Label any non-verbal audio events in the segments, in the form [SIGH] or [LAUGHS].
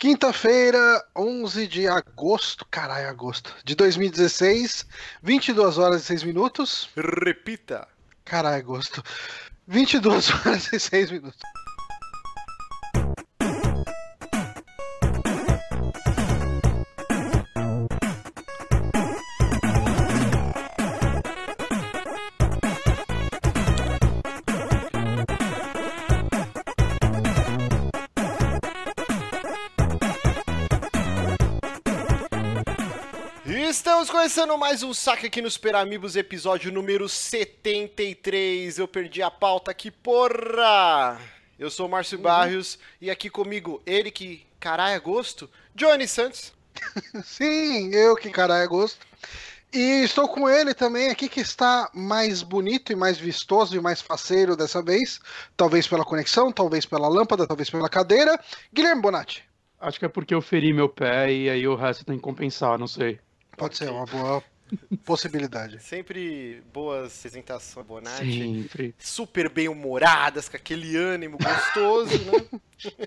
Quinta-feira, 11 de agosto, caralho, agosto, de 2016, 22 horas e 6 minutos. Repita. Caralho, agosto. 22 [LAUGHS] horas e 6 minutos. Começando mais um saque aqui no Super Amigos, episódio número 73. Eu perdi a pauta aqui, porra! Eu sou o Márcio Barrios e aqui comigo, ele que caralho é gosto, Johnny Santos. [LAUGHS] Sim, eu que caralho é gosto. E estou com ele também aqui que está mais bonito e mais vistoso e mais faceiro dessa vez. Talvez pela conexão, talvez pela lâmpada, talvez pela cadeira. Guilherme Bonatti. Acho que é porque eu feri meu pé e aí o resto tem que compensar, não sei. Pode ser uma boa possibilidade. [LAUGHS] Sempre boas apresentações, Bonatti. Sempre. Super bem-humoradas, com aquele ânimo gostoso, né? [LAUGHS]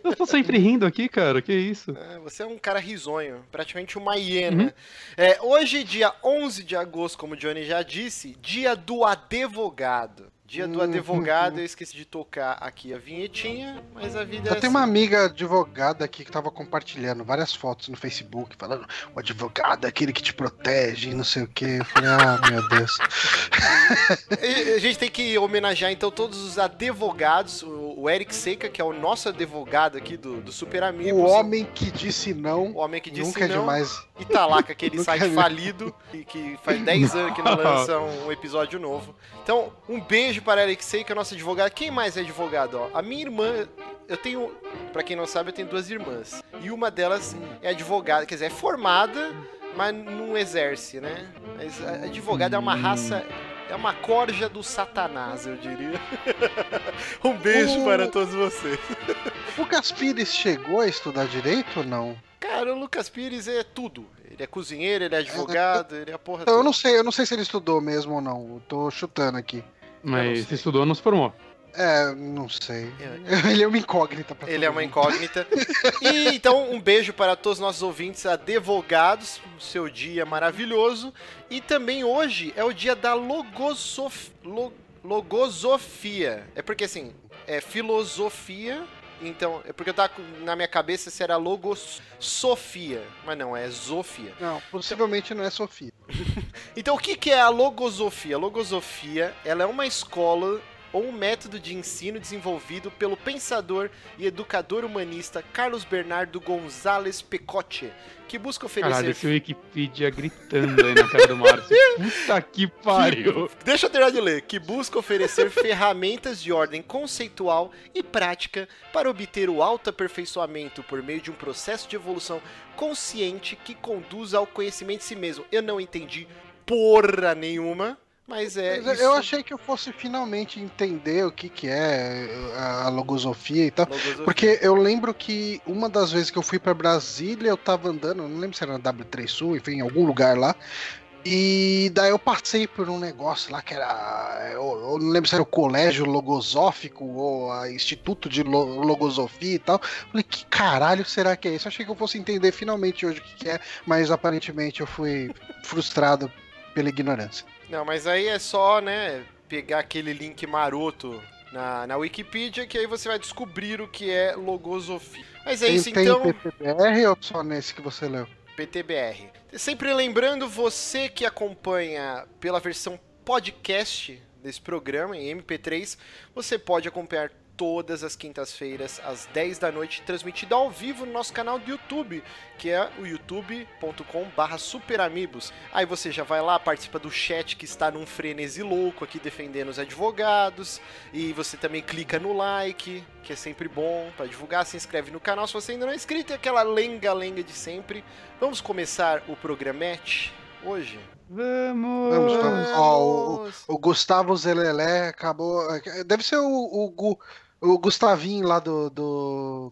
Eu tô sempre rindo aqui, cara, que isso? É, você é um cara risonho, praticamente uma hiena. É, hoje, dia 11 de agosto, como o Johnny já disse, dia do advogado. Dia do advogado, eu esqueci de tocar aqui a vinhetinha, mas a vida Eu é tenho assim. uma amiga advogada aqui que tava compartilhando várias fotos no Facebook, falando o advogado é aquele que te protege não sei o que. Eu falei, ah, meu Deus. [LAUGHS] A gente tem que homenagear então todos os advogados, o Eric Seika, que é o nosso advogado aqui do, do Super Amigos. O homem que disse não, O homem que disse nunca é não. demais. E tá lá com aquele [LAUGHS] Nunca site falido e que faz 10 anos que não [LAUGHS] lança um episódio novo. Então, um beijo para a Alexei, que é nossa advogada. Quem mais é advogado? Ó? A minha irmã, eu tenho, pra quem não sabe, eu tenho duas irmãs. E uma delas é advogada, quer dizer, é formada, mas não exerce, né? Mas advogada é uma raça, é uma corja do satanás, eu diria. [LAUGHS] um beijo O- para todos vocês. [LAUGHS] O Gaspires chegou a estudar direito ou não? Cara, o Lucas Pires é tudo. Ele é cozinheiro, ele é advogado, ele é a porra eu toda. não sei, eu não sei se ele estudou mesmo ou não. Eu tô chutando aqui. Eu não Mas sei. se estudou, não se formou. É, não sei. É. [LAUGHS] Ele é uma incógnita pra Ele é uma incógnita. [LAUGHS] E então, um beijo para todos os nossos ouvintes advogados, seu dia maravilhoso. E também hoje é o dia da logosof... lo- logosofia. É porque assim, é filosofia. Então, é porque eu tava na minha cabeça se era logosofia, mas não, é zofia. Não, possivelmente não é Sofia. [LAUGHS] Então, o que, que é a logosofia? A logosofia, ela é uma escola ou um método de ensino desenvolvido pelo pensador e educador humanista Carlos Bernardo Gonzalez Pecote, que busca Caralho, oferecer... esse Wikipedia gritando aí na cara do Márcio. [LAUGHS] Puta que pariu. Deixa eu terminar de ler. Que busca oferecer [LAUGHS] ferramentas de ordem conceitual e prática para obter o autoaperfeiçoamento por meio de um processo de evolução consciente que conduza ao conhecimento de si mesmo. Eu não entendi porra nenhuma, mas é Mas isso. Eu achei que eu fosse finalmente entender o que, que é a logosofia e tal. Logosofia. Porque eu lembro que uma das vezes que eu fui pra Brasília, eu tava andando, não lembro se era na W3 Sul, enfim, em algum lugar lá. E daí eu passei por um negócio lá que era. Eu, eu não lembro se era o Colégio Logosófico ou a Instituto de Lo- Logosofia e tal. Falei, que caralho será que é isso? Achei que eu fosse entender finalmente hoje o que, que é, mas aparentemente eu fui frustrado pela ignorância. Não, mas aí é só, né, pegar aquele link maroto na, na Wikipedia que aí você vai descobrir o que é logosofia. Mas é Tem, isso tem então, PTBR ou só nesse que você leu? PTBR. Sempre lembrando você que acompanha pela versão podcast desse programa em MP3, você pode acompanhar todas as quintas-feiras às 10 da noite transmitido ao vivo no nosso canal do YouTube, que é o youtube.com/superamigos. Aí você já vai lá, participa do chat que está num frenesi louco aqui defendendo os advogados, e você também clica no like, que é sempre bom para divulgar, se inscreve no canal se você ainda não é inscrito, e aquela lenga-lenga de sempre. Vamos começar o programete hoje? Vamos. Vamos, vamos. Ó, o- Vamos. O Gustavo Zelelé acabou. Deve ser o, o, Gu- o Gustavinho lá do, do,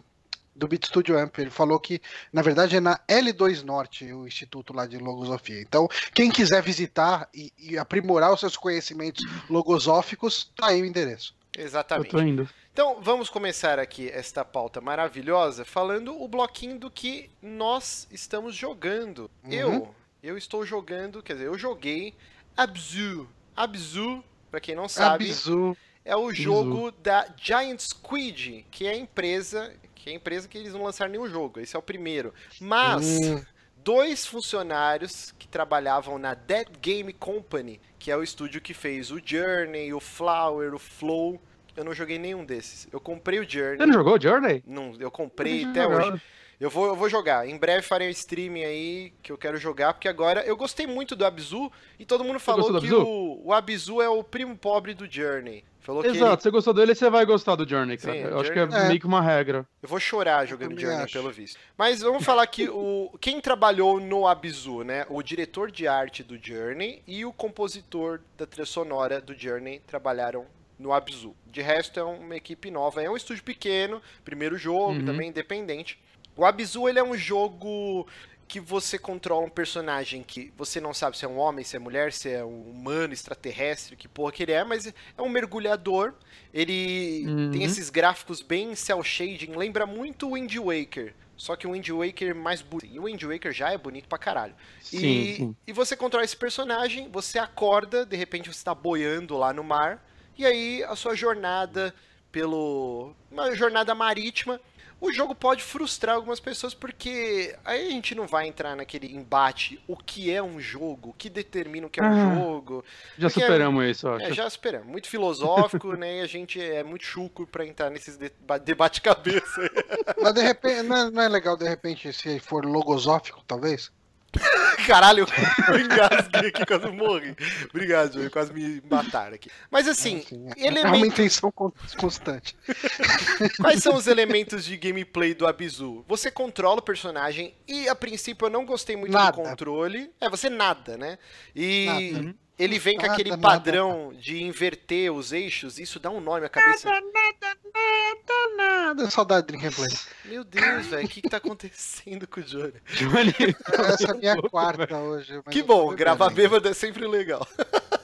do Beat Studio Amp. Ele falou que, na verdade, é na L2 Norte, o instituto lá de logosofia. Então, quem quiser visitar e, e aprimorar os seus conhecimentos logosóficos, tá aí o endereço. Eu Exatamente. tô indo. Então, vamos começar aqui esta pauta maravilhosa falando o bloquinho do que nós estamos jogando. Uhum. Eu, eu estou jogando, quer dizer, eu joguei Abzu. Abzu, pra quem não sabe, Abzu. É o jogo da Giant Squid, que é a empresa, que é a empresa que eles não lançaram nenhum jogo. Esse é o primeiro. Mas Hum. dois funcionários que trabalhavam na Dead Game Company, que é o estúdio que fez o Journey, o Flower, o Flow. Eu não joguei nenhum desses. Eu comprei o Journey. Você não jogou Journey? Não, eu comprei até hoje. Eu vou, eu vou jogar. Em breve farei um streaming aí que eu quero jogar, porque agora eu gostei muito do Abzu e todo mundo falou que Abzu? o, o Abzu é o primo pobre do Journey. Falou que ele Exato, você gostou dele, você vai gostar do Journey, cara. Sim, eu o acho que é, Journey- meio que uma regra. Eu vou chorar jogando Journey, acho. pelo visto. Mas vamos falar que o quem trabalhou no Abzu, né? O diretor de arte do Journey e o compositor da trilha sonora do Journey trabalharam no Abzu. De resto, é uma equipe nova. É um estúdio pequeno, primeiro jogo, Uhum. também independente. O Abzu, ele é um jogo que você controla um personagem que você não sabe se é um homem, se é mulher, se é um humano, extraterrestre, que porra que ele é, mas é um mergulhador. Ele Uhum. tem esses gráficos bem cel shading, lembra muito o Wind Waker. Só que o Wind Waker mais bonito. E o Wind Waker já é bonito pra caralho. Sim, e, sim. e você controla esse personagem, você acorda, de repente você tá boiando lá no mar, e aí a sua jornada pelo. Uma jornada marítima. O jogo pode frustrar algumas pessoas porque aí a gente não vai entrar naquele embate o que é um jogo, o que determina o que é um Ah. jogo. Já é- superamos isso, eu acho. É, já esperamos. Muito filosófico, [LAUGHS] né? E a gente é muito chuco pra entrar nesses deba- debate-cabeça. aí. Mas de repente, não é, não é legal de repente se for logosófico, talvez? [LAUGHS] Caralho, eu engasguei aqui, quase morri. Obrigado, Joey, quase me mataram aqui. Mas assim, é- é uma intenção con- constante. [LAUGHS] quais são os elementos de gameplay do Abzu? Você controla o personagem e, a princípio, eu não gostei muito Nada. do controle. É, você nada, né? E Nada. Ele vem com Nada, aquele nada. padrão de inverter os eixos, isso dá um nome à cabeça. Nada, saudade de Dream Play. Meu Deus, velho, o que, que tá acontecendo com o Johnny? Johnny, [LAUGHS] Essa é a minha [LAUGHS] louco, quarta hoje. mas Que bom, gravar ainda. bêbado é sempre legal. [LAUGHS]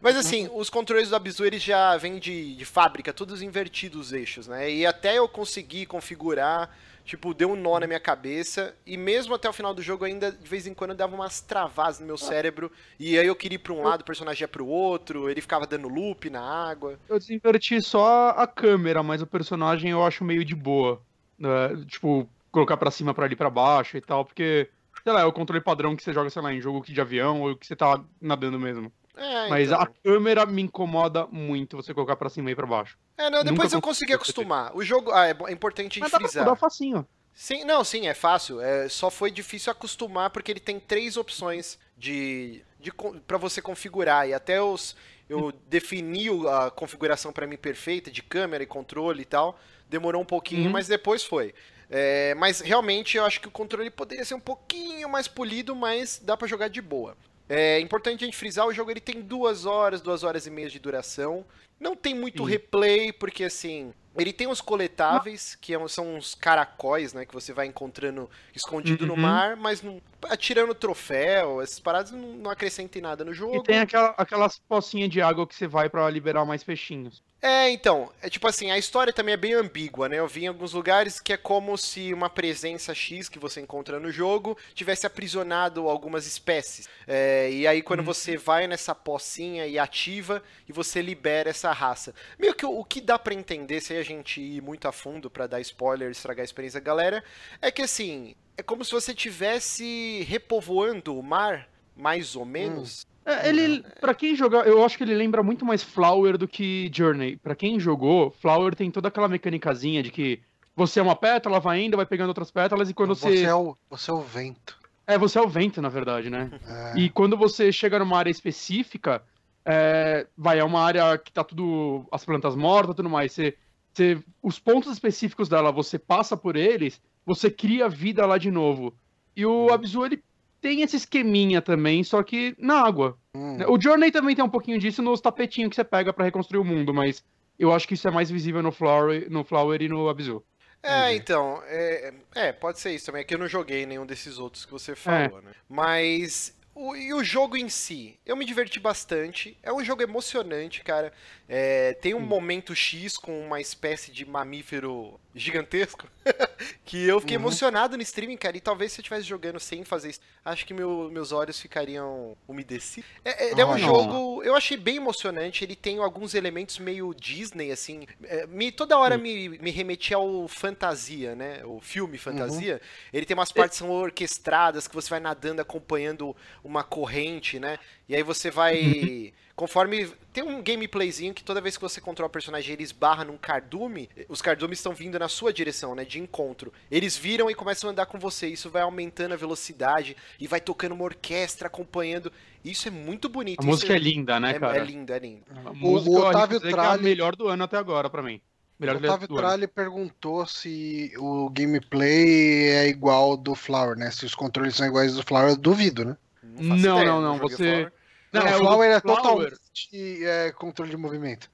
Mas assim, os controles do Abzu eles já vêm de, de fábrica, todos invertidos os eixos, né? E até eu conseguir configurar, tipo, deu um nó na minha cabeça. E mesmo até o final do jogo, ainda de vez em quando dava umas travadas no meu cérebro. E aí eu queria ir pra um lado, o personagem ia pro outro, ele ficava dando loop na água. eu desinverti só a câmera, mas o personagem eu acho meio de boa. né? Tipo, colocar pra cima, pra ali, pra baixo e tal, porque, sei lá, é o controle padrão que você joga, sei lá, em jogo de avião ou que você tá nadando mesmo. É, Mas então. a câmera me incomoda muito você colocar pra cima e pra baixo. É, não, depois nunca eu consegui acostumar. O jogo. Ah, é, é importante Mas dá pra frisar. facinho. Sim, não, sim, é fácil. É, só foi difícil acostumar porque ele tem três opções de, de para você configurar e até os eu defini a configuração para mim perfeita de câmera e controle e tal. Demorou um pouquinho, Uhum. mas depois foi. É, mas realmente eu acho que o controle poderia ser um pouquinho mais polido, mas dá pra jogar de boa. É importante a gente frisar, o jogo ele tem duas horas, duas horas e meia de duração. Não tem muito Sim. replay, porque assim, ele tem os coletáveis, que é são uns caracóis, né, que você vai encontrando escondido no Uhum. mar, mas não, atirando troféu, essas paradas não, não acrescentem nada no jogo. E tem aquela, aquelas pocinhas de água que você vai pra liberar mais peixinhos. É, então, é tipo assim, a história também é bem ambígua, né? Eu vi em alguns lugares que é como se uma presença X que você encontra no jogo tivesse aprisionado algumas espécies. É, e aí quando você vai nessa pocinha e ativa e você libera essa raça. Meio que o, o que dá pra entender, sem a gente ir muito a fundo pra dar spoiler e estragar a experiência da galera, é que assim, é como se você tivesse repovoando o mar, mais ou menos. É, ele, pra quem jogar, eu acho que ele lembra muito mais Flower do que Journey. Pra quem jogou, Flower tem toda aquela mecânicazinha de que você é uma pétala, vai indo, vai pegando outras pétalas e quando você. Você é o, você é o vento. É, você é o vento, na verdade, né? [LAUGHS] É. E quando você chega numa área específica, é, vai, é uma área que tá tudo. as plantas mortas e tudo mais. Você, você- os pontos específicos dela, você passa por eles, você cria vida lá de novo. E o Abzu, ele tem esse esqueminha também, só que na água. Hum. O Journey também tem um pouquinho disso nos tapetinhos que você pega pra reconstruir o mundo, mas eu acho que isso é mais visível no Flower, no Flower e no Abzu. É, então, é, é, pode ser isso também, é que eu não joguei nenhum desses outros que você falou, né? Mas O- e o jogo em si? Eu me diverti bastante. É um jogo emocionante, cara. É, tem um momento X com uma espécie de mamífero gigantesco [LAUGHS] que eu fiquei Uhum. emocionado no streaming, cara. E talvez se eu estivesse jogando sem fazer isso, acho que meu- meus olhos ficariam umedecidos. É, é- ele é um Ah, não. jogo, eu achei bem emocionante. Ele tem alguns elementos meio Disney, assim. É, me, toda hora me, me remetia ao Fantasia, né? O filme Fantasia. Ele tem umas partes que são orquestradas que você vai nadando acompanhando uma corrente, né? E aí você vai. Conforme. Tem um gameplayzinho que toda vez que você controla o personagem ele esbarra num cardume, os cardumes estão vindo na sua direção, né? De encontro. Eles viram e começam a andar com você. Isso vai aumentando a velocidade e vai tocando uma orquestra acompanhando. Isso é muito bonito. A música é linda, né, é, cara? é lindo, é lindo. A música eu Otávio que é a Tralli- melhor do ano até agora pra mim. Melhor O Otávio. Tralli perguntou se o gameplay é igual ao do Flower, né? Se os controles são iguais ao do Flower, eu duvido, né? Não, ideia, não, não, joguei você- Flower. Não, é, o Flower é Flower. totalmente é, controle de movimento.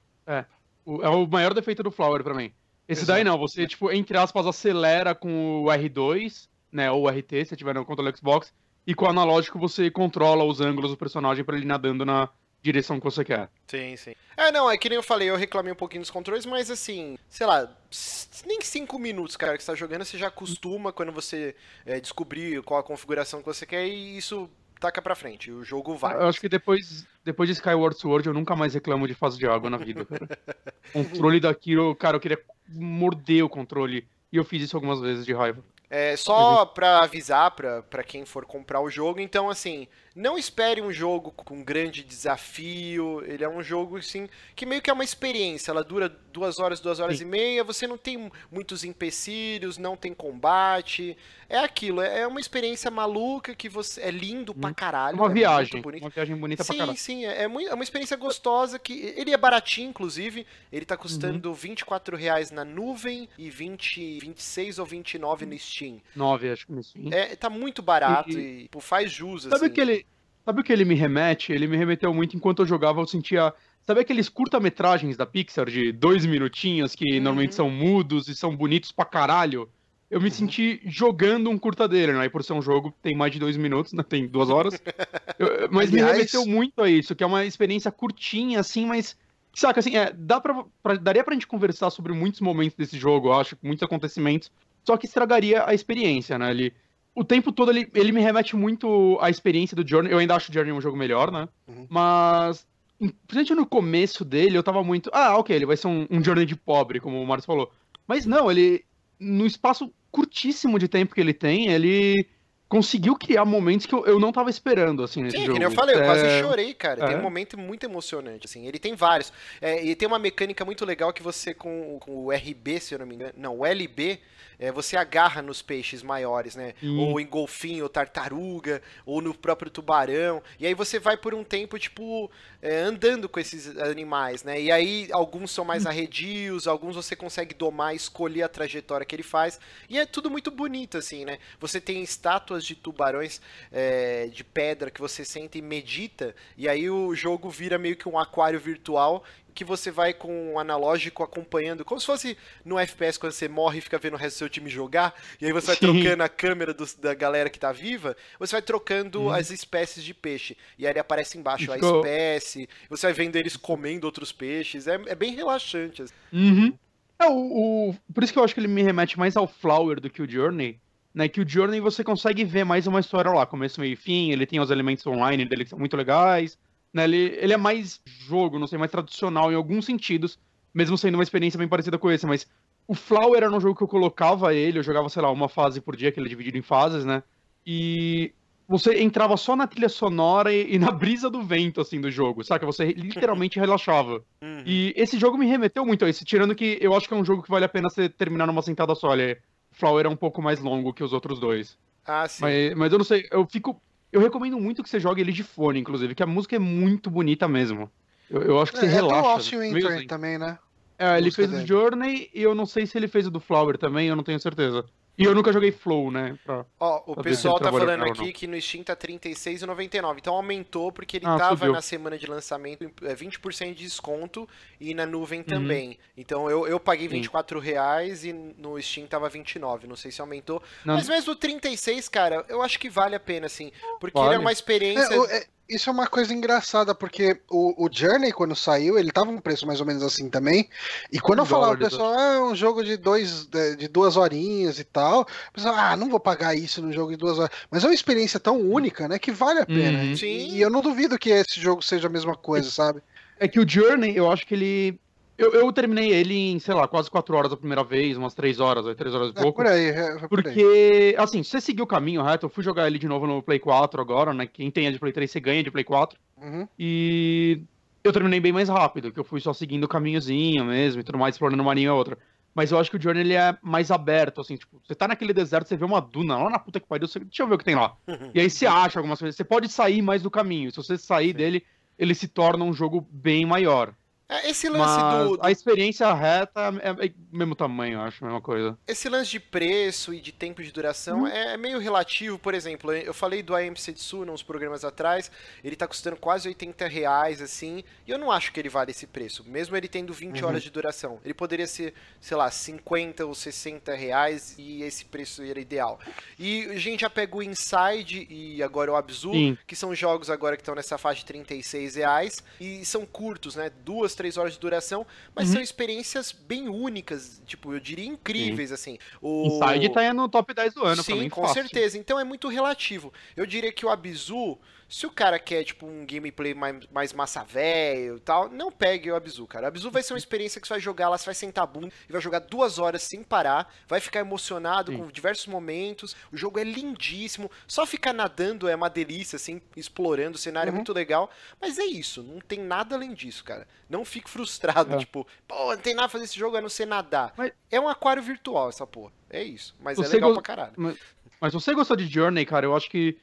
O- É o maior defeito do Flower pra mim. Esse Exato. daí não, você, tipo, entre aspas, acelera com o R2, né, ou RT, se tiver no controle Xbox, e com o analógico você controla os ângulos do personagem pra ele nadando na direção que você quer. Sim, sim. É, não, é que nem eu falei, eu reclamei um pouquinho dos controles, mas assim, sei lá, nem cinco minutos, cara, que você tá jogando, você já acostuma quando você é, descobrir qual a configuração que você quer e isso taca pra frente. O jogo vai. Eu acho que depois, depois de Skyward Sword eu nunca mais reclamo de fase de água na vida, cara. [LAUGHS] controle daquilo, cara, eu queria morder o controle. E eu fiz isso algumas vezes de raiva. É, só pra avisar pra, pra quem for comprar o jogo, então assim, não espere um jogo com um grande desafio, ele é um jogo assim, que meio que é uma experiência, ela dura duas horas, duas horas Sim. e meia, você não tem muitos empecilhos, não tem combate, é aquilo, é é uma experiência maluca que você, é lindo pra É caralho, uma é viagem. Uma viagem bonita pra Sim, caralho. sim, é, é mui- é uma experiência gostosa que ele é baratinho, inclusive. Ele tá custando Uhum. 24 reais na nuvem e 20, 26 ou 29 no Steam. 9, acho que no Steam. É, tá muito barato E- e, pô, faz jus, Sabe assim. o que ele. Sabe o que ele me remete? Ele me remeteu muito enquanto eu jogava, eu sentia. Sabe aqueles curta-metragens da Pixar de dois minutinhos que Uhum. normalmente são mudos e são bonitos pra caralho? Eu me Uhum. senti jogando um curta dele, né? E por ser um jogo que tem mais de dois minutos, né? Tem duas horas. Eu- mas me Aliás- remeteu muito a isso, que é uma experiência curtinha, assim, mas. Saca, assim, é, dá pra, pra- daria pra gente conversar sobre muitos momentos desse jogo, eu acho, muitos acontecimentos, só que estragaria a experiência, né? Ele, o tempo todo ele, ele me remete muito à experiência do Journey. Eu ainda acho o Journey um jogo melhor, né? Uhum. Mas, principalmente no começo dele, eu tava muito. Ah, ok, ele vai ser um, um Journey de pobre, como o Marcos falou. Mas não, ele. No espaço curtíssimo de tempo que ele tem, ele conseguiu criar momentos que eu, eu não tava esperando, assim, nesse Sim, jogo. que nem eu falei, eu quase É, chorei, cara. Tem é. um momento muito emocionante, assim. Ele tem vários. É, e tem uma mecânica muito legal que você, com, com o RB, se eu não me engano, não, o LB, é, você agarra nos peixes maiores, né? Sim. Ou em golfinho, ou tartaruga, ou no próprio tubarão. E aí você vai por um tempo, tipo, é, andando com esses animais, né? E aí alguns são mais arredios, alguns você consegue domar, escolher a trajetória que ele faz. E é tudo muito bonito, assim, né? Você tem estátuas de tubarões é, de pedra que você senta e medita, e aí o jogo vira meio que um aquário virtual que você vai com um analógico acompanhando, como se fosse no FPS quando você morre e fica vendo o resto do seu time jogar, e aí você vai trocando a câmera dos- da galera que tá viva, você vai trocando as espécies de peixe, e aí ele aparece embaixo E a ficou- espécie, você vai vendo eles comendo outros peixes, é, é bem relaxante. assim. Uhum. É, o, o- por isso que eu acho que ele me remete mais ao Flower do que o Journey. Né, que o Journey você consegue ver mais uma história lá, começo, meio e fim, ele tem os elementos online dele que são muito legais. Né, ele, ele é mais jogo, não sei, mais tradicional em alguns sentidos, mesmo sendo uma experiência bem parecida com esse, mas o Flower era um jogo que eu colocava ele, eu jogava, sei lá, uma fase por dia, que ele é dividido em fases, né? E você entrava só na trilha sonora e, e na brisa do vento, assim, do jogo, saca? Você literalmente [LAUGHS] relaxava. Uhum. E esse jogo me remeteu muito a isso, tirando que eu acho que é um jogo que vale a pena você terminar numa sentada só. Ele, Flower é um pouco mais longo que os outros dois. Ah, sim. Mas, mas eu não sei, eu fico. Eu recomendo muito que você jogue ele de fone, inclusive, que a música é muito bonita mesmo. Eu, eu acho que você É, é relaxa. do Austin Winter assim. também, né? É, ele fez o dele. Journey e eu não sei se ele fez o do Flower também, eu não tenho certeza. E eu nunca joguei Flow, né? Ó, o pessoal tá falando aqui que no Steam tá R$36,99. Então aumentou porque ele Ah, tava subiu. na semana de lançamento é, 20% de desconto e na Uhum. nuvem também. Então eu, eu paguei Sim. 24 reais e no Steam tava 29. Não sei se aumentou. Não, Mas mesmo o 36, cara, eu acho que vale a pena, assim. Porque Vale. ele é uma experiência. É, é, isso é uma coisa engraçada, porque o, o Journey, quando saiu, ele tava um preço mais ou menos assim também. E quando Um eu falava pro pessoal, ah, é um jogo de, dois, de de duas horinhas e tal, o pessoal, ah, não vou pagar isso num jogo de duas horas. Mas é uma experiência tão única, né, que vale a pena. Uhum. E- Sim. E, eu não duvido que esse jogo seja a mesma coisa, sabe? É que o Journey, eu acho que ele. Eu, eu terminei ele em, sei lá, quase 4 horas a primeira vez, umas 3 horas, aí 3 horas e É pouco. por aí, é por aí. Porque, assim, se você seguir o caminho reto, eu fui jogar ele de novo no Play 4 agora, né? Quem tem a de Play 3, você ganha de Play 4. Uhum. E eu terminei bem mais rápido, que eu fui só seguindo o caminhozinho mesmo e tudo mais, explorando uma linha e outra. Mas eu acho que o Journey ele é mais aberto, assim, tipo, você tá naquele deserto, você vê uma duna lá na puta que pariu, você... deixa eu ver o que tem lá. [LAUGHS] E aí você acha algumas coisas. Você pode sair mais do caminho. Se você sair dele, ele se torna um jogo bem maior. É, Esse lance do, do- a experiência reta é, é mesmo tamanho, eu acho, a mesma coisa. Esse lance de preço e de tempo de duração é meio relativo. Por exemplo, eu falei do AM Setsuna uns programas atrás, ele tá custando quase 80 reais, assim, e eu não acho que ele vale esse preço, mesmo ele tendo 20 Uhum. horas de duração. Ele poderia ser, sei lá, 50 ou 60 reais e esse preço era ideal. E a gente já pega o Inside e agora o Abzu, Sim. que são jogos agora que estão nessa faixa de 36 reais e são curtos, né? Duas, três horas de duração, mas Uhum. são experiências bem únicas, tipo, eu diria incríveis, assim. O... Inside tá no top 10 do ano, Sim, mim, com fácil. certeza. Então é muito relativo. Eu diria que o Abzu, se o cara quer, tipo, um gameplay mais, mais massa velho e tal, não pegue o Abzu, cara. O Abzu vai ser uma experiência que você vai jogar lá, você vai sentar a bunda e vai jogar duas horas sem parar, vai ficar emocionado Sim. com diversos momentos. O jogo é lindíssimo. Só ficar nadando é uma delícia, assim, explorando. O cenário é Uhum. muito legal. Mas é isso, não tem nada além disso, cara. Não fique frustrado, É. tipo, pô, não tem nada pra fazer esse jogo a não ser nadar. Mas- É um aquário virtual essa porra. É isso. Mas é legal go- pra caralho. Mas se você gostou de Journey, cara, eu acho que.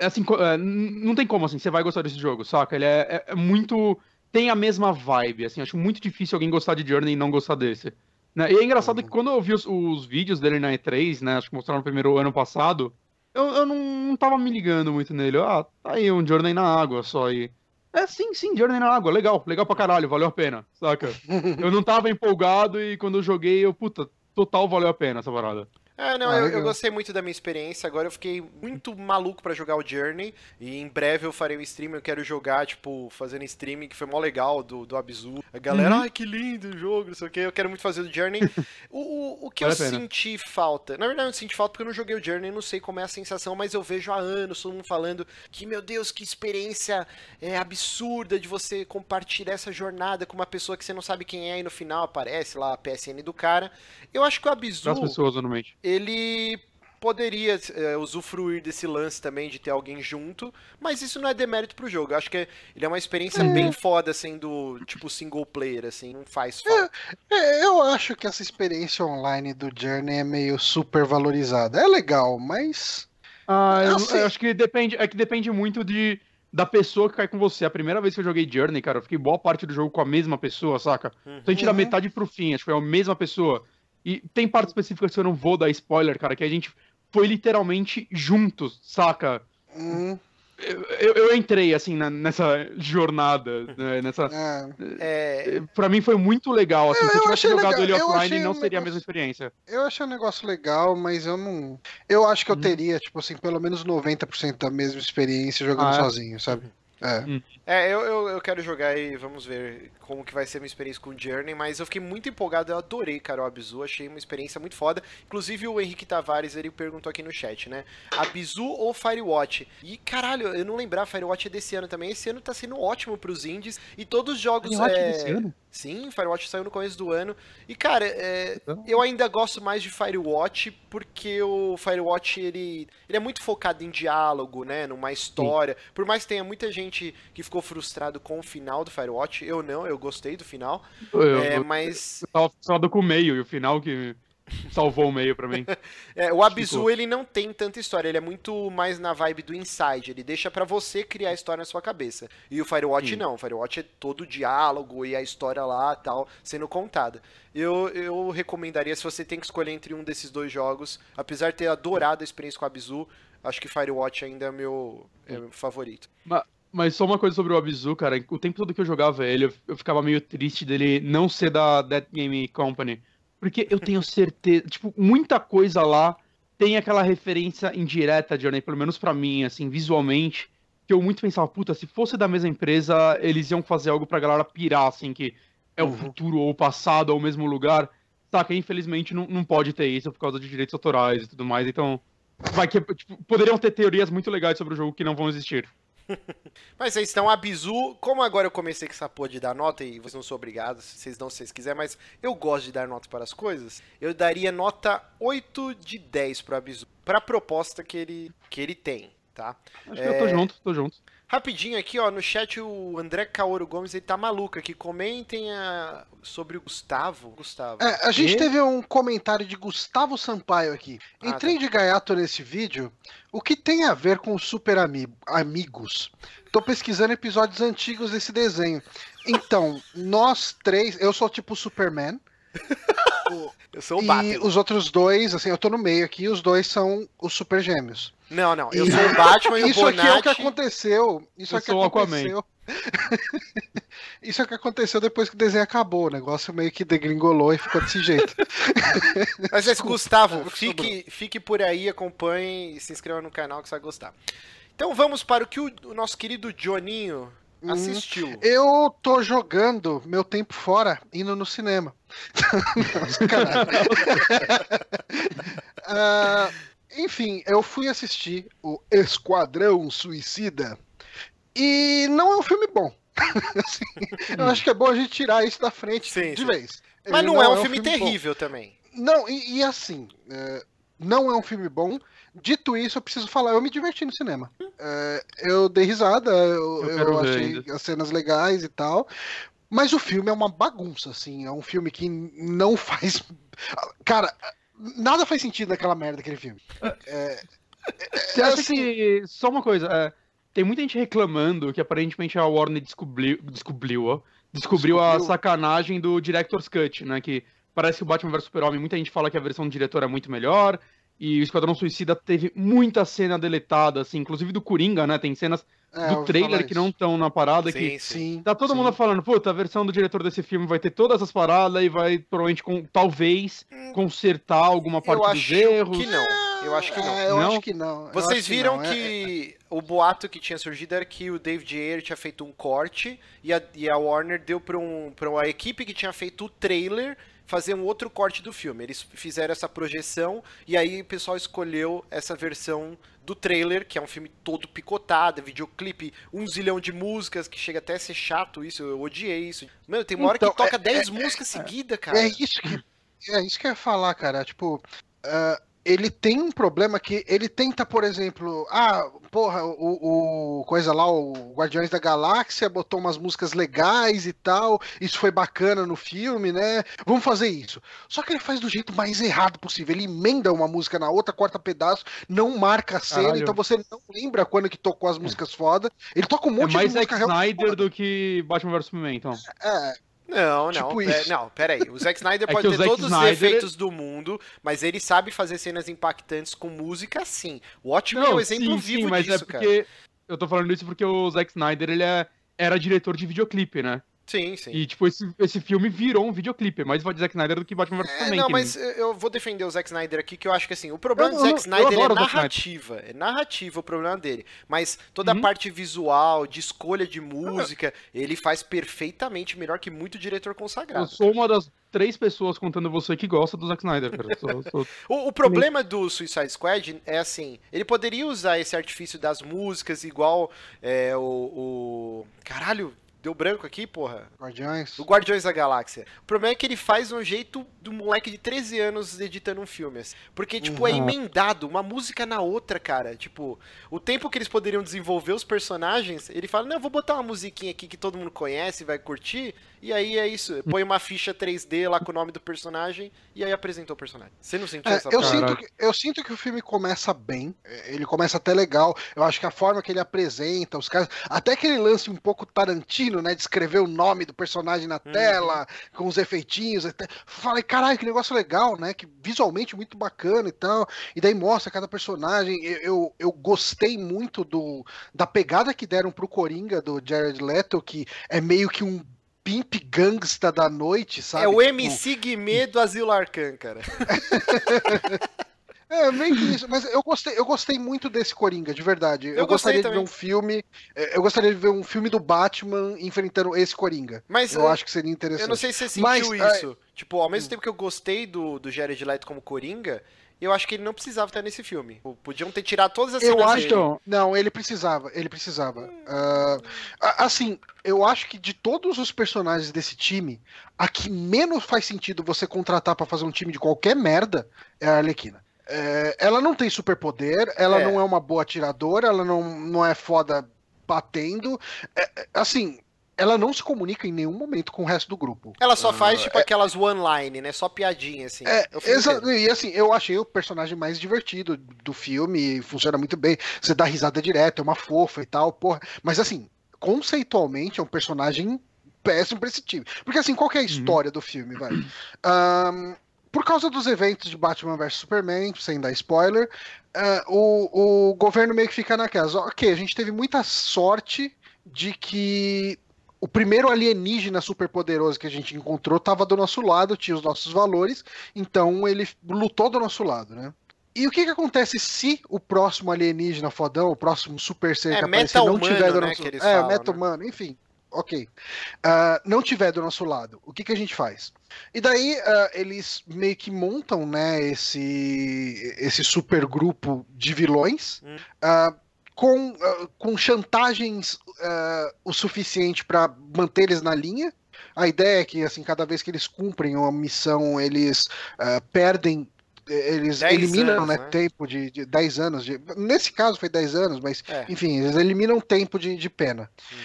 Assim, é, não tem como, assim, você vai gostar desse jogo, saca? Ele é, é- é muito. Tem a mesma vibe, assim, acho muito difícil alguém gostar de Journey e não gostar desse. Né? E é engraçado que quando eu vi os, os vídeos dele na E3, né, acho que mostraram no primeiro ano passado, eu, eu não, não tava me ligando muito nele. Ah, tá aí um Journey na água só aí. É, sim, sim, Journey na água, legal, legal pra caralho, valeu a pena, saca? [LAUGHS] eu não tava empolgado e quando eu joguei, eu, puta, total valeu a pena essa parada. É, não, Ah, eu, eu gostei muito da minha experiência. Agora eu fiquei muito maluco pra jogar o Journey. E em breve eu farei um stream. Eu quero jogar, tipo, fazendo streaming, que foi mó legal do, do Abzu. A galera, Uhum. ai que lindo o jogo, não sei o que. Eu quero muito fazer o Journey. [LAUGHS] O, o, o que Vale eu senti falta. Na verdade, eu senti falta porque eu não joguei o Journey, não sei como é a sensação, mas eu vejo há anos todo mundo falando que, meu Deus, que experiência é, absurda de você compartilhar essa jornada com uma pessoa que você não sabe quem é e no final aparece lá a PSN do cara. Eu acho que o Abzu Das pessoas, normalmente. Ele poderia é, usufruir desse lance também de ter alguém junto, mas isso não é demérito pro jogo. Eu acho que ele é uma experiência bem foda sendo tipo single player assim, não faz falta. É, eu acho que essa experiência online do Journey é meio super valorizada. É legal, mas. Ah, eu, sei. eu acho que depende, é que depende muito de da pessoa que cai com você. A primeira vez que eu joguei Journey, cara, eu fiquei boa parte do jogo com a mesma pessoa, saca? Então a gente da Uhum. metade pro fim, acho que foi a mesma pessoa. E tem partes específicas que eu não vou dar spoiler, cara, que a gente foi literalmente juntos, saca? Hum, Eu, eu- entrei, assim, na- nessa jornada, né, nessa... é, É, Pra mim foi muito legal, assim, Eu- se eu tivesse jogado legal, ele offline, não um seria a negócio- mesma experiência. eu achei um negócio legal, mas eu não. Eu acho que eu Uhum. teria, tipo assim, pelo menos 90% da mesma experiência jogando Ah, é? sozinho, sabe? É. é eu, eu, eu quero jogar e vamos ver como que vai ser a minha experiência com o Journey, mas eu fiquei muito empolgado, eu adorei, cara, o Abzu, achei uma experiência muito foda. Inclusive o Henrique Tavares, ele perguntou aqui no chat, né? Abzu ou Firewatch? E caralho, eu não lembrava, Firewatch é desse ano também. Esse ano tá sendo ótimo pros indies e todos os jogos Firewatch é... desse ano? Sim, Firewatch saiu no começo do ano. E, cara, é, Então. eu ainda gosto mais de Firewatch porque o Firewatch, ele, ele é muito focado em diálogo, né? Numa história. Por mais que tenha muita gente que ficou frustrado com o final do Firewatch, eu não, eu gostei do final. Eu, É, eu, mas... eu tava frustrado com o meio e o final que salvou o meio pra mim. [LAUGHS] É, o Abzu, ele não tem tanta história, ele é muito mais na vibe do Inside, ele deixa para você criar a história na sua cabeça. E o Firewatch Sim. não, o Firewatch é todo o diálogo e a história lá tal, sendo contada. Eu, eu recomendaria, se você tem que escolher entre um desses dois jogos, apesar de ter adorado a experiência com o Abzu, acho que Firewatch ainda é meu, é meu favorito. Mas, mas só uma coisa sobre o Abzu, cara, o tempo todo que eu jogava ele, eu, ficava meio triste dele não ser da Dead Game Company. Porque eu tenho certeza, tipo, muita coisa lá tem aquela referência indireta, Johnny, pelo menos para mim, assim, visualmente, que eu muito pensava, puta, se fosse da mesma empresa, eles iam fazer algo pra galera pirar, assim, que é o uhum. futuro ou o passado ou o mesmo lugar. Saca, infelizmente não, não pode ter isso por causa de direitos autorais e tudo mais, então. Vai que, tipo, poderiam ter teorias muito legais sobre o jogo que não vão existir. [LAUGHS] mas vocês estão a bizu. Como agora eu comecei com essa porra de dar nota e vocês não são obrigados, vocês dão se vocês quiserem, mas eu gosto de dar nota para as coisas. Eu daria nota 8 de 10 pro Abizu. Pra proposta que ele, que ele tem, tá? Acho é... que eu tô é, junto, tô junto. Rapidinho aqui, ó, no chat o André Kaoru Gomes, ele tá maluco aqui. Comentem a... sobre o Gustavo. Gustavo. É, a gente e? teve um comentário de Gustavo Sampaio aqui. Ah, Entrei tá. de gaiato nesse vídeo. O que tem a ver com Super Ami Amigos? Tô pesquisando episódios antigos desse desenho. Então, [LAUGHS] nós três, eu sou tipo Superman. [LAUGHS] eu sou o e Batman. os outros dois, assim, eu tô no meio aqui, os dois são os Super Gêmeos. Não, não. Eu sou o Batman e o Isso Bonatti... aqui é o que aconteceu. Isso eu é que aconteceu. [LAUGHS] Isso é o que aconteceu depois que o desenho acabou. O negócio meio que degringolou e ficou desse jeito. [LAUGHS] Mas esse Gustavo, fique, fique por aí, acompanhe e se inscreva no canal que você vai gostar. Então vamos para o que o, o nosso querido Joninho hum, assistiu. Eu tô jogando meu tempo fora, indo no cinema. [LAUGHS] uh, enfim, eu fui assistir o Esquadrão Suicida e não é um filme bom. [LAUGHS] assim, eu acho que é bom a gente tirar isso da frente sim, de sim. vez. Mas não, não, é um, é um filme, filme, terrível bom. também. Não, e, e assim, é, não é um filme bom. Dito isso, eu preciso falar, eu me diverti no cinema. É, eu dei risada, eu, eu, eu achei as cenas legais e tal. Mas o filme é uma bagunça, assim. É um filme que não [LAUGHS] faz. Cara, nada faz sentido naquela merda daquele filme. É, é, Você acha assim... que. Só uma coisa. É, tem muita gente reclamando que aparentemente a Warner descobriu. Descobriu, ó. Descobriu, descobriu. a sacanagem do Director's Cut, né? Que parece que o Batman vs Super-Homem, muita gente fala que a versão do diretor é muito melhor. E o Esquadrão Suicida teve muita cena deletada, assim, inclusive do Coringa, né? Tem cenas é, do trailer que não estão na parada sim, que sim, tá todo sim. mundo falando, puta, a versão do diretor desse filme vai ter todas as paradas e vai provavelmente com, talvez hum, consertar alguma parte eu dos erros. Que não. Eu acho que não. É, eu não? acho que não. Vocês viram que, que, é, é... o boato que tinha surgido era que o David Ayer tinha feito um corte e a, e a Warner deu para um, pra uma equipe que tinha feito o trailer fazer um outro corte do filme. Eles fizeram essa projeção e aí o pessoal escolheu essa versão do trailer, que é um filme todo picotado, videoclipe, um zilhão de músicas, que chega até a ser chato isso, eu odiei isso. Mano, tem uma hora então, que toca 10 é, é, músicas é, seguidas, cara. É isso que, é isso que eu ia falar, cara. Tipo, uh, ele tem um problema que ele tenta, por exemplo, ah, porra, o, o, coisa lá, o Guardiões da Galáxia botou umas músicas legais e tal, isso foi bacana no filme, né? Vamos fazer isso. Só que ele faz do jeito mais errado possível. Ele emenda uma música na outra, corta pedaço, não marca a cena, Caralho. então você não lembra quando que tocou as músicas foda. Ele toca um monte é mais de música Snyder do que Batman vs Superman, então. É, não, não, tipo é, não, peraí. O Zack Snyder [LAUGHS] é pode ter todos Snyder... os efeitos do mundo, mas ele sabe fazer cenas impactantes com música sim. O Watchmen não, é o exemplo sim, vivo sim, mas disso, é porque cara. Eu tô falando isso porque o Zack Snyder, ele é, era diretor de videoclipe, né? Sim, sim. E, tipo, esse, esse filme virou um videoclipe, é mais de Zack Snyder do que Batman vs é, Superman. Não, mas eu vou defender o Zack Snyder aqui, que eu acho que, assim, o problema eu, do Zack Snyder é narrativa. É narrativa o problema dele. Mas toda uhum. a parte visual, de escolha de música, ele faz perfeitamente melhor que muito diretor consagrado. Eu sou uma das três pessoas contando você que gosta do Zack Snyder, cara. Sou, sou... [LAUGHS] o, o, problema do Suicide Squad é assim, ele poderia usar esse artifício das músicas igual é, o, o... Caralho, Deu branco aqui, porra. Guardiões. Do Guardiões da Galáxia. O problema é que ele faz um jeito do moleque de 13 anos editando um filme. assim. Porque, tipo, é Uhum. emendado, uma música na outra, cara. Tipo, o tempo que eles poderiam desenvolver os personagens, ele fala, não, vou botar uma musiquinha aqui que todo mundo conhece, vai curtir. E aí é isso. Põe uma ficha 3D lá com o nome do personagem e aí apresentou o personagem. Você não sentiu É, essa eu, sinto que, eu sinto que o filme começa bem, é, ele começa até legal. Eu acho que a forma que ele apresenta os caras, até que ele lance um pouco Tarantino, né? De escrever o nome do personagem na Uhum. tela, com os efeitinhos. Até, falei, caralho, que negócio legal, né? Que visualmente muito bacana e tal. E daí mostra cada personagem. Eu, eu, eu gostei muito do, da pegada que deram pro Coringa do Jared Leto, que é meio que um pimp gangsta da noite, sabe? É o Tipo, MC Guimê do Asilo Arcan, cara. [LAUGHS] É, meio que isso, mas eu gostei, eu gostei muito desse Coringa, de verdade. Eu, Eu gostaria de ver também. um filme. é, Eu gostaria de ver um filme do Batman enfrentando esse Coringa. Mas Eu eu, acho que seria interessante. eu não sei se você Mas, sentiu é, isso. Tipo, ao mesmo tempo que eu gostei do, do Jared Leto como Coringa, eu acho que ele não precisava estar nesse filme. Tipo, Podiam ter tirado todas as Eu cenas acho dele. Não, ele precisava, ele precisava. A- assim, eu acho que de todos os personagens desse time, a que menos faz sentido você contratar pra fazer um time de qualquer merda é a Arlequina. É, ela não tem superpoder, ela É. não é uma boa atiradora, ela não, não é foda batendo. É, é, assim, ela não se comunica em nenhum momento com o resto do grupo. Ela só faz, tipo, aquelas one-line, né? Só piadinha, assim. É, o filme exa- inteiro. e assim, eu achei o personagem mais divertido do filme, funciona muito bem. Você dá risada direto, é uma fofa e tal, porra. Mas assim, conceitualmente é um personagem péssimo pra esse time. Porque assim, qual que é a história do filme, vai? Ahn, por causa dos eventos de Batman vs Superman, sem dar spoiler, ah, o, o governo meio que fica naquelas. Ok, a gente teve muita sorte de que o primeiro alienígena superpoderoso que a gente encontrou estava do nosso lado, tinha os nossos valores, então ele lutou do nosso lado, né? E o que, que acontece se o próximo alienígena fodão, o próximo super ser É, que aparecer não tiver do né, nosso É, falam, meta-humano, enfim. Ok. Ah, não tiver do nosso lado, o que, que a gente faz? E daí ah, eles meio que montam, né, esse, esse super grupo de vilões Hum. ah, com, com chantagens o suficiente para manter eles na linha. A ideia é que, assim, cada vez que eles cumprem uma missão, eles perdem. Eles 10 eliminam anos, né, né? tempo de, de 10 anos. de- nesse caso foi 10 anos, mas É. enfim, eles eliminam tempo de, de pena. Uhum.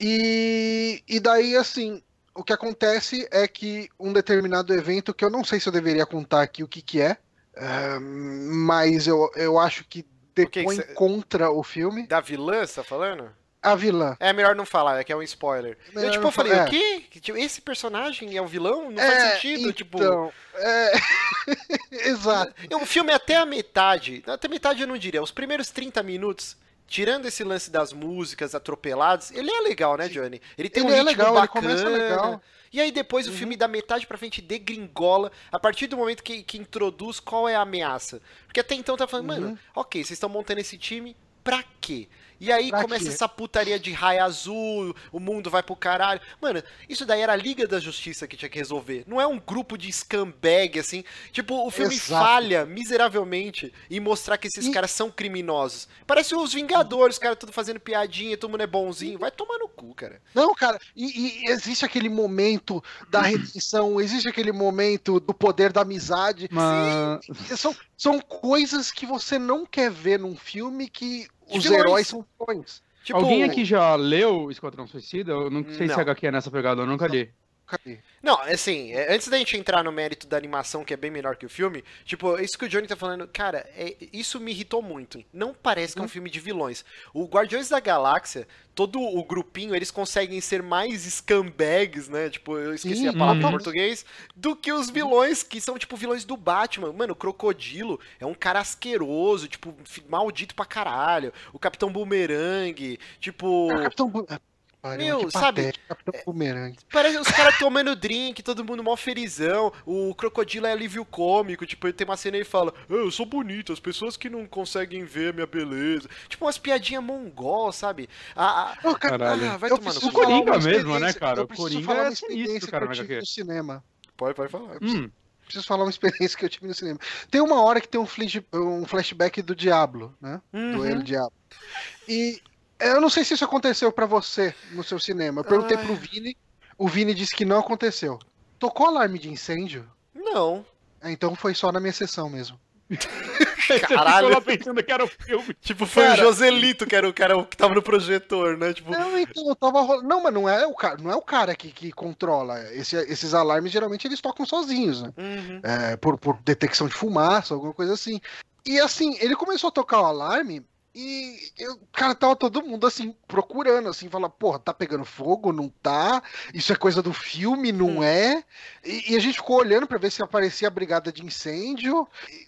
E, e daí, assim, o que acontece é que um determinado evento, que eu não sei se eu deveria contar aqui o que, que é, ah, mas eu, eu acho que depõe cê- contra o filme. Da vilã, você tá falando? A vilã. É melhor não falar, é que é um spoiler. eu, Melhor tipo, não eu falei, falar, o quê? Tipo, Esse personagem é o vilão? Não É, faz sentido, tipo... Então, é... [LAUGHS] Exato. O filme é até a metade, até metade eu não diria, os primeiros 30 minutos, tirando esse lance das músicas atropeladas, ele é legal, né, Johnny? Ele tem Ele um é ritmo legal, ele bacana. começa legal. E aí depois o filme da metade pra frente degringola, a partir do momento que, que introduz qual é a ameaça. Porque até então tá falando, Uhum. mano, ok, vocês estão montando esse time pra quê? E aí Pra começa quê? essa putaria de raio azul, o mundo vai pro caralho. Mano, isso daí era a Liga da Justiça que tinha que resolver. Não é um grupo de scumbag, assim. Tipo, o filme Exato. falha miseravelmente em mostrar que esses E- caras são criminosos. Parece os Vingadores, os caras tudo fazendo piadinha, todo mundo é bonzinho. Vai tomar no cu, cara. Não, cara, e, e existe aquele momento da redenção, [COUGHS] existe aquele momento do poder da amizade. mas... São, são coisas que você não quer ver num filme que os vilões. heróis são vilões. Tipo, Alguém aqui já leu Esquadrão Suicida? Eu não sei Não. se a HQ é nessa pegada, eu nunca li. Não, assim, é, antes da gente entrar no mérito da animação, que é bem melhor que o filme, tipo, isso que o Johnny tá falando, cara, é- isso me irritou muito. Não parece que é um filme de vilões. O Guardiões da Galáxia, todo o grupinho, eles conseguem ser mais scumbags, né? Tipo, eu esqueci Sim, a palavra em uhum. português, do que os vilões, que são, tipo, vilões do Batman. Mano, o Crocodilo é um cara asqueroso, tipo, maldito pra caralho. O Capitão Boomerang, tipo. Ah, Capitão Bu- pariu, Meu, sabe, Capitão Boomerang. Parece os caras [LAUGHS] tomando drink, todo mundo mó felizão. O crocodilo é alívio cômico. Tipo, ele tem uma cena e ele fala: "Ah, Eu sou bonito, as pessoas que não conseguem ver a minha beleza. Tipo, umas piadinhas mongol, sabe? Ah, ah, Caralho. ah, vai eu tomar no. O Coringa mesmo, né, cara? O Coringa é experiência cara, que eu tive HQ. no cinema. Pode, pode falar. Hum, Preciso falar uma experiência que eu tive no cinema. Tem uma hora que tem um, flash, um flashback do Diablo, né? Do Uhum. El Diablo. E Eu não sei se isso aconteceu pra você no seu cinema. Eu perguntei Ai. pro Vini, o Vini disse que não aconteceu. Tocou alarme de incêndio? Não. É, então foi só na minha sessão mesmo. [LAUGHS] Você Caralho. ficou lá pensando que era o filme. Tipo, foi Cara- o Joselito que era o cara que tava no projetor, né? Tipo, Não, então eu tava rolando. Não, mas não é o cara, não é o cara que, que controla. Esse- esses alarmes geralmente eles tocam sozinhos, né? uhum. É, por, por detecção de fumaça, alguma coisa assim. E assim, ele começou a tocar o alarme e, eu, cara, tava todo mundo assim, procurando, assim, fala, porra, tá pegando fogo? Não tá? Isso é coisa do filme? Não Hum. é? E, e a gente ficou olhando pra ver se aparecia a brigada de incêndio. E,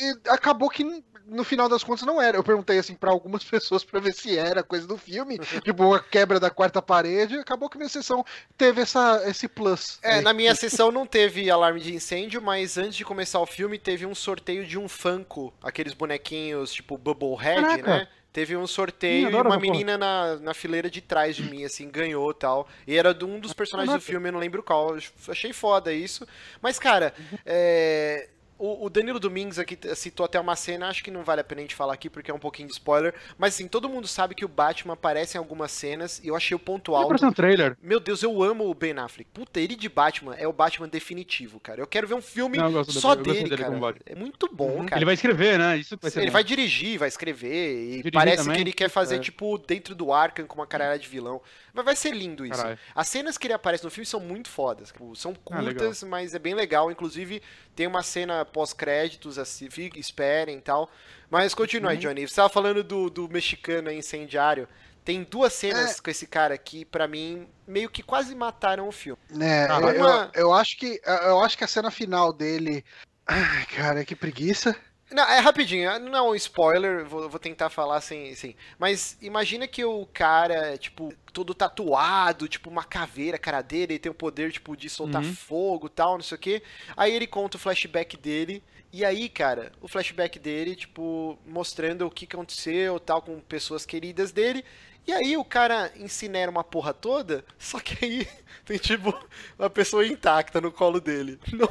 e acabou que no final das contas não era. Eu perguntei assim pra algumas [LAUGHS] pessoas pra ver se era coisa do filme, tipo a quebra da quarta parede. Acabou que minha sessão teve essa, esse plus. É, aí. na minha sessão não teve alarme de incêndio, mas antes de começar o filme teve um sorteio de um Funko, aqueles bonequinhos tipo Bubblehead, Caraca. né? Teve um sorteio Ih, e uma menina na, na fileira de trás de mim, assim, ganhou e tal. E era de um dos personagens do filme, eu não lembro qual. Achei foda isso. Mas, cara, é, O, o Danilo Domingues aqui citou até uma cena, acho que não vale a pena a gente falar aqui porque é um pouquinho de spoiler, mas assim, todo mundo sabe que o Batman aparece em algumas cenas e eu achei o ponto alto. apareceu no trailer. Meu Deus, eu amo o Ben Affleck. Puta, ele de Batman é o Batman definitivo, cara. Eu quero ver um filme Não, dele, só dele, dele cara. Batman. É muito bom, cara. Ele vai escrever, né? Isso vai ser Ele bom. vai dirigir, vai escrever, e Dirigir parece também? que ele quer fazer, É. tipo, dentro do Arkham com uma caralhada de vilão. Mas vai ser lindo isso. As cenas que ele aparece no filme são muito fodas. São Ah, curtas, mas é bem legal. Inclusive, tem uma cena pós-créditos, assim, fiquem, esperem e tal. Mas continua Uhum. aí, Johnny. Você tava falando do, do mexicano aí, incendiário. Tem duas É. cenas com esse cara aqui, pra mim, meio que quase mataram o filme. É, Ah, eu, uma- eu, eu acho que eu acho que a cena final dele. Ai, cara, que preguiça. Não, é rapidinho, não é um spoiler, vou, vou tentar falar sem, assim. Mas imagina que o cara, tipo, todo tatuado, tipo uma caveira, cara dele, ele tem o poder, tipo, de soltar Uhum. fogo e tal, não sei o quê. Aí ele conta o flashback dele. E aí, cara, o flashback dele, tipo, mostrando o que aconteceu, tal, com pessoas queridas dele. E aí o cara incinera uma porra toda, só que aí [LAUGHS] tem, tipo, uma pessoa intacta no colo dele. Não,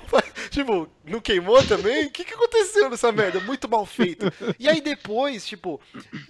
tipo, não queimou também? O que, que aconteceu nessa merda? Muito mal feito. E aí depois, tipo,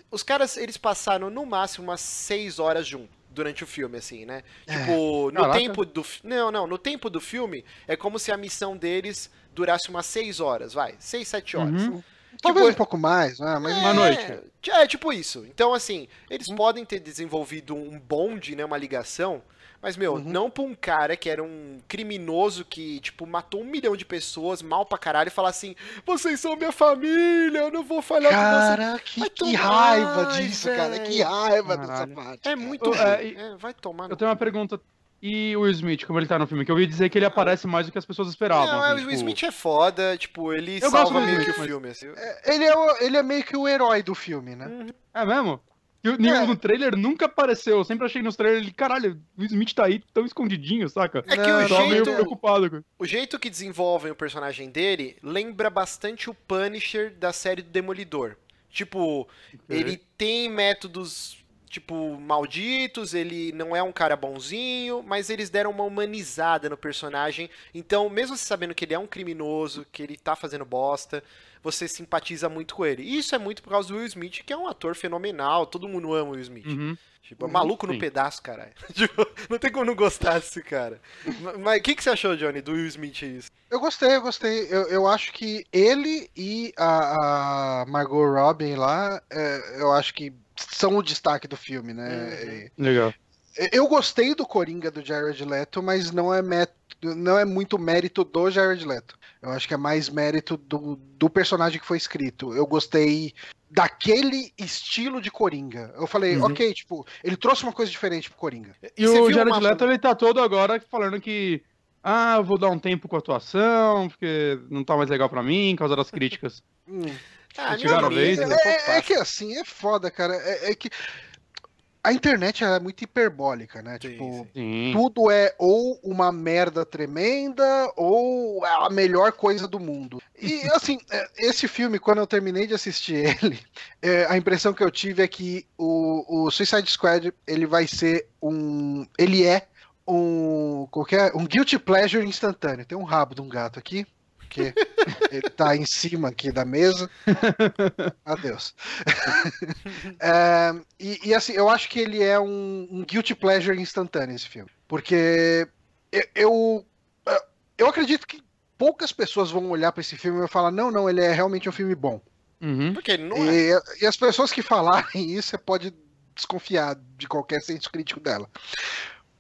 os caras, eles passaram no máximo umas seis horas juntos. Durante o filme, assim, né? Tipo, no Caraca. tempo do. Não, não, no tempo do filme é como se a missão deles durasse umas seis horas, vai. Seis, sete horas. Uhum. Talvez Tipo, um pouco mais, né? Mas Uma noite. É, tipo isso. Então, assim, eles podem ter desenvolvido um bonde, né? Uma ligação. Mas, meu, não pra um cara que era um criminoso que, tipo, matou um milhão de pessoas, mal pra caralho, e falar assim: vocês são minha família, eu não vou falhar com Cara, que, Vai que tomar, raiva disso, cara. Que raiva dessa Caralho. parte. você. É cara. muito Eu- é, É, vai tomar. Eu tenho uma pergunta. E o Will Smith, como ele tá no filme? Que eu ouvi dizer que ele aparece mais do que as pessoas esperavam. Não, é, assim, o Will tipo- Smith é foda, tipo, ele Eu gosto salva do meio Will que o Smith, filme, assim. É, Ele é, o- ele é meio que o herói do filme, né? É mesmo? E o, É. no trailer nunca apareceu. Eu sempre achei nos trailers ele, caralho, o Will Smith tá aí tão escondidinho, saca? É que o Eu tava meio jeito, preocupado. com- o jeito que desenvolvem o personagem dele lembra bastante o Punisher da série do Demolidor. Tipo, ele tem métodos, tipo, malditos, ele não é um cara bonzinho, mas eles deram uma humanizada no personagem. Então, mesmo você sabendo que ele é um criminoso, que ele tá fazendo bosta, você simpatiza muito com ele. E isso é muito por causa do Will Smith, que é um ator fenomenal, todo mundo ama o Will Smith. Uhum. Tipo, é maluco no Sim. pedaço, caralho. [LAUGHS] Tipo, não tem como não gostar desse cara. Ma- Mas o que, que você achou, Johnny, do Will Smith isso? Eu gostei, eu gostei. Eu, eu acho que ele e a, a Margot Robin lá, é, eu acho que são o destaque do filme, né? Legal. Eu gostei do Coringa do Jared Leto, mas não é, mé- não é muito mérito do Jared Leto. Eu acho que é mais mérito do, do personagem que foi escrito. Eu gostei daquele estilo de Coringa. Eu falei, Uhum. ok, tipo, ele trouxe uma coisa diferente pro Coringa. E Você o Jared uma- Leto, ele tá todo agora falando que. Ah, eu vou dar um tempo com a atuação, porque não tá mais legal pra mim, por causa das críticas. [LAUGHS] Ah, vez, né? pô, É, é passa. que assim, é foda, cara. É, é que a internet é muito hiperbólica, né? Sim, tipo, sim. Tudo é ou uma merda tremenda ou é a melhor coisa do mundo. E [LAUGHS] assim, é, esse filme, quando eu terminei de assistir [LAUGHS] ele, é, a impressão que eu tive é que o, o Suicide Squad ele vai ser um. Ele é um. Qualquer, um guilty pleasure instantâneo. Tem um rabo de um gato aqui. Porque ele tá em cima aqui da mesa. [LAUGHS] Adeus. [LAUGHS] é, e, e, assim, eu acho que ele é um, um guilty pleasure instantâneo esse filme. Porque eu, eu, eu acredito que poucas pessoas vão olhar para esse filme e falar: não, não, ele é realmente um filme bom. Uhum. Porque não e, é. e as pessoas que falarem isso, você pode desconfiar de qualquer senso crítico dela.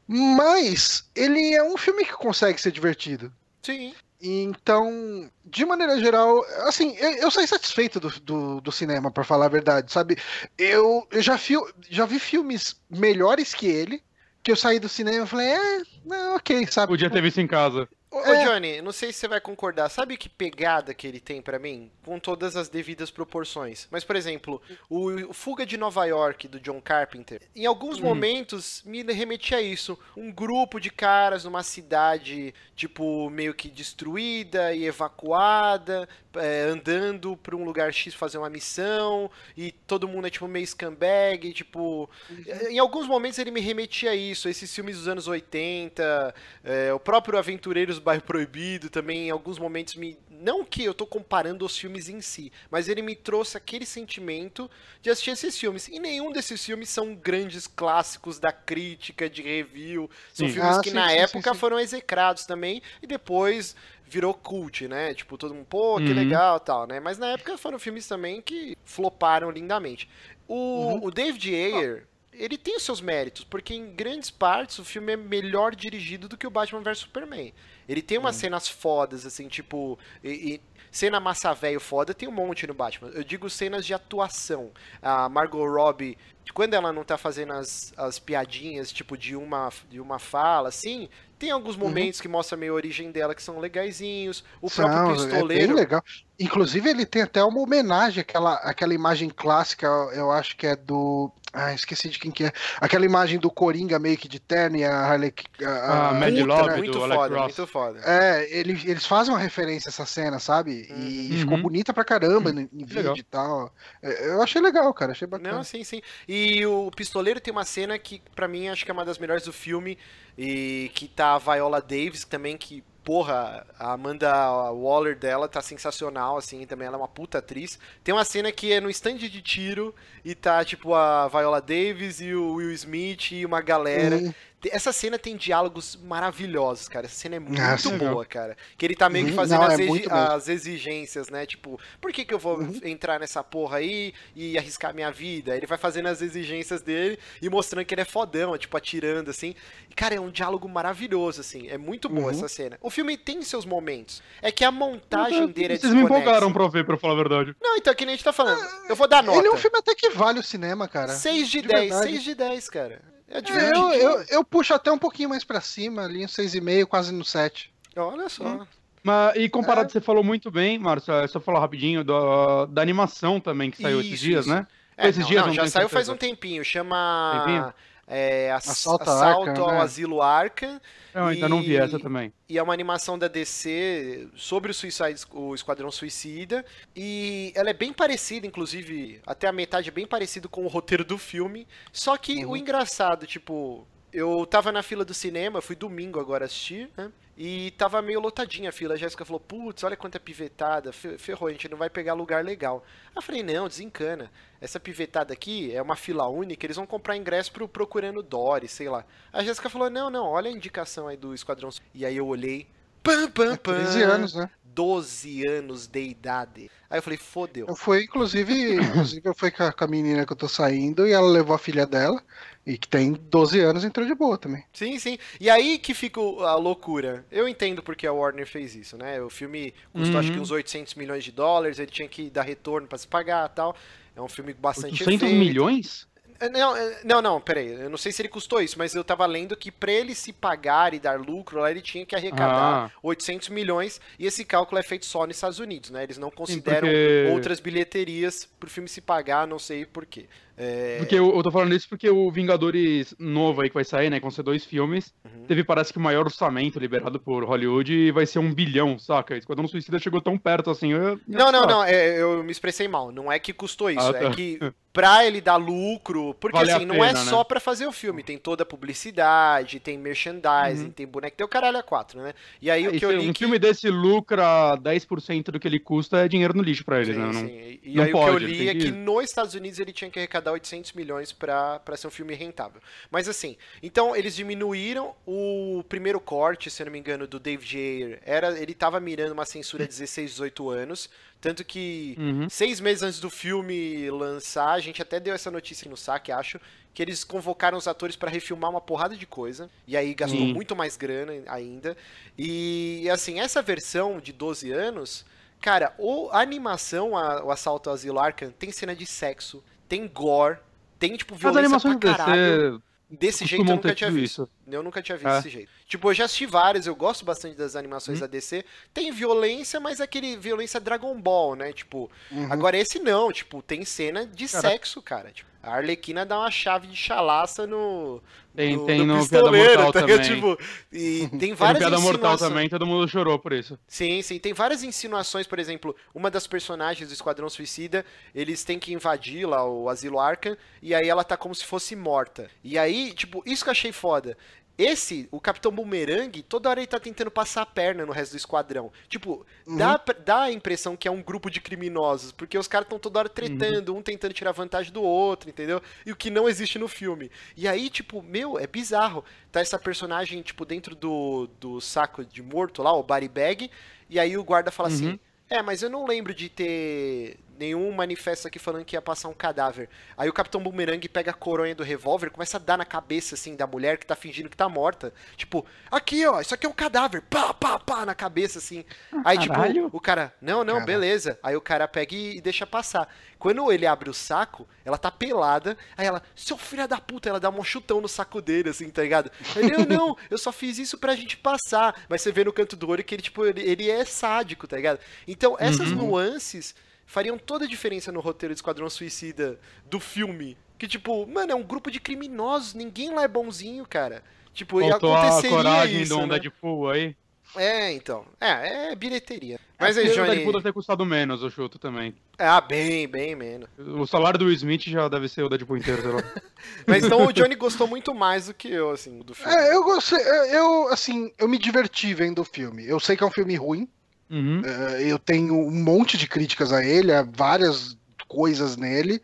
Mas ele é um filme que consegue ser divertido. Sim. Então, de maneira geral, assim, eu, eu saí satisfeito do, do, do cinema, para falar a verdade, sabe? Eu, eu já, fi, já vi filmes melhores que ele, que eu saí do cinema e falei, é, é, ok, sabe? Podia ter visto em casa. Ô, é. Johnny, não sei se você vai concordar. Sabe que pegada que ele tem para mim? Com todas as devidas proporções. Mas, por exemplo, o Fuga de Nova York, do John Carpenter, em alguns hum. momentos me remetia a isso. Um grupo de caras numa cidade, tipo, meio que destruída e evacuada, é, andando pra um lugar X fazer uma missão, e todo mundo é, tipo, meio scumbag, tipo... Uhum. Em alguns momentos ele me remetia a isso, esses filmes dos anos 80, é, o próprio Aventureiros Bairro Proibido também em alguns momentos me. Não que eu tô comparando os filmes em si, mas ele me trouxe aquele sentimento de assistir esses filmes. E nenhum desses filmes são grandes clássicos da crítica, de review. São sim. filmes ah, que sim, na sim, época foram execrados também e depois virou cult, né? Tipo, todo mundo, pô, que uhum. legal tal, né? Mas na época foram filmes também que floparam lindamente. O, uhum. o David Ayer ele tem os seus méritos, porque em grandes partes o filme é melhor dirigido do que o Batman vs Superman. Ele tem umas hum. cenas fodas, assim, tipo. E, e, cena massa velho foda tem um monte no Batman. Eu digo cenas de atuação. A Margot Robbie, quando ela não tá fazendo as, as piadinhas, tipo, de uma, de uma fala, assim, tem alguns uhum. momentos uhum. que mostra meio a origem dela que são legaisinhos. O próprio pistoleiro. É bem legal. Inclusive, ele tem até uma homenagem àquela, àquela imagem clássica, eu acho que é do. Ah, esqueci de quem que é. Aquela imagem do Coringa meio que de terno e a Harley. A, ah, Mad Love, né? muito foda, muito foda. É, eles, eles fazem uma referência a essa cena, sabe? E uhum. ficou bonita pra caramba uhum. em vídeo legal. e tal. É, eu achei legal, cara, achei bacana. Não, sim, sim. E o Pistoleiro tem uma cena que, pra mim, acho que é uma das melhores do filme. E que tá a Viola Davis também, que porra, a Amanda Waller dela tá sensacional, assim, também ela é uma puta atriz. Tem uma cena que é no stand de tiro e tá, tipo, a Viola Davis e o Will Smith e uma galera. Uhum. Essa cena tem diálogos maravilhosos, cara. Essa cena é muito ah, boa, cara. Que ele tá meio que uhum. fazendo Não, as, é exi as, exigências, né? Tipo, por que, que eu vou uhum. entrar nessa porra aí e arriscar minha vida? Ele vai fazendo as exigências dele e mostrando que ele é fodão, tipo, atirando, assim. E, cara, é um diálogo maravilhoso, assim. É muito boa uhum. essa cena. O filme tem seus momentos. É que a montagem dele é Vocês me empolgaram pra ver, pra falar a verdade. Não, então, é que nem a gente tá falando. Eu vou dar nota. Ele é um filme até que vale o cinema, cara. 6 de, de 10, verdade. 6 de 10, cara. É, é eu, eu, eu, puxo até um pouquinho mais pra cima, ali, um 6,5, quase no 7. Olha só. Hum. Mas, e comparado, é. você falou muito bem, Márcio, é só falar rapidinho do, da animação também que saiu isso, esses dias, isso. né? É, esses não, dias, não, não já saiu certeza. faz um tempinho, chama tempinho? É, Assalto, Assalto ao né? Asilo Arkham. Eu ainda e, não vi essa também. E é uma animação da DC sobre o Suicide, o Esquadrão Suicida. E ela é bem parecida, inclusive, até a metade é bem parecido com o roteiro do filme. Só que uhum. o engraçado, tipo, eu tava na fila do cinema, fui domingo agora assistir, né? E tava meio lotadinha a fila. A Jéssica falou: Putz, olha quanta pivetada, ferrou, a gente não vai pegar lugar legal. Eu falei: Não, desencana. Essa pivetada aqui é uma fila única, eles vão comprar ingresso pro Procurando Dory, sei lá. A Jéssica falou: Não, não, olha a indicação aí do Esquadrão. E aí eu olhei: Pam, pam, pam. 13 anos, né? 12 anos de idade. Aí eu falei, fodeu. Eu fui, inclusive, [LAUGHS] inclusive eu fui com a, com a menina que eu tô saindo e ela levou a filha dela. E que tem 12 anos entrou de boa também. Sim, sim. E aí que fica a loucura. Eu entendo porque a Warner fez isso, né? O filme custou uhum. acho que uns 800 milhões de dólares, ele tinha que dar retorno para se pagar tal. É um filme bastante 800 efeito. milhões? É, não, é, não, não, peraí. Eu não sei se ele custou isso, mas eu tava lendo que pra ele se pagar e dar lucro lá, ele tinha que arrecadar ah. 800 milhões. E esse cálculo é feito só nos Estados Unidos, né? Eles não consideram Sim, porque... outras bilheterias pro filme se pagar, não sei porquê. É... Porque eu, eu tô falando isso porque o Vingadores novo aí que vai sair, né? Com ser dois filmes, uhum. teve parece que o maior orçamento liberado por Hollywood e vai ser um bilhão, saca? Esquadrão Suicida chegou tão perto assim. Eu, não, não, não, é, eu me expressei mal. Não é que custou isso, ah, é tá. é que pra ele dar lucro, porque Vale assim, não é pena, né? só pra fazer o filme, tem toda a publicidade, tem merchandising, Uhum. tem boneco, tem o caralho a quatro, né? E aí o E que eu se li um que... filme desse lucra 10% do que ele custa é dinheiro no lixo pra eles, Sim, né? Não- sim. E não aí o que eu pode, li é que- que nos Estados Unidos ele tinha que arrecadar 800 milhões pra pra ser um filme rentável. Mas assim, então eles diminuíram o primeiro corte, se eu não me engano, do David Ayer. Era, ele tava mirando uma censura 16, 18 anos. Tanto que Uhum. seis meses antes do filme lançar, a gente até deu essa notícia no saque, acho, que eles convocaram os atores pra refilmar uma porrada de coisa. E aí gastou Sim. muito mais grana ainda. E assim, essa versão de 12 anos, cara, o, a animação, a- o Assalto ao Asilo Arkham, tem cena de sexo, tem gore, tem tipo violência pra caralho. DC Desse jeito eu nunca tinha visto. isso. Eu nunca tinha visto É. desse jeito. Tipo, eu já assisti várias, eu gosto bastante das animações Hum. da DC. Tem violência, mas é aquele violência Dragon Ball, né? Tipo, Uhum. agora esse não, tipo, tem cena de Cara. sexo, cara. Tipo, a Arlequina dá uma chave de chalaça no. Tem- no, tem no no Piada Mortal tá [LAUGHS] também. Tipo, e [LAUGHS] tem Tem várias Piada Mortal também, todo mundo chorou por isso. Sim, sim. Tem várias insinuações, por exemplo, uma das personagens do Esquadrão Suicida, eles têm que invadir lá o Asilo Arkham, e aí ela tá como se fosse morta. E aí, tipo, isso que eu achei foda. Esse, o Capitão Boomerang, toda hora ele tá tentando passar a perna no resto do esquadrão. Tipo, dá, pra- dá a impressão que é um grupo de criminosos, porque os caras estão toda hora tretando, um tentando tirar vantagem do outro, entendeu? E o que não existe no filme. E aí, tipo, meu, é bizarro. Tá essa personagem, tipo, dentro do, do saco de morto lá, o body bag, e aí o guarda fala assim: Uhum. É, mas eu não lembro de ter nenhum manifesto aqui falando que ia passar um cadáver. Aí o Capitão Boomerang pega a coronha do revólver, começa a dar na cabeça, assim, da mulher que tá fingindo que tá morta. Tipo, aqui, ó, isso aqui é um cadáver. Pá, pá, pá, na cabeça, assim. Aí, Caralho. tipo, o cara, não, não, Cara. beleza. Aí o cara pega e e deixa passar. Quando ele abre o saco, ela tá pelada. Aí ela, seu filho da puta, ela dá um chutão no saco dele, assim, tá ligado? Ele, não, não, eu só fiz isso pra gente passar. Mas você vê no canto do olho que ele, tipo, ele, ele é sádico, tá ligado? Então, essas Uhum. nuances fariam toda a diferença no roteiro de Esquadrão Suicida do filme. Que, tipo, mano, é um grupo de criminosos, ninguém lá é bonzinho, cara. Tipo, e Faltou a aconteceria coragem isso, do né? Deadpool aí. É, então. É, é bilheteria. Mas aí, Porque O Johnny... Deadpool deve ter custado menos, eu chuto também. Ah, bem, bem menos. O salário do Will Smith já deve ser o Deadpool inteiro, sei lá. [LAUGHS] Mas então o Johnny gostou muito mais do que eu, assim, do filme. É, eu gostei. eu- Eu, assim, eu me diverti vendo o filme. Eu sei que é um filme ruim. Uhum. eh, Eu tenho um monte de críticas a ele, há várias coisas nele.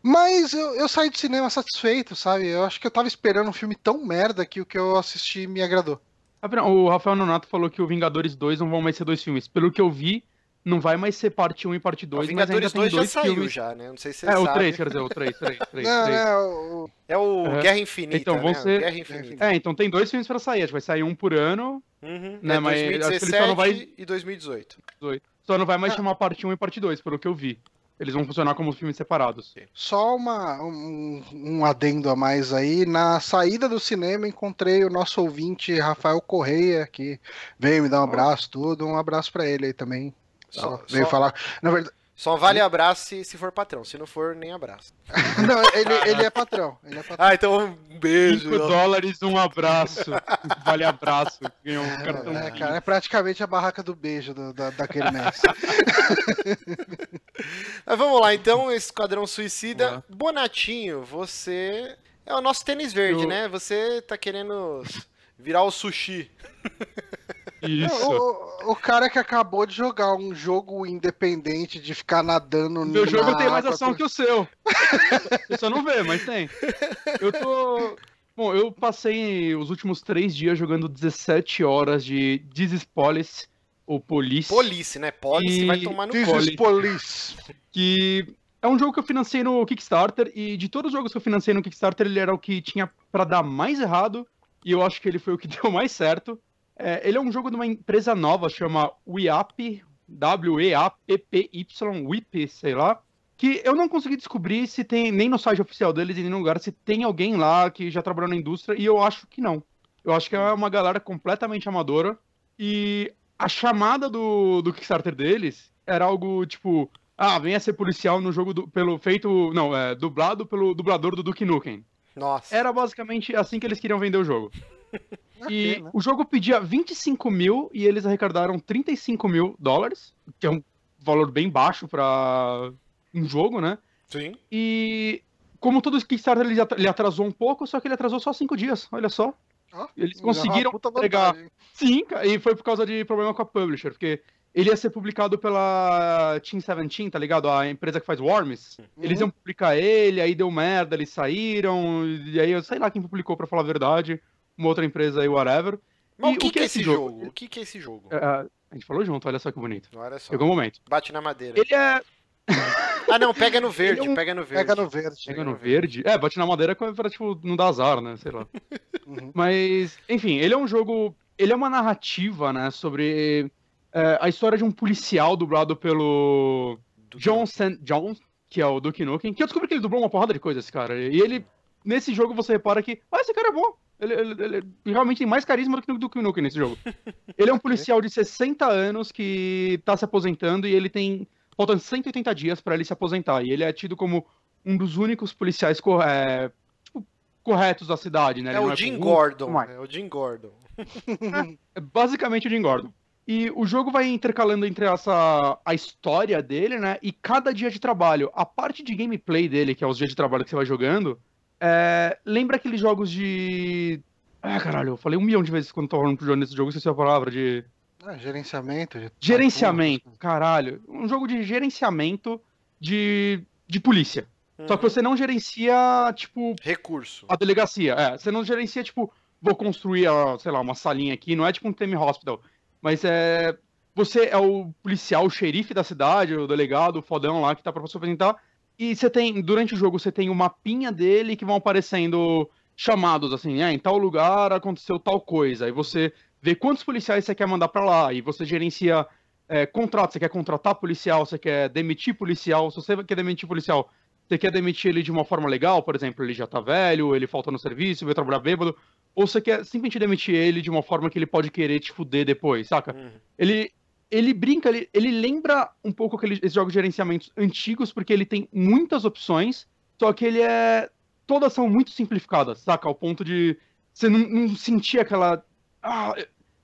Mas eu, eu saí do cinema satisfeito, sabe? Eu acho que eu tava esperando um filme tão merda que o que eu assisti me agradou. O Rafael Nonato falou que o Vingadores 2 não vão mais ser dois filmes. Pelo que eu vi, não vai mais ser parte 1 e parte O 2, mas ainda Vingadores tem 2 já dois saiu filmes. já, né? Não sei se você É, o sabe. 3, quer dizer, o 3, 3, 3, Não, 3. né, o- É o Uhum. Guerra Infinita, Então, vão né? ser- Guerra Infinita. É, então tem dois filmes pra sair, acho que vai sair um por ano, Uhum. Né, é mas acho que ele só 2017 não vai- e 2018. só não vai mais Ah. chamar parte 1 e parte 2, pelo que eu vi. Eles vão funcionar como filmes separados. Só uma, um, um adendo a mais aí. Na saída do cinema, encontrei o nosso ouvinte Rafael Correia, que veio me dar um abraço, tudo. Um abraço pra ele aí também. Só, veio só- falar. Na verdade, só vale abraço se, se for patrão. Se não for, nem abraço. [LAUGHS] não, ele, ele é patrão. Ele é patrão. Ah, então um beijo. 5 dólares, um abraço. vale abraço. Ganhou um cartão. É, cara, é praticamente a barraca do beijo do, da, daquele mês. [LAUGHS] Mas vamos lá, então, Esquadrão Suicida. Bonatinho, você é o nosso tênis verde, Eu- né? Você tá querendo virar o sushi. [LAUGHS] Isso. O, o cara que acabou de jogar um jogo independente de ficar nadando Meu na jogo tem mais ação que o seu. [LAUGHS] Você só não vê, mas tem. Eu tô. Bom, eu passei os últimos três dias jogando 17 horas de This is Police, ou Police, Police, né? Police E- vai tomar no This colo. is police. que é um jogo que eu financei no Kickstarter, e de todos os jogos que eu financei no Kickstarter, ele era o que tinha pra dar mais errado, e eu acho que ele foi o que [LAUGHS] deu mais certo. É, ele é um jogo de uma empresa nova, chama WeApp, W-E-A-P-P-Y, WIP, sei lá, que eu não consegui descobrir se tem, nem no site oficial deles, nem em nenhum lugar, se tem alguém lá que já trabalhou na indústria, e eu acho que não. Eu acho que é uma galera completamente amadora, e a chamada do, do Kickstarter deles era algo tipo, ah, venha ser policial no jogo do, pelo feito, não, é, dublado pelo dublador do Duke Nukem. Nossa. Era basicamente assim que eles queriam vender o jogo. [LAUGHS] E o jogo pedia 25 mil e eles arrecadaram 35 mil dólares, que é um valor bem baixo para um jogo, né? Sim. E como todo Kickstarter ele atra- ele atrasou um pouco, só que ele atrasou só cinco dias, olha só. Ó, Eles é conseguiram entregar. vantagem. Sim, e foi por causa de problema com a publisher, porque ele ia ser publicado pela Team 17, tá ligado? A empresa que faz Worms. Eles Uhum. iam publicar ele, aí deu merda, eles saíram, e aí eu sei lá quem publicou pra falar a verdade, uma outra empresa aí, whatever. Mas E o que, que é esse jogo? O que, que é esse jogo? É, a gente falou junto, olha só que bonito. Olha só. Chegou o momento. Bate na madeira. Ele é. Ah, não, pega no verde, é um- pega no verde. Pega no verde. Chega no verde. É, bate na madeira pra, tipo, não dar azar, né? Sei lá. [LAUGHS] Uhum. Mas, enfim, ele é um jogo. Ele é uma narrativa, né? Sobre é, a história de um policial dublado pelo Do- John St. John, que é o Duke Nukem. Que eu descobri que ele dublou uma porrada de coisas, cara. E ele. Nesse jogo você repara que. Ah, esse cara é bom. Ele, ele- ele realmente tem mais carisma do que o Duke Nukem nesse jogo. [LAUGHS] Ele é um policial de 60 anos que tá se aposentando e ele tem. Faltam 180 dias pra ele se aposentar. E ele é tido como um dos únicos policiais cor- é, tipo, corretos da cidade, né? É o Jim corrupto, Gordon. tudo mais. É o Jim Gordon. [LAUGHS] É basicamente o Jim Gordon. E o jogo vai intercalando entre essa a história dele, né? E cada dia de trabalho. A parte de gameplay dele, que é os dias de trabalho que você vai jogando, é, lembra aqueles jogos de. Ah, caralho, eu falei um milhão de vezes quando tava falando pro João nesse jogo, esqueci a palavra, de. Ah, gerenciamento. de- Gerenciamento, caralho. Um jogo de gerenciamento de, de polícia. Só que Uhum. você não gerencia, tipo, Recurso. a delegacia. É, você não gerencia, tipo, vou construir, a, sei lá, uma salinha aqui, não é tipo um Teme Hospital. Mas é. Você é o policial, o xerife da cidade, o delegado, o fodão lá que tá pra você apresentar. E você tem, durante o jogo, você tem o mapinha dele que vão aparecendo chamados, assim, é, em tal lugar aconteceu tal coisa. Aí você vê quantos policiais você quer mandar pra lá. E você gerencia é, contrato, você quer contratar policial, você quer demitir policial. Se você quer demitir policial, você quer demitir ele de uma forma legal, por exemplo, ele já tá velho, ele falta no serviço, veio trabalhar bêbado, ou você quer simplesmente demitir ele de uma forma que ele pode querer te fuder depois, saca? Uhum. Ele, ele brinca, ele, ele lembra um pouco aqueles esses jogos de gerenciamentos antigos, porque ele tem muitas opções, só que ele é. Todas são muito simplificadas, saca? Ao ponto de você não, não sentir aquela. Ah,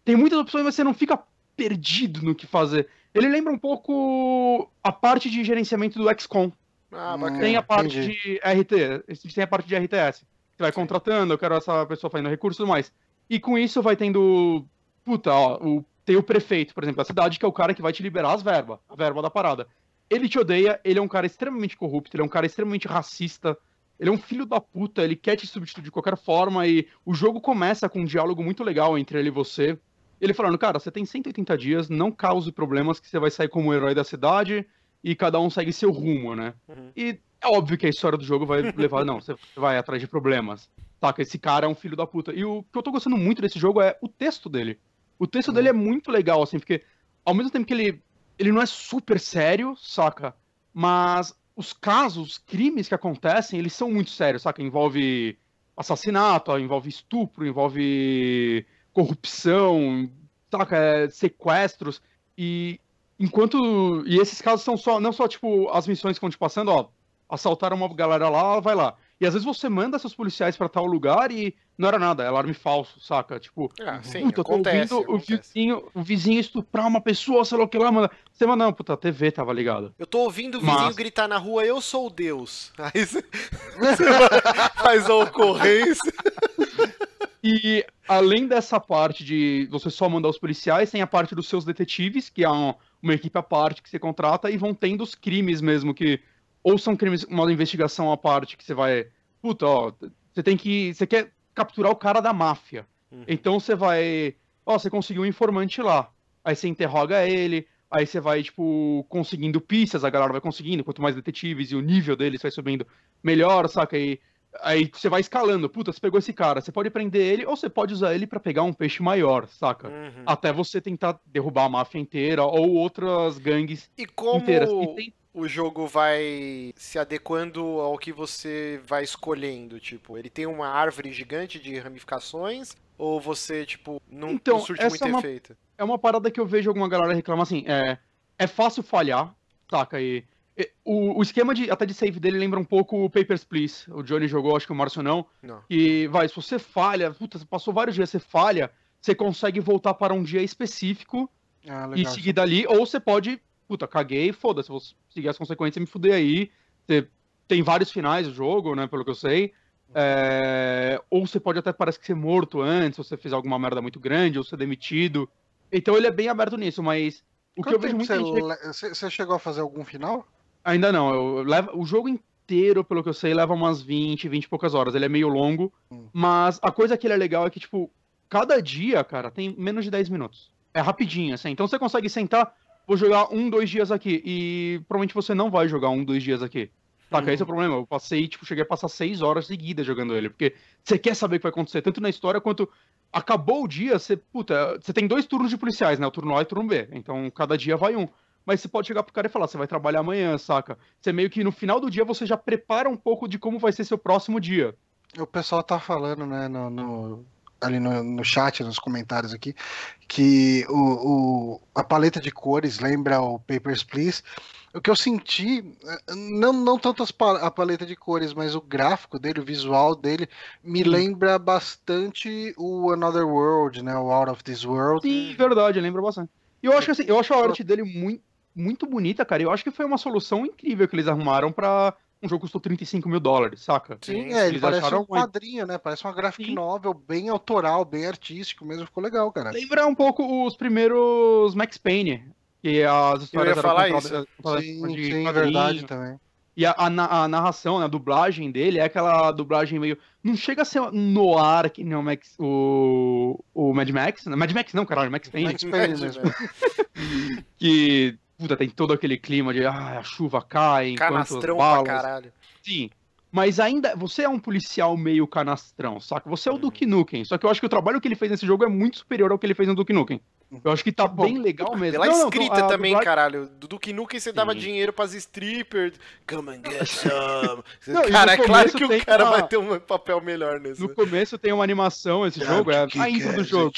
tem muitas opções, mas você não fica perdido no que fazer. Ele lembra um pouco a parte de gerenciamento do XCOM, Ah, bacana. tem a parte entendi. de RT, tem a parte de RTS. Você vai contratando, eu quero essa pessoa fazendo recursos e tudo mais. E com isso vai tendo. Puta, ó, o, tem o prefeito, por exemplo, da cidade, que é o cara que vai te liberar as verbas, a verba da parada. Ele te odeia, ele é um cara extremamente corrupto, ele é um cara extremamente racista, ele é um filho da puta, ele quer te substituir de qualquer forma, e o jogo começa com um diálogo muito legal entre ele e você. Ele falando, cara, você tem 180 dias, não cause problemas, que você vai sair como herói da cidade, e cada um segue seu rumo, né? Uhum. E é óbvio que a história do jogo vai levar. Não, você vai atrás de problemas. Saca? Esse cara é um filho da puta. E o que eu tô gostando muito desse jogo é o texto dele. O texto dele é muito legal, assim, porque ao mesmo tempo que ele, ele não é super sério, saca? Mas os casos, os crimes que acontecem, eles são muito sérios, saca? Envolve assassinato, envolve estupro, envolve corrupção, saca? É, sequestros. E enquanto. E esses casos são só. Não só, tipo, as missões que vão te passando, ó. Assaltaram uma galera lá, vai lá. E às vezes você manda seus policiais pra tal lugar e não era nada, é alarme falso, saca? Tipo, Ah, sim, puta, eu tô acontece, ouvindo o acontece. vizinho, o vizinho estuprar uma pessoa, sei lá o que lá, manda. Você manda, não, puta, a TV tava ligada. Eu tô ouvindo o vizinho Mas- gritar na rua, eu sou Deus. Aí você, [LAUGHS] faz a ocorrência. [LAUGHS] E além dessa parte de você só mandar os policiais, tem a parte dos seus detetives, que é uma, uma equipe à parte que você contrata, e vão tendo os crimes mesmo, que ou são crimes, uma investigação à parte que você vai. Puta, ó, você tem que. Você quer capturar o cara da máfia. Uhum. Então você vai. Ó, você conseguiu um informante lá. Aí você interroga ele, aí você vai, tipo, conseguindo pistas, a galera vai conseguindo, quanto mais detetives e o nível deles vai subindo melhor, saca? E aí você vai escalando. Puta, você pegou esse cara, você pode prender ele ou você pode usar ele pra pegar um peixe maior, saca? Uhum. Até você tentar derrubar a máfia inteira ou outras gangues E como inteiras. E tem- o jogo vai se adequando ao que você vai escolhendo? Tipo, ele tem uma árvore gigante de ramificações? Ou você, tipo, não, Então, não surte essa muito é uma- efeito? é uma parada que eu vejo alguma galera reclamar assim, é, é fácil falhar, saca? E- o, o esquema de, até de save dele lembra um pouco o Papers, Please. O Johnny jogou, acho que o Márcio não. Não. E vai, se você falha, puta, você passou vários dias, você falha, você consegue voltar para um dia específico Ah, e seguir dali, ou você pode, puta, caguei, foda-se, vou seguir as consequências e me fuder aí. Você tem vários finais o jogo, né? Pelo que eu sei. É, ou você pode até parece que ser morto antes, ou você fez alguma merda muito grande, ou ser demitido. Então ele é bem aberto nisso, mas o Quanto que eu vejo muita você, gente. você chegou a fazer algum final? Ainda não, eu levo, o jogo inteiro, pelo que eu sei, leva umas 20, 20 e poucas horas. Ele é meio longo, Hum. mas a coisa que ele é legal é que, tipo, cada dia, cara, tem menos de 10 minutos. É rapidinho, assim. Então você consegue sentar, vou jogar um, dois dias aqui. E provavelmente você não vai jogar um, dois dias aqui. Saca? Esse é o problema. Eu passei, tipo, cheguei a passar seis horas seguidas jogando ele. Porque você quer saber o que vai acontecer, tanto na história quanto. Acabou o dia, você. Puta, você tem dois turnos de policiais, né? O turno A e o turno B. Então cada dia vai um. Mas você pode chegar pro cara e falar, você vai trabalhar amanhã, saca? Você meio que no final do dia você já prepara um pouco de como vai ser seu próximo dia. O pessoal tá falando, né, no, no- ali no, no chat, nos comentários aqui, que o, o- a paleta de cores lembra o Papers, Please. O que eu senti, não, não tanto a paleta de cores, mas o gráfico dele, o visual dele, me lembra bastante o Another World, né, o Out of This World. Sim, verdade, lembra bastante. E eu acho que assim, eu acho a arte dele muito, muito bonita, cara. e Eu acho que foi uma solução incrível que eles arrumaram pra um jogo que custou 35 mil dólares, saca? Sim, é, ele parece acharam um uma- quadrinho, né, parece uma graphic Sim. novel bem autoral, bem artístico mesmo, ficou legal, cara. Lembra um pouco os primeiros Max Payne. Que as histórias ia falar isso. contadas Sim, de sim, verdade também. E a, a a narração, né, a dublagem dele é aquela dublagem meio. Não chega a ser no ar que nem o, Max, o, o Mad Max. né? Mad Max não, caralho, Max Payne. Max Payne [LAUGHS] mesmo. [LAUGHS] Que, puta, tem todo aquele clima de ah, a chuva cai, Canastrão pra caralho. Sim. Mas ainda, você é um policial meio canastrão, saca? Você é o Duke Nukem. Só que eu acho que o trabalho que ele fez nesse jogo é muito superior ao que ele fez no Duke Nukem. Eu acho que tá Bom, bem legal mesmo. Pela Não, não, escrita a também, dublagem- caralho. Do Duke Nukem você dava Sim. dinheiro pras strippers. Come and get [LAUGHS] some. [LAUGHS] Não, cara, é no claro começo que o cara uma- vai ter um papel melhor nesse. No começo tem uma animação, esse jogo, é a intro do jogo.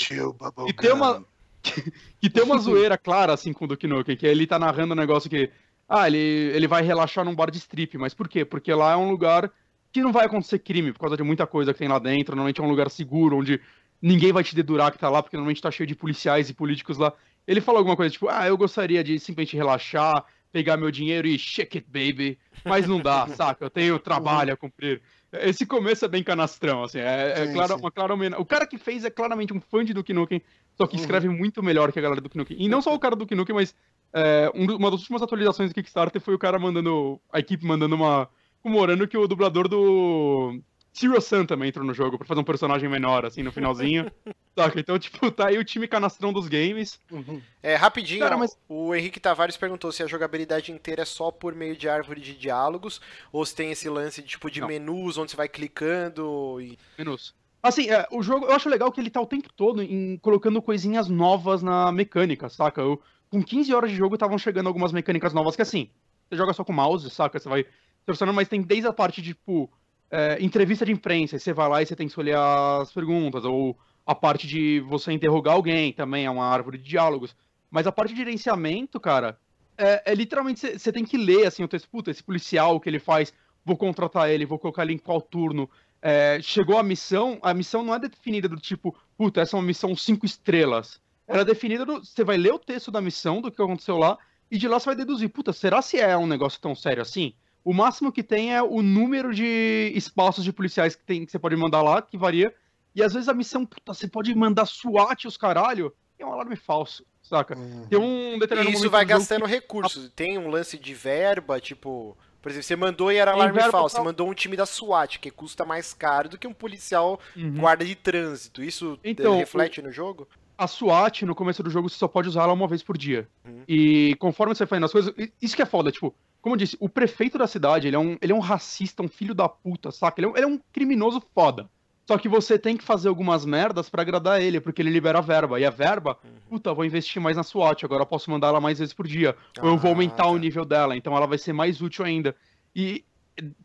E tem uma. [LAUGHS] que tem uma zoeira clara, assim, com o Duke Nukem, que ele tá narrando um negócio que. Ah, ele, ele vai relaxar num bar de strip, mas por quê? Porque lá é um lugar que não vai acontecer crime, por causa de muita coisa que tem lá dentro. Normalmente é um lugar seguro, onde ninguém vai te dedurar que tá lá, porque normalmente tá cheio de policiais e políticos lá. Ele fala alguma coisa tipo, ah, eu gostaria de simplesmente relaxar, pegar meu dinheiro e shake it, baby. Mas não dá, [LAUGHS] saca? Eu tenho trabalho a cumprir. Esse começo é bem canastrão, assim. É, é Sim, claro, sim. uma clara homenagem. O cara que fez é claramente um fã de Duke Nukem, só que Uhum. escreve muito melhor que a galera do Nukem. E não só o cara do Nukem, mas é, um uma das últimas atualizações do Kickstarter foi o cara mandando. A equipe mandando uma. comemorando que o dublador do. Zero Sun também entrou no jogo pra fazer um personagem menor, assim, no finalzinho. [LAUGHS] Saca? Então, tipo, tá aí o time canastrão dos games. Uhum. É, rapidinho, Cara, mas- o Henrique Tavares perguntou se a jogabilidade inteira é só por meio de árvore de diálogos, ou se tem esse lance de, tipo de Não. menus onde você vai clicando e. Menos. Assim, é, o jogo, eu acho legal que ele tá o tempo todo em, colocando coisinhas novas na mecânica, saca? Eu, com 15 horas de jogo estavam chegando algumas mecânicas novas que, assim, você joga só com mouse, saca? Você vai torcendo, mas tem desde a parte de, tipo, é, entrevista de imprensa, você vai lá e você tem que escolher as perguntas, ou a parte de você interrogar alguém também, é uma árvore de diálogos. Mas a parte de gerenciamento, cara, é, é literalmente você- tem que ler, assim, o texto, puta, esse policial, que ele faz, vou contratar ele, vou colocar ele em qual turno, é, chegou a missão, a missão não é definida do tipo, puta, essa é uma missão cinco estrelas. Ela é definida do. Você vai ler o texto da missão, do que aconteceu lá, e de lá você vai deduzir, puta, será se é um negócio tão sério assim? O máximo que tem é o número de espaços de policiais que, tem, que você pode mandar lá, que varia. E às vezes a missão, puta, você pode mandar SWAT os caralho, é um alarme falso, saca? Uhum. Tem um determinado E isso vai gastando recursos. Tem um lance de verba, tipo. Por exemplo, você mandou e era alarme falso. Você mandou um time da SWAT, que custa mais caro do que um policial Uhum. guarda de trânsito. Isso eh, Então, reflete no jogo? a SWAT, no começo do jogo, você só pode usar ela uma vez por dia. Uhum. E conforme você vai fazendo as coisas, isso que é foda, tipo, como eu disse, o prefeito da cidade, ele é um, ele é um racista, um filho da puta, saca? Ele é um, ele é um criminoso foda. Só que você tem que fazer algumas merdas pra agradar ele, porque ele libera a verba. E a verba, Uhum. puta, vou investir mais na SWAT, agora eu posso mandar ela mais vezes por dia. ou eu vou Ah, aumentar o tá. nível dela, então ela vai ser mais útil ainda. E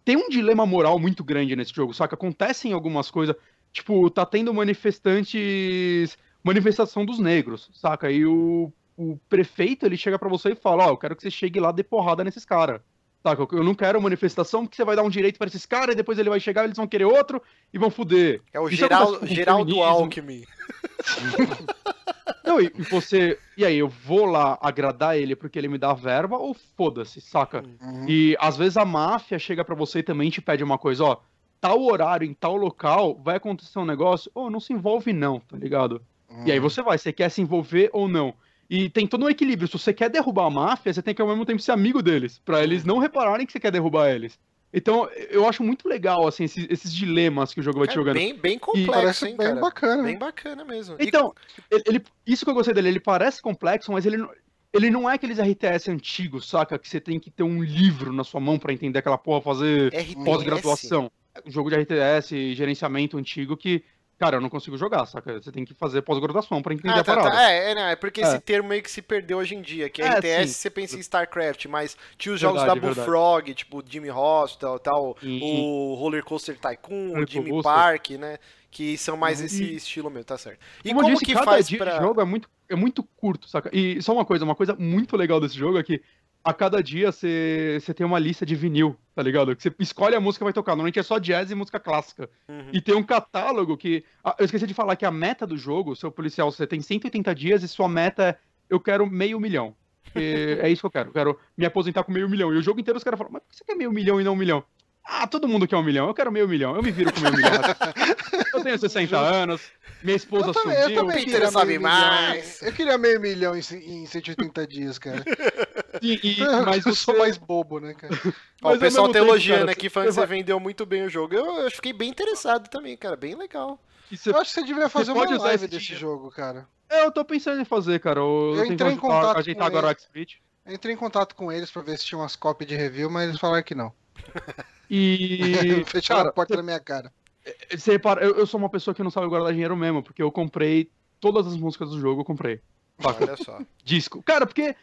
tem um dilema moral muito grande nesse jogo, saca? Acontecem algumas coisas, tipo, tá tendo manifestantes. Manifestação dos negros, saca? E o, o prefeito ele chega pra você e fala: Ó, eu quero que você chegue lá de porrada nesses caras. Saca? Eu não quero manifestação porque você vai dar um direito pra esses caras e depois ele vai chegar, eles vão querer outro e vão fuder. É o Isso Geral, Geraldo feminismo. Alckmin. Não, e você. E aí, eu vou lá agradar ele porque ele me dá verba ou foda-se, saca? Uhum. E às vezes a máfia chega pra você e também te pede uma coisa, ó. Tal horário, em tal local, vai acontecer um negócio. Ô, não se envolve, não, tá ligado? E aí Uhum. você vai, você quer se envolver ou não. E tem todo um equilíbrio. Se você quer derrubar a máfia, você tem que ao mesmo tempo ser amigo deles, pra eles não repararem que você quer derrubar eles. Então, eu acho muito legal, assim, esses, esses dilemas que o jogo vai te É jogando. bem, bem complexo, Parece hein, bem cara? bacana. Bem bacana mesmo. E- Então, ele, ele- isso que eu gostei dele, ele parece complexo, mas ele, não- ele não é aqueles RTS antigos, saca? Que você tem que ter um livro na sua mão pra entender aquela porra, fazer pós-graduação. Um jogo de RTS e gerenciamento antigo que, cara, eu não consigo jogar, saca? Você tem que fazer pós-graduação pra entender Ah, a tá, parada. tá. É, é, não, é porque É. esse termo meio que se perdeu hoje em dia, que É, RTS sim. você pensa em StarCraft, mas tinha os jogos Verdade, da verdade. Bullfrog, tipo Jimmy Hospital, tal, E- o Roller Coaster Tycoon, o Jimmy Coaster. Park, né? Que são mais esse E- estilo mesmo, tá certo. E Como, como, disse, que cada faz dia pra. jogo é muito, é muito curto, saca? E só uma coisa, uma coisa muito legal desse jogo é que a cada dia você tem uma lista de vinil, tá ligado? Que você escolhe a música que vai tocar. Normalmente é só jazz e música clássica. Uhum. E tem um catálogo que. Eu esqueci de falar que a meta do jogo, seu policial, você tem 180 dias e sua meta é eu quero meio milhão. [LAUGHS] É isso que eu quero. Eu quero me aposentar com meio milhão. E o jogo inteiro os caras falam, mas por que você quer meio milhão e não um milhão? Ah, todo mundo quer um milhão. Eu quero meio milhão. Eu me viro com meio milhão. [LAUGHS] Eu tenho 60 anos, minha esposa Eu também, eu sumiu. também Peter queria sabe meio milhão. mais. Eu queria meio milhão em, em 180 dias, cara. [LAUGHS] E, e- mas eu sou você- mais bobo, né, cara? Ó, o pessoal tá elogiando cara, aqui, falando que você você vai- vendeu muito bem o jogo. Eu, eu fiquei bem interessado também, cara. Bem legal. você- Eu acho que você devia fazer uma pode usar live esse desse dinheiro. jogo, cara. É, eu tô pensando em fazer, cara. Eu, Eu entrei em contato ajeitar com agora o. Eu entrei em contato com eles pra ver se tinha umas cópias de review, mas eles falaram que não. E. [LAUGHS] Fecharam cara, a porta na minha cara. Você repara, eu, eu sou uma pessoa que não sabe guardar dinheiro mesmo, porque eu comprei todas as músicas do jogo, eu comprei. Saca? Olha só. Disco. Cara, porque é,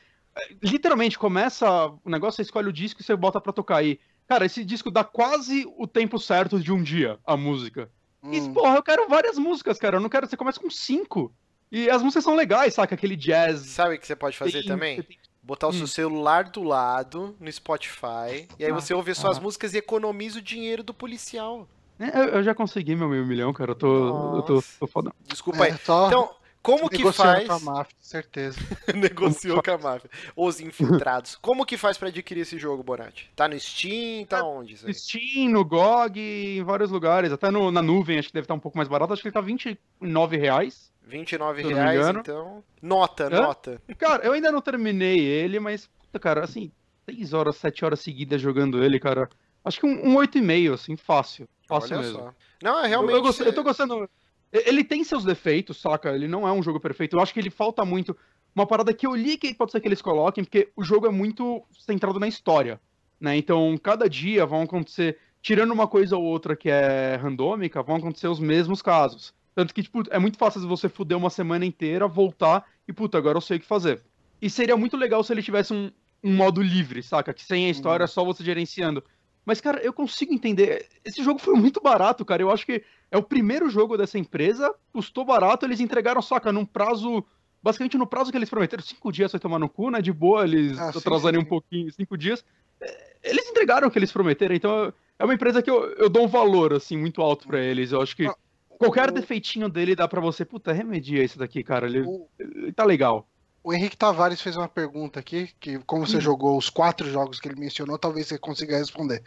literalmente começa o negócio, você escolhe o disco e você bota pra tocar aí. Cara, esse disco dá quase o tempo certo de um dia, a música. E, Hum. porra, eu quero várias músicas, cara. Eu não quero. Você começa com cinco. E as músicas são legais, saca? Aquele jazz. Sabe o que você pode fazer tem- também? tem- Botar o seu Hum. celular do lado no Spotify. E aí Ah, você ouve suas ah. músicas e economiza o dinheiro do policial. É, eu, eu já consegui meu meio milhão, cara. Eu tô. Eu tô, tô fodão. Desculpa aí. É, só Então, como que faz. com a máfia, certeza. [LAUGHS] Negociou com a máfia. Os infiltrados. Como que faz pra adquirir esse jogo, Bonatti? Tá no Steam? Tá onde isso aí? Steam, no GOG, em vários lugares. Até no- na nuvem, acho que deve estar um pouco mais barato. Acho que ele tá 29 reais. 29 Se eu não me reais, então. Nota, Hã? nota. Cara, eu ainda não terminei ele, mas, puta, cara, assim, 6 horas, 7 horas seguidas jogando ele, cara. Acho que um, um 8,5, assim, fácil. Fácil Olha mesmo. só. Não, é Eu- realmente. Eu, gostei- eu tô gostando. Ele tem seus defeitos, saca? Ele não é um jogo perfeito. Eu acho que ele falta muito. Uma parada que eu li que pode ser que eles coloquem, porque o jogo é muito centrado na história. Né? Então, cada dia vão acontecer. Tirando uma coisa ou outra que é randômica, vão acontecer os mesmos casos. Tanto que, tipo, é muito fácil você fuder uma semana inteira, voltar e, puta, agora eu sei o que fazer. E seria muito legal se ele tivesse um, um modo livre, saca? Que sem a história é só você gerenciando. Mas, cara, eu consigo entender. Esse jogo foi muito barato, cara. Eu acho que é o primeiro jogo dessa empresa, custou barato, eles entregaram, saca, num prazo. Basicamente no prazo que eles prometeram, cinco dias vai tomar no cu, né? De boa, eles Ah, atrasarem sim. um pouquinho, cinco dias. É, Eles entregaram o que eles prometeram, então é uma empresa que eu, eu dou um valor, assim, muito alto pra eles. Eu acho que Ah, qualquer o- defeitinho dele dá pra você, puta, remedia isso daqui, cara. Ele, O, ele tá legal. O Henrique Tavares fez uma pergunta aqui, que como você Hum. jogou os quatro jogos que ele mencionou, talvez você consiga responder.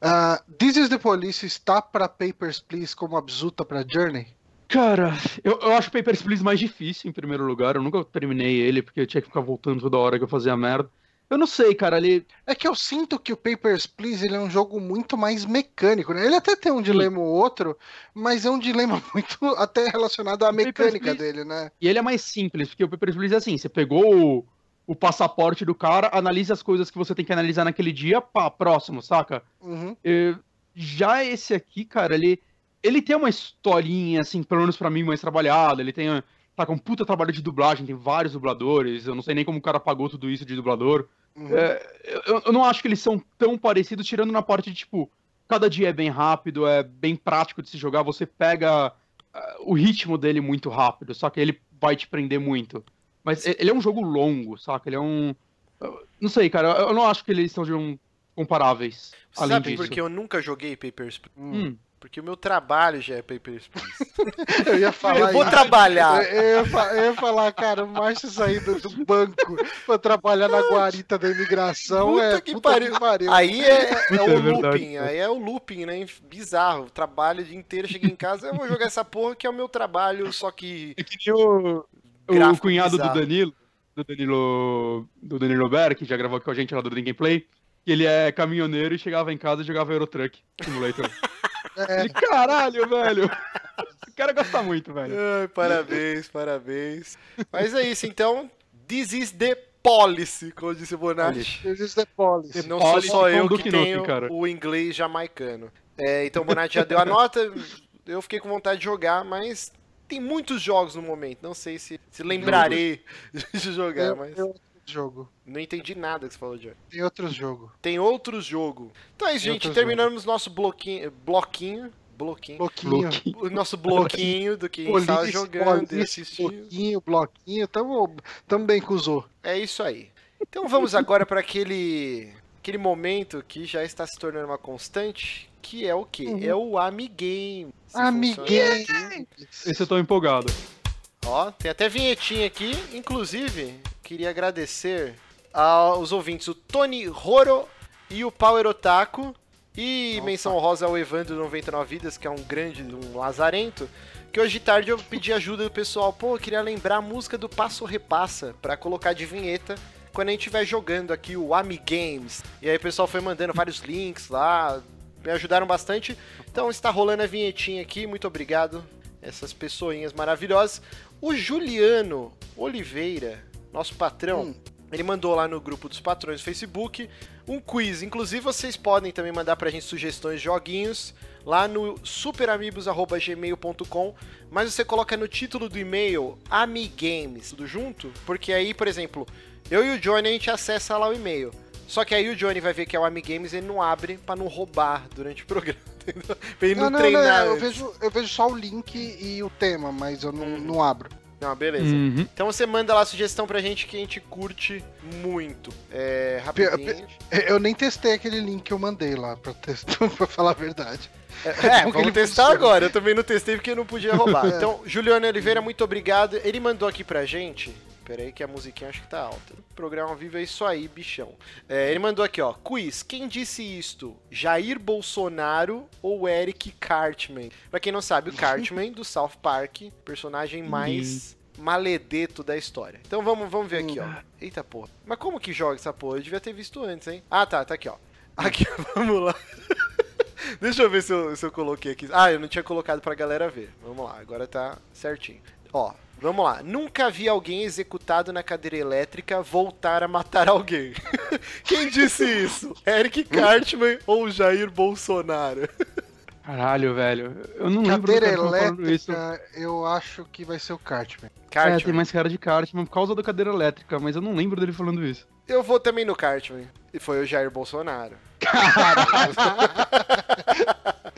Ah, This is the Police está para Papers, Please como Abzuta para Journey? Cara, eu, eu acho Papers, Please mais difícil, em primeiro lugar. Eu nunca terminei ele, porque eu tinha que ficar voltando toda hora que eu fazia merda. Eu não sei, cara, ele. É que eu sinto que o Papers, Please ele é um jogo muito mais mecânico, né? Ele até tem um dilema ou outro, mas é um dilema [LAUGHS] muito até relacionado à mecânica Please- dele, né? E ele é mais simples, porque o Papers, Please é assim: você pegou o, o passaporte do cara, analisa as coisas que você tem que analisar naquele dia, pá, próximo, saca? Uhum. Já esse aqui, cara, ele, ele tem uma historinha, assim, pelo menos pra mim, mais trabalhada. Ele tem, tá com um puta trabalho de dublagem, tem vários dubladores. Eu não sei nem como o cara pagou tudo isso de dublador. uhum. É, eu, eu não acho que eles são tão parecidos, tirando na parte de, tipo, cada dia é bem rápido, é bem prático de se jogar, você pega ah, o ritmo dele muito rápido, só que ele vai te prender muito. Mas ele é um jogo longo, saca? Ele é um. Não sei, cara, eu não acho que eles sejam comparáveis. Sabe disso. por que eu nunca joguei Papers? Hum, Porque o meu trabalho já é Papers, Please. [LAUGHS] Eu ia falar eu vou isso. trabalhar. Eu, eu eu ia falar, cara, o Márcio sair do, do banco pra trabalhar na guarita da imigração Puta é que puta pariu. que pariu. Aí é, é o é verdade, looping, cara. aí é o looping, né? Bizarro. Trabalho o dia inteiro, cheguei em casa, eu vou jogar essa porra que é o meu trabalho, só que. é que nem o, o cunhado bizarro. do Danilo, do Danilo, do Danilo Ber, que já gravou com a gente lá do Gameplay, que ele é caminhoneiro e chegava em casa e jogava Eurotruck Simulator. [LAUGHS] É. Caralho, velho! O cara gosta muito, velho. Ai, parabéns, parabéns. Mas é isso, então. This is the policy, como disse o Bonatti. This is the policy. Não sou Policy só eu que tenho cara. o inglês jamaicano. É, então o Bonatti já deu a nota, eu fiquei com vontade de jogar, mas tem muitos jogos no momento. Não sei se, se lembrarei de jogar, Tem, mas outro jogo. não entendi nada que você falou, Johnny. Tem outros jogos. Tem outros jogos. Então é isso, Tem gente. Terminamos nosso bloquinho. Bloquinho. Bloquinho. Bloquinho. O nosso bloquinho do que a gente estava Police, jogando e assistindo. bloquinho, bloquinho. Tamo, tamo bem com o Zô. É isso aí. Então vamos agora para aquele aquele momento que já está se tornando uma constante, que é o quê? Uhum. É o Amigame. Funciona aqui. Esse eu tô empolgado. Ó, tem até vinhetinha aqui. Inclusive, queria agradecer aos ouvintes, o Tony Roro e o Power Otaku. E Opa. menção honrosa ao Evandro 99 Vidas, que é um grande, um lazarento. Que hoje de tarde eu pedi ajuda do pessoal. Pô, eu queria lembrar a música do Passo Repassa pra colocar de vinheta quando a gente estiver jogando aqui o Amigames. E aí o pessoal foi mandando vários links lá, me ajudaram bastante. Então está rolando a vinhetinha aqui, muito obrigado. Essas pessoinhas maravilhosas. O Juliano Oliveira, nosso patrão, Hum. ele mandou lá no grupo dos patrões do Facebook um quiz. Inclusive, vocês podem também mandar pra gente sugestões de joguinhos lá no superamigos.gmail.com. Mas você coloca no título do e-mail Amigames, tudo junto, porque aí, por exemplo, eu e o Johnny a gente acessa lá o e-mail. Só que aí o Johnny vai ver que é o Amigames e ele não abre pra não roubar durante o programa. [LAUGHS] Pra ele não, Não, não, treinar. não, eu antes. vejo, eu vejo só o link e o tema, mas eu não, não abro. Não, beleza. Uhum. Então você manda lá a sugestão pra gente que a gente curte muito. É, rapidinho. Eu nem testei aquele link que eu mandei lá pra testar, [LAUGHS] pra falar a verdade. É, [LAUGHS] que vamos testar funciona? agora. Eu também não testei porque não podia roubar. [LAUGHS] É. Então, Juliano Oliveira, muito obrigado. Ele mandou aqui pra gente. Pera aí que a musiquinha acho que tá alta. Programa ao vivo é isso aí, bichão. É, ele mandou aqui, ó. Quiz. Quem disse isto? Jair Bolsonaro ou Eric Cartman? Pra quem não sabe, o Cartman do South Park, personagem mais maledeto da história. Então vamos, vamos ver aqui, ó. Eita porra. Mas como que joga essa porra? Eu devia ter visto antes, hein? Ah, tá, tá aqui, ó. Aqui, [LAUGHS] vamos lá. [LAUGHS] Deixa eu ver se eu, se eu coloquei aqui. Ah, eu não tinha colocado pra galera ver. Vamos lá, agora tá certinho. Ó, vamos lá. Nunca vi alguém executado na cadeira elétrica voltar a matar alguém. [LAUGHS] Quem disse isso? Eric Cartman ou Jair Bolsonaro? Caralho, velho. Eu não lembro do Cadeira cara falando isso. elétrica, eu acho que vai ser o Cartman. É, Cartman. tem mais cara de Cartman por causa da cadeira elétrica, mas eu não lembro dele falando isso. Eu vou também no Cartman. E foi o Jair Bolsonaro. [LAUGHS]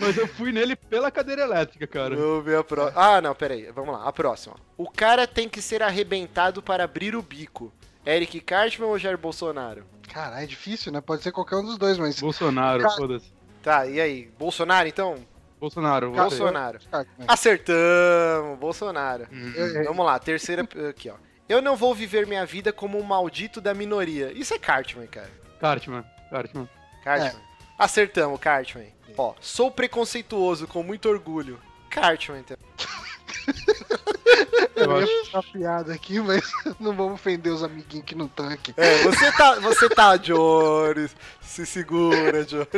Mas eu fui nele pela cadeira elétrica, cara. Vamos ver a próxima. Ah, não, pera aí. Vamos lá, a próxima. O cara tem que ser arrebentado para abrir o bico. Eric Cartman ou Jair Bolsonaro? Caralho, é difícil, né? Pode ser qualquer um dos dois, mas. Bolsonaro, Ca- foda-se. Tá, e aí? Bolsonaro, então? Bolsonaro. Bolsonaro. Acertamos, Bolsonaro. Eu- Vamos lá, terceira aqui, ó. Eu não vou viver minha vida como um maldito da minoria. Isso é Cartman, cara. Cartman, Cartman. Cartman. Acertamos, Cartman. Ó, sou preconceituoso com muito orgulho. Cartman, então. Eu Eu ia acho. fazer uma piada aqui, mas [LAUGHS] não vamos ofender os amiguinhos que não estão aqui. É, você tá, você tá, Jones. Se segura, Jones.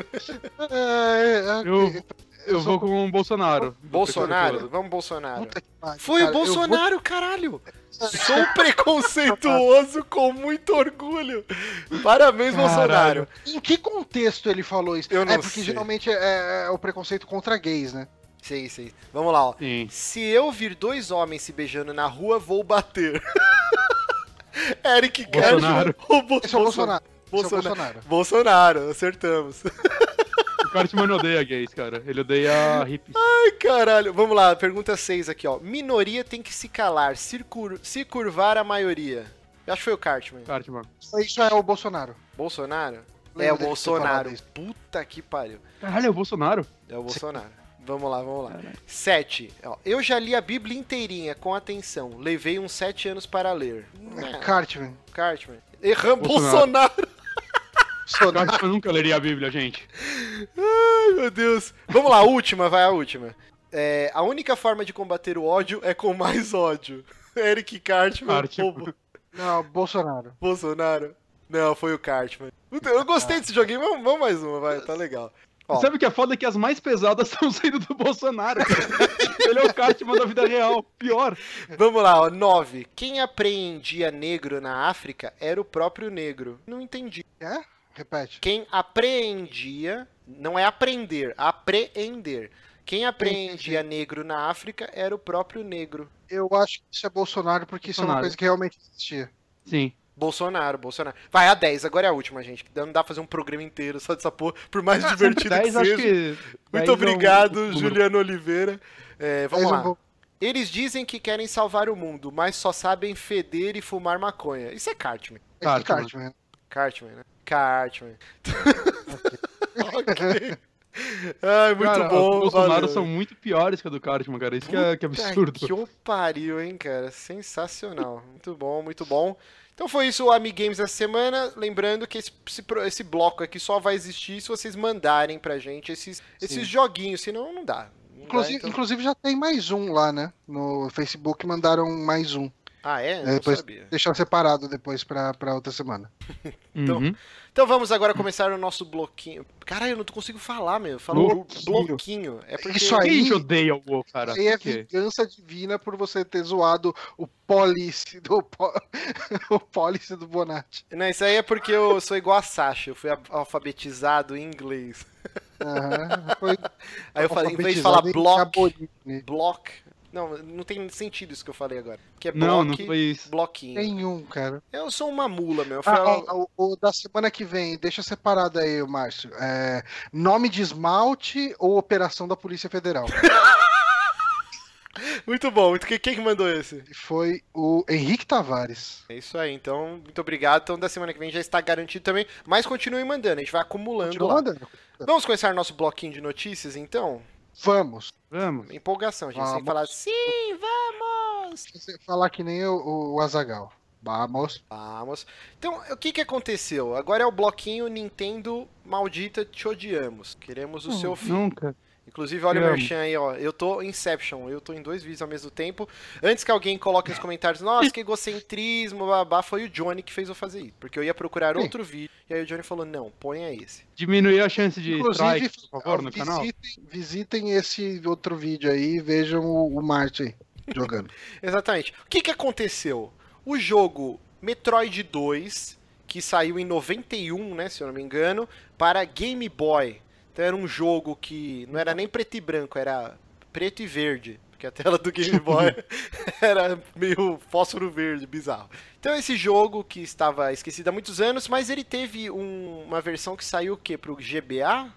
É, é, Eu- ok. Eu vou com o Bolsonaro. Bolsonaro? Vamos, Bolsonaro. Puta que pariu, Foi cara, o eu vou- Bolsonaro, caralho! [LAUGHS] Sou preconceituoso com muito orgulho. Parabéns, Caralho. Bolsonaro. Em que contexto ele falou isso? Eu não é porque sei. geralmente é, é o preconceito contra gays, né? Sei, sei. Vamos lá, ó. Sim. Se eu vir dois homens se beijando na rua, vou bater. [LAUGHS] Eric Cartman Bolsonaro. ou Bo Esse é o Bolsonaro. Esse é o Bolsonaro. Bolsonaro. Bolsonaro, acertamos. O Cartman não odeia gays, cara. Ele odeia hippies. Ai, caralho. Vamos lá, pergunta 6 aqui, ó. Minoria tem que se calar, se, cur- se curvar a maioria. Eu acho que foi o Cartman. Cartman. Isso é o Bolsonaro. Bolsonaro? É o Bolsonaro. Puta que pariu. Caralho, é o Bolsonaro. É o Bolsonaro. Vamos lá, vamos lá. Caralho. 7. Eu já li a Bíblia inteirinha, com atenção. Levei uns 7 anos para ler. É, Cartman. Cartman. Erramos Bolsonaro. Bolsonaro. Bolsonaro. [LAUGHS] Eu nunca leria a Bíblia, gente. Ai, meu Deus. Vamos lá, a última, vai a última. É, a única forma de combater o ódio é com mais ódio. [LAUGHS] Eric Cartman, Cartman. Não, Bolsonaro. Bolsonaro. Não, foi o Cartman. Eu gostei desse joguinho, vamos, vamos mais uma, vai, tá legal. Ó. Sabe o que é foda? Que as mais pesadas [LAUGHS] estão saindo do Bolsonaro. Ele é o Cartman da vida real. Pior. Vamos lá, ó, 9. Quem apreendia negro na África era o próprio negro. Não entendi. É? Repete. Quem apreendia, não é aprender, apreender. Quem apreendia negro na África era o próprio negro. Eu acho que isso é Bolsonaro, porque isso é uma coisa que realmente existia. Sim. Bolsonaro, Bolsonaro. Vai, a 10, agora é a última, gente. que Não dá pra fazer um programa inteiro só dessa porra, por mais divertido que 10, acho seja. que 10 Muito é um obrigado. Juliano Oliveira. É, vamos lá. vou- Eles dizem que querem salvar o mundo, mas só sabem feder e fumar maconha. Isso é Cartman. É Cartman. Cartman. Cartman, né? Cartman. [LAUGHS] ok. Ai, muito Cara, bom. Os Bolsonaro valeu. são muito piores que a do Cartman, cara. Isso que é, que é absurdo. Que pariu, hein, cara. Sensacional. Muito bom, muito bom. Então foi isso o Amigames essa semana. Lembrando que esse, esse, bloco aqui só vai existir se vocês mandarem pra gente esses, esses joguinhos, senão não dá. Não dá, Inclusive, então- inclusive já tem mais um lá, né? No Facebook mandaram mais um. Ah, é? É, Não depois sabia. deixaram separado depois pra, pra outra semana. [LAUGHS] Então, Uhum. Então vamos agora começar o nosso bloquinho. Caralho, eu não consigo falar, meu. Falou bloquinho. Bloquinho. É porque. Isso aí- gente odeia o cara? Aí é vingança divina por você ter zoado o police do, po- [LAUGHS] o police do Bonatti. Não, isso aí é porque eu sou igual a Sasha. Eu fui alfabetizado em inglês. Aham, foi [LAUGHS] Aí eu falei, em vez de falar block, Gabolini. block. Não, não tem sentido isso que eu falei agora. Que é Não, block, não foi isso. bloquinho. Nenhum, cara. Eu sou uma mula, meu. Ah, ao- ó, o, o da semana que vem, deixa separado aí, Márcio. É, nome de esmalte ou operação da Polícia Federal? [LAUGHS] Muito bom. Muito- Quem, quem que mandou esse? Foi o Henrique Tavares. É isso aí. Então, muito obrigado. Então, da semana que vem já está garantido também. Mas continue mandando. A gente vai acumulando Continua lá. mandando. Vamos começar nosso bloquinho de notícias, então? Vamos. Vamos. Empolgação, gente. Sem falar, sim, vamos! Você Falar que nem o, o Azagal. Vamos. Vamos. Então, o que que aconteceu? Agora é o bloquinho Nintendo maldita te odiamos. Queremos o seu fim. Nunca. Inclusive, olha o Te amo. merchan aí, ó. Eu tô Inception, eu tô em dois vídeos ao mesmo tempo. Antes que alguém coloque nos [LAUGHS] comentários, nossa, que egocentrismo, babá, foi o Johnny que fez eu fazer isso. Porque eu ia procurar Sim. outro vídeo, e aí o Johnny falou, não, ponha esse. Diminuir a chance de Inclusive, strike, por favor, no canal. visitem, visitem esse outro vídeo aí e vejam o, o Marte jogando. [LAUGHS] Exatamente. O que que aconteceu? O jogo Metroid 2, que saiu em 91, né, se eu não me engano, para Game Boy. Então era um jogo que não era nem preto e branco, era preto e verde. Porque a tela do Game Boy [LAUGHS] era meio fósforo verde, bizarro. Então esse jogo que estava esquecido há muitos anos, mas ele teve um- uma versão que saiu o quê? Pro GBA?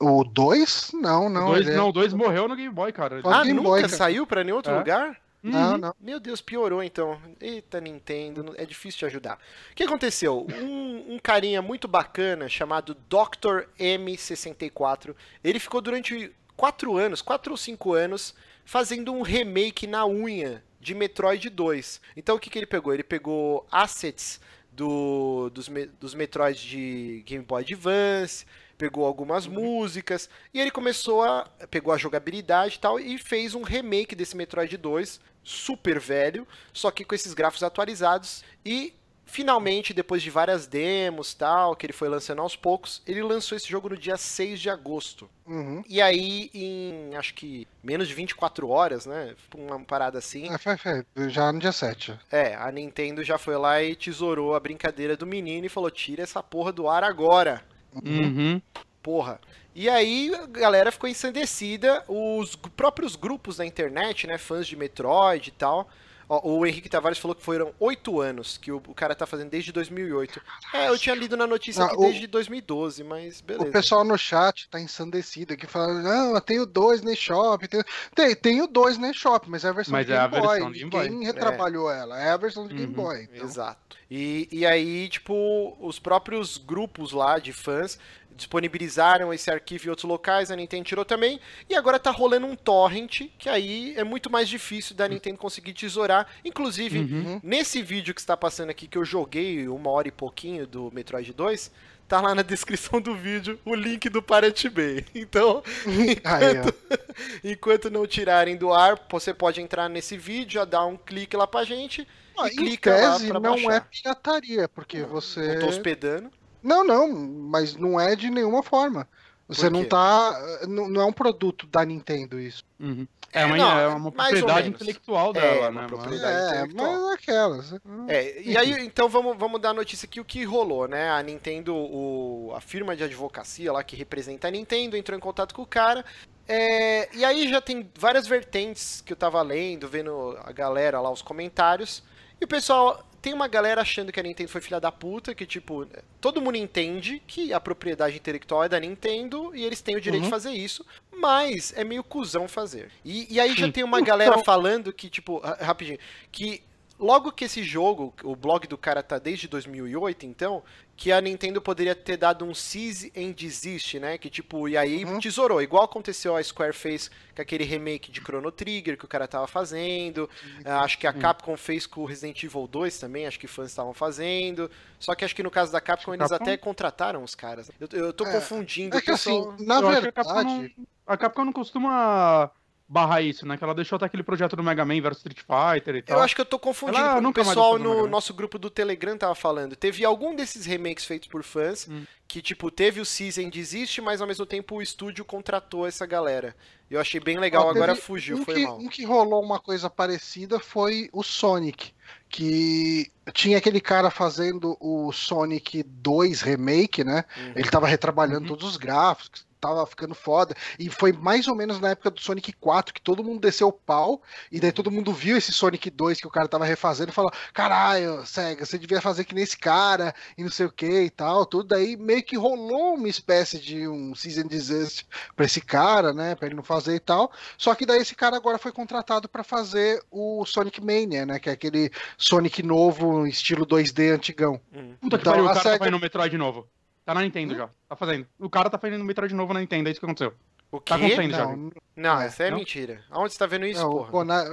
O 2? Não, não. dois, ele é- não, dois morreu no Game Boy, cara. Ah, Game nunca Boy, cara. saiu pra nenhum outro É. lugar? Não, Uhum. não. Meu Deus, piorou então. Eita, Nintendo, é difícil te ajudar. O que aconteceu? Um, um carinha muito bacana chamado Dr. M64, ele ficou durante quatro anos, quatro ou cinco anos, fazendo um remake na unha de Metroid 2. Então o que, que ele pegou? Ele pegou assets do, dos, dos Metroid de Game Boy Advance, pegou algumas músicas e ele começou a pegou a jogabilidade e tal e fez um remake desse Metroid 2 super velho, só que com esses gráficos atualizados e finalmente depois de várias demos tal que ele foi lançando aos poucos, ele lançou esse jogo no dia 6 de agosto. Uhum. E aí em acho que menos de 24 horas, né, uma parada assim, É, foi, foi, já no dia 7. é, a Nintendo já foi lá e tesourou a brincadeira do menino e falou: "Tira essa porra do ar agora". Uhum. Porra. E aí a galera ficou ensandecida, os próprios grupos da internet, né, fãs de Metroid e tal, Ó, o Henrique Tavares falou que foram oito anos que o, o cara tá fazendo desde 2008. É, eu tinha lido na notícia Ah, que o- desde 2012, mas beleza. O pessoal no chat tá ensandecido aqui, falando, não, eu tenho dois na eShop. Tenho... Tem, tenho dois na eShop, mas é a versão Mas de é Game a Boy. versão de Game Boy. Ninguém retrabalhou ela, é a versão de Game Uhum. Boy. então. Exato. E, e aí, tipo, os próprios grupos lá de fãs disponibilizaram esse arquivo em outros locais, a Nintendo tirou também, e agora tá rolando um torrent, que aí é muito mais difícil da Nintendo conseguir tesourar. Inclusive, Uhum. nesse vídeo que está passando aqui, que eu joguei uma hora e pouquinho do Metroid 2, tá lá na descrição do vídeo o link do Pirate Bay. [LAUGHS] Então, [LAUGHS] ó. [LAUGHS] enquanto não tirarem do ar, você pode entrar nesse vídeo, já dar um clique lá pra gente, Ah, e em clica lá tese, pra não baixar. é pirataria, porque você. Eu tô hospedando. Não, não, mas não é de nenhuma forma. Você não tá. Não, não é um produto da Nintendo isso. Uhum. É, uma, não, é uma propriedade intelectual É, dela, uma né? É, intelectual. mas é aquelas. É, e aí, então vamos, vamos dar a notícia aqui o que rolou, né? A Nintendo, o, a firma de advocacia lá que representa a Nintendo, entrou em contato com o cara. É, e aí já tem várias vertentes que eu tava lendo, vendo a galera lá, os comentários. E o pessoal. Tem uma galera achando que a Nintendo foi filha da puta, que tipo, todo mundo entende que a propriedade intelectual é da Nintendo e eles têm o direito Uhum. de fazer isso, mas é meio cuzão fazer. E, e aí já tem uma galera Então- falando que, tipo, ra- rapidinho, que logo que esse jogo, o blog do cara tá desde 2008, então, que a Nintendo poderia ter dado um cease and desist, né? Que tipo, e aí Uhum. tesourou, igual aconteceu a Square fez com aquele remake de Chrono Trigger que o cara tava fazendo. Ah, acho que a Capcom fez com o Resident Evil 2 também, acho que fãs estavam fazendo. Só que acho que no caso da Capcom eles Capcom- até contrataram os caras. Eu, eu tô É, confundindo É que assim, na Eu acho que a Capcom, verdade. não, a Capcom não costuma barrar isso, né? Que ela deixou até aquele projeto do Mega Man versus Street Fighter e tal. Eu acho que eu tô confundindo. Ela porque O pessoal no nosso grupo do Telegram tava falando. Teve algum desses remakes feitos por fãs Hum. que, tipo, teve o Season desiste, mas ao mesmo tempo o estúdio contratou essa galera. Eu achei bem legal, Ó, agora fugiu, um foi que, mal. Um que rolou uma coisa parecida foi o Sonic. Que tinha aquele cara fazendo o Sonic 2 Remake, né? Uhum. Ele tava retrabalhando Uhum. todos os gráficos, tava ficando foda. E foi mais ou menos na época do Sonic 4 que todo mundo desceu o pau. E daí todo mundo viu esse Sonic 2 que o cara tava refazendo e falou: caralho, Sega, você devia fazer que nem esse cara, e não sei o que e tal. Tudo daí meio que rolou uma espécie de um season desist pra esse cara, né? Pra ele não fazer e tal. Só que daí esse cara agora foi contratado pra fazer o Sonic Mania, né? Que é aquele Sonic novo, estilo 2D antigão. Uhum. Puta que Então, pariu, o a cara tá SEGA- fazendo um Metroid novo. Tá na Nintendo Hum? já. Tá fazendo. O cara tá fazendo um Metroid novo na Nintendo, é isso que aconteceu. O quê? Tá acontecendo. Não, Não, É, essa é não? mentira. Aonde você tá vendo isso, não, o porra?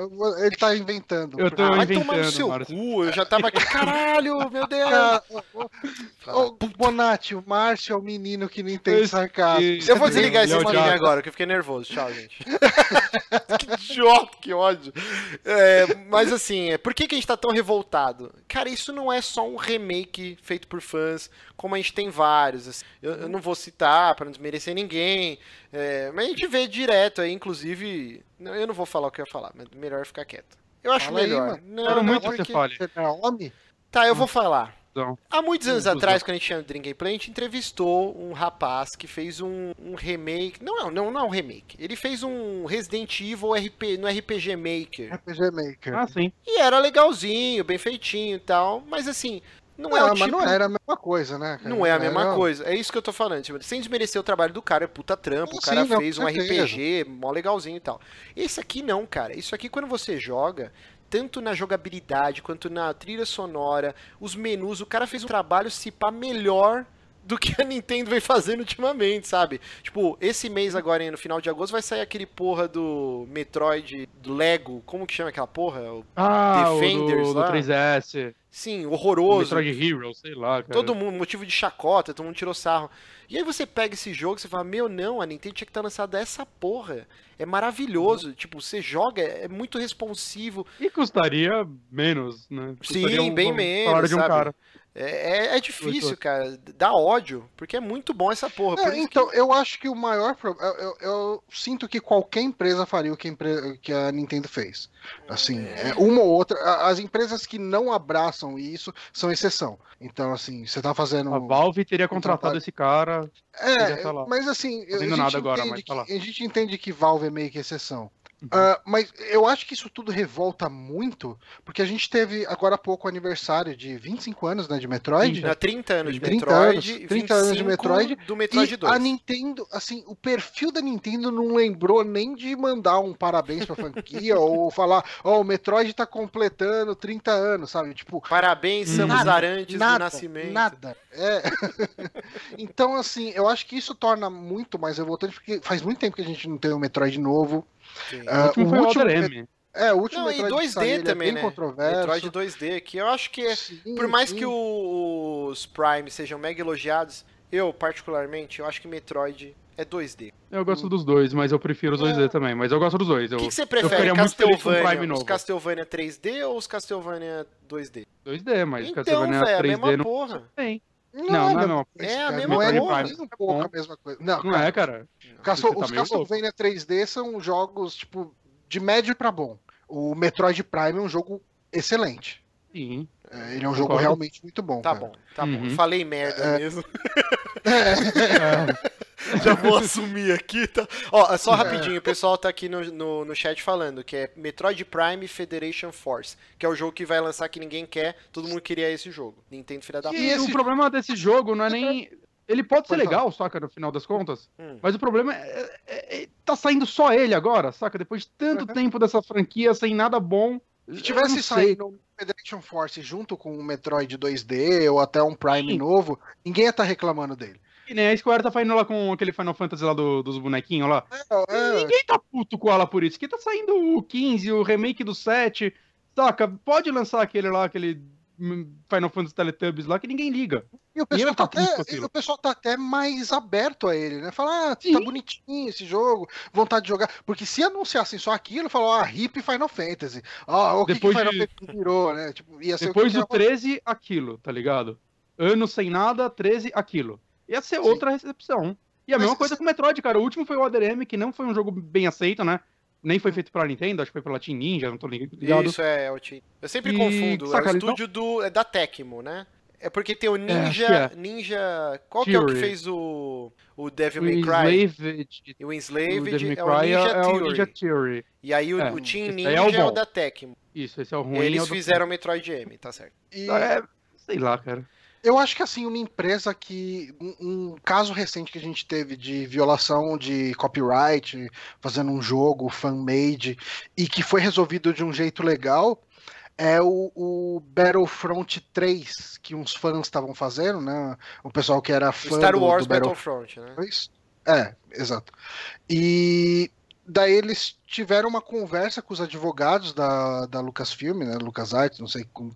Ele tá inventando. Eu tô Ah, vai inventando, tomar no seu Márcio. cu, eu já tava aqui, caralho, [LAUGHS] meu Deus. Ô, ô, Bonatti, o Márcio é o menino que não entende Esse- sarcasmo. esse- Eu vou desligar esse é o stream Jato. agora, que eu fiquei nervoso. Tchau, gente. [LAUGHS] que idiota, que ódio. É, mas assim, é, por que, que a gente tá tão revoltado? Cara, isso não é só um remake feito por fãs, como a gente tem vários. assim. Eu, eu não vou citar pra não desmerecer ninguém, é, mas a gente vê direto aí, inclusive. não, Eu não vou falar o que eu ia falar, mas melhor ficar quieto. Eu acho Fala aí, melhor. mano. não, Quero não, muito que porque... você fale. Você é homem? Tá, eu vou falar. Então, Há muitos anos atrás, quando a gente tinha o Dream Gameplay, a gente entrevistou um rapaz que fez um, um remake. Não, não, não é um remake. Ele fez um Resident Evil RP, no RPG Maker. RPG Maker. ah, sim. E era legalzinho, bem feitinho e tal. Mas assim, não é Ah, o tipo. não era a mesma coisa, né? cara? Não é a mesma Era- coisa. É isso que eu tô falando. Tipo, sem desmerecer o trabalho do cara, é puta trampo. O cara sim, não, fez um. RPG mó legalzinho e tal. Esse aqui não, cara. Isso aqui, quando você joga, tanto na jogabilidade quanto na trilha sonora, os menus, o cara fez um trabalho se pá melhor do que a Nintendo vem fazendo ultimamente, sabe? Tipo, esse mês agora, no final de agosto, vai sair aquele porra do Metroid, do Lego, como que chama aquela porra? O- Ah, Defenders o do, do lá. 3S. Sim, O horroroso. Metroid Hero, sei lá, cara. Todo mundo, motivo de chacota, todo mundo tirou sarro. E aí você pega esse jogo e você fala, meu não, a Nintendo tinha que estar lançada essa porra. É maravilhoso. Uhum. Tipo, você joga, é muito responsivo. E custaria menos, né? Custaria Sim, bem um menos, de um sabe? cara. É, é- é difícil, cara. Dá ódio, porque é muito bom essa porra. Por É, então, eu acho que o maior problema. Eu, eu- eu sinto que qualquer empresa faria o que a, empre- que a Nintendo fez. Assim, é, uma ou outra. As empresas que não abraçam isso são exceção. Então, assim, você tá fazendo. A Valve teria contratado esse cara. É, tá lá. mas assim, gente, nada agora, mas que, tá lá. a gente entende que Valve é meio que exceção. Uh, mas eu acho que isso tudo revolta muito, porque a gente teve agora há pouco o aniversário de 25 anos né, de Metroid. 30, 30 anos de 30 Metroid. anos, 30 anos de Metroid. Do Metroid e 2. a Nintendo, assim, o perfil da Nintendo não lembrou nem de mandar um parabéns pra franquia [LAUGHS] ou falar, ó, oh, o Metroid tá completando 30 anos, sabe? Tipo. Parabéns, Samus nada, Arantes nada, do Nascimento. Nada. É. [LAUGHS] então, assim, eu acho que isso torna muito mais revoltante, porque faz muito tempo que a gente não tem um Metroid novo. Sim. Uh, o último foi o Other É, o último não, Metroid e 2D sair, também, é né? controverso. Metroid 2D, que eu acho que é, sim, por mais sim. que o, os Prime sejam mega elogiados, eu, particularmente, eu acho que Metroid é 2D. Eu gosto dos dois, mas eu prefiro os 2D É. também. Mas eu gosto dos dois. O Eu, que, que você eu prefere, o Castlevania, Prime os. Castlevania 3D ou os Castlevania 2D? 2D, mas Então, Castlevania velho, a 3D mesma não porra. tem. Não, Não, não é é, não. É a cara, mesma não é um pouco a mesma coisa. Não, Não cara, é, cara. Castle- Você tá os. Castlevania 3D são jogos, tipo, de médio pra bom. O Metroid Prime é um jogo excelente. Sim. É, ele é um jogo Concordo. realmente muito bom. Tá cara. bom, tá bom. Uhum. Falei merda mesmo. [LAUGHS] É, Já vou assumir aqui, tá? Ó, só rapidinho, o pessoal tá aqui no, no, no chat falando que é Metroid Prime Federation Force, que é o jogo que vai lançar que ninguém quer, todo mundo queria esse jogo. Nintendo filha da puta. E esse- o problema desse jogo não é nem. Ele pode ser legal, saca, no final das contas. Hum. Mas o problema é, é- é- Tá saindo só ele agora, saca? Depois de tanto Uhum. tempo dessa franquia sem nada bom. Se tivesse saído um Federation Force junto com um Metroid 2D ou até um Prime Sim. novo, ninguém ia estar reclamando dele. Que nem a Square tá fazendo lá com aquele Final Fantasy lá do- dos bonequinhos lá. É, Ninguém tá puto com ela por isso. Que tá saindo o 15, o remake do 7. Saca? Pode lançar aquele lá, aquele hum, Final Fantasy Teletubbies lá, que ninguém liga. E o pessoal, tá até, o pessoal tá até mais aberto a ele, né? Fala, ah, tá Sim. bonitinho esse jogo, vontade de jogar. Porque se anunciassem só aquilo, falou, ah, hip Final Fantasy. Ah, o que, que Depois Final de- Fantasy virou, né? Tipo, ia ser Depois o que do 13, aquilo, tá ligado? Anos sem nada, 13, aquilo. Ia ser Sim. outra recepção. E a Mas mesma coisa cê- com o Metroid, cara. O último foi o Other M, que não foi um jogo bem aceito, né? Nem foi feito pela Nintendo, acho que foi pela Team Ninja, não tô ligado. Isso é, é o Team. Eu sempre E, confundo, saca, é o então- estúdio do, é da Tecmo, né? É porque tem o acho Ninja. que Ninja. Qual que é o que Theory. fez o. O Devil O May Cry? Enslaved, o o Enslaved May é o Cry Ninja é, é o Theory. Ninja Theory. E aí o, É, o Team Ninja é o é o da Tecmo. Isso, esse é o ruim. é Eles o fizeram o Metroid M, tá certo. E É, sei lá, cara. Eu acho que assim, uma empresa que. Um, um caso recente que a gente teve de violação de copyright, fazendo um jogo fan-made, e que foi resolvido de um jeito legal. É o, o Battlefront 3, que uns fãs estavam fazendo, né? O pessoal que era fã Star do, Wars do Battle- Battlefront, né? Dois? É, exato. E daí eles tiveram uma conversa com os advogados da, da Lucasfilm, né? LucasArts, não sei com-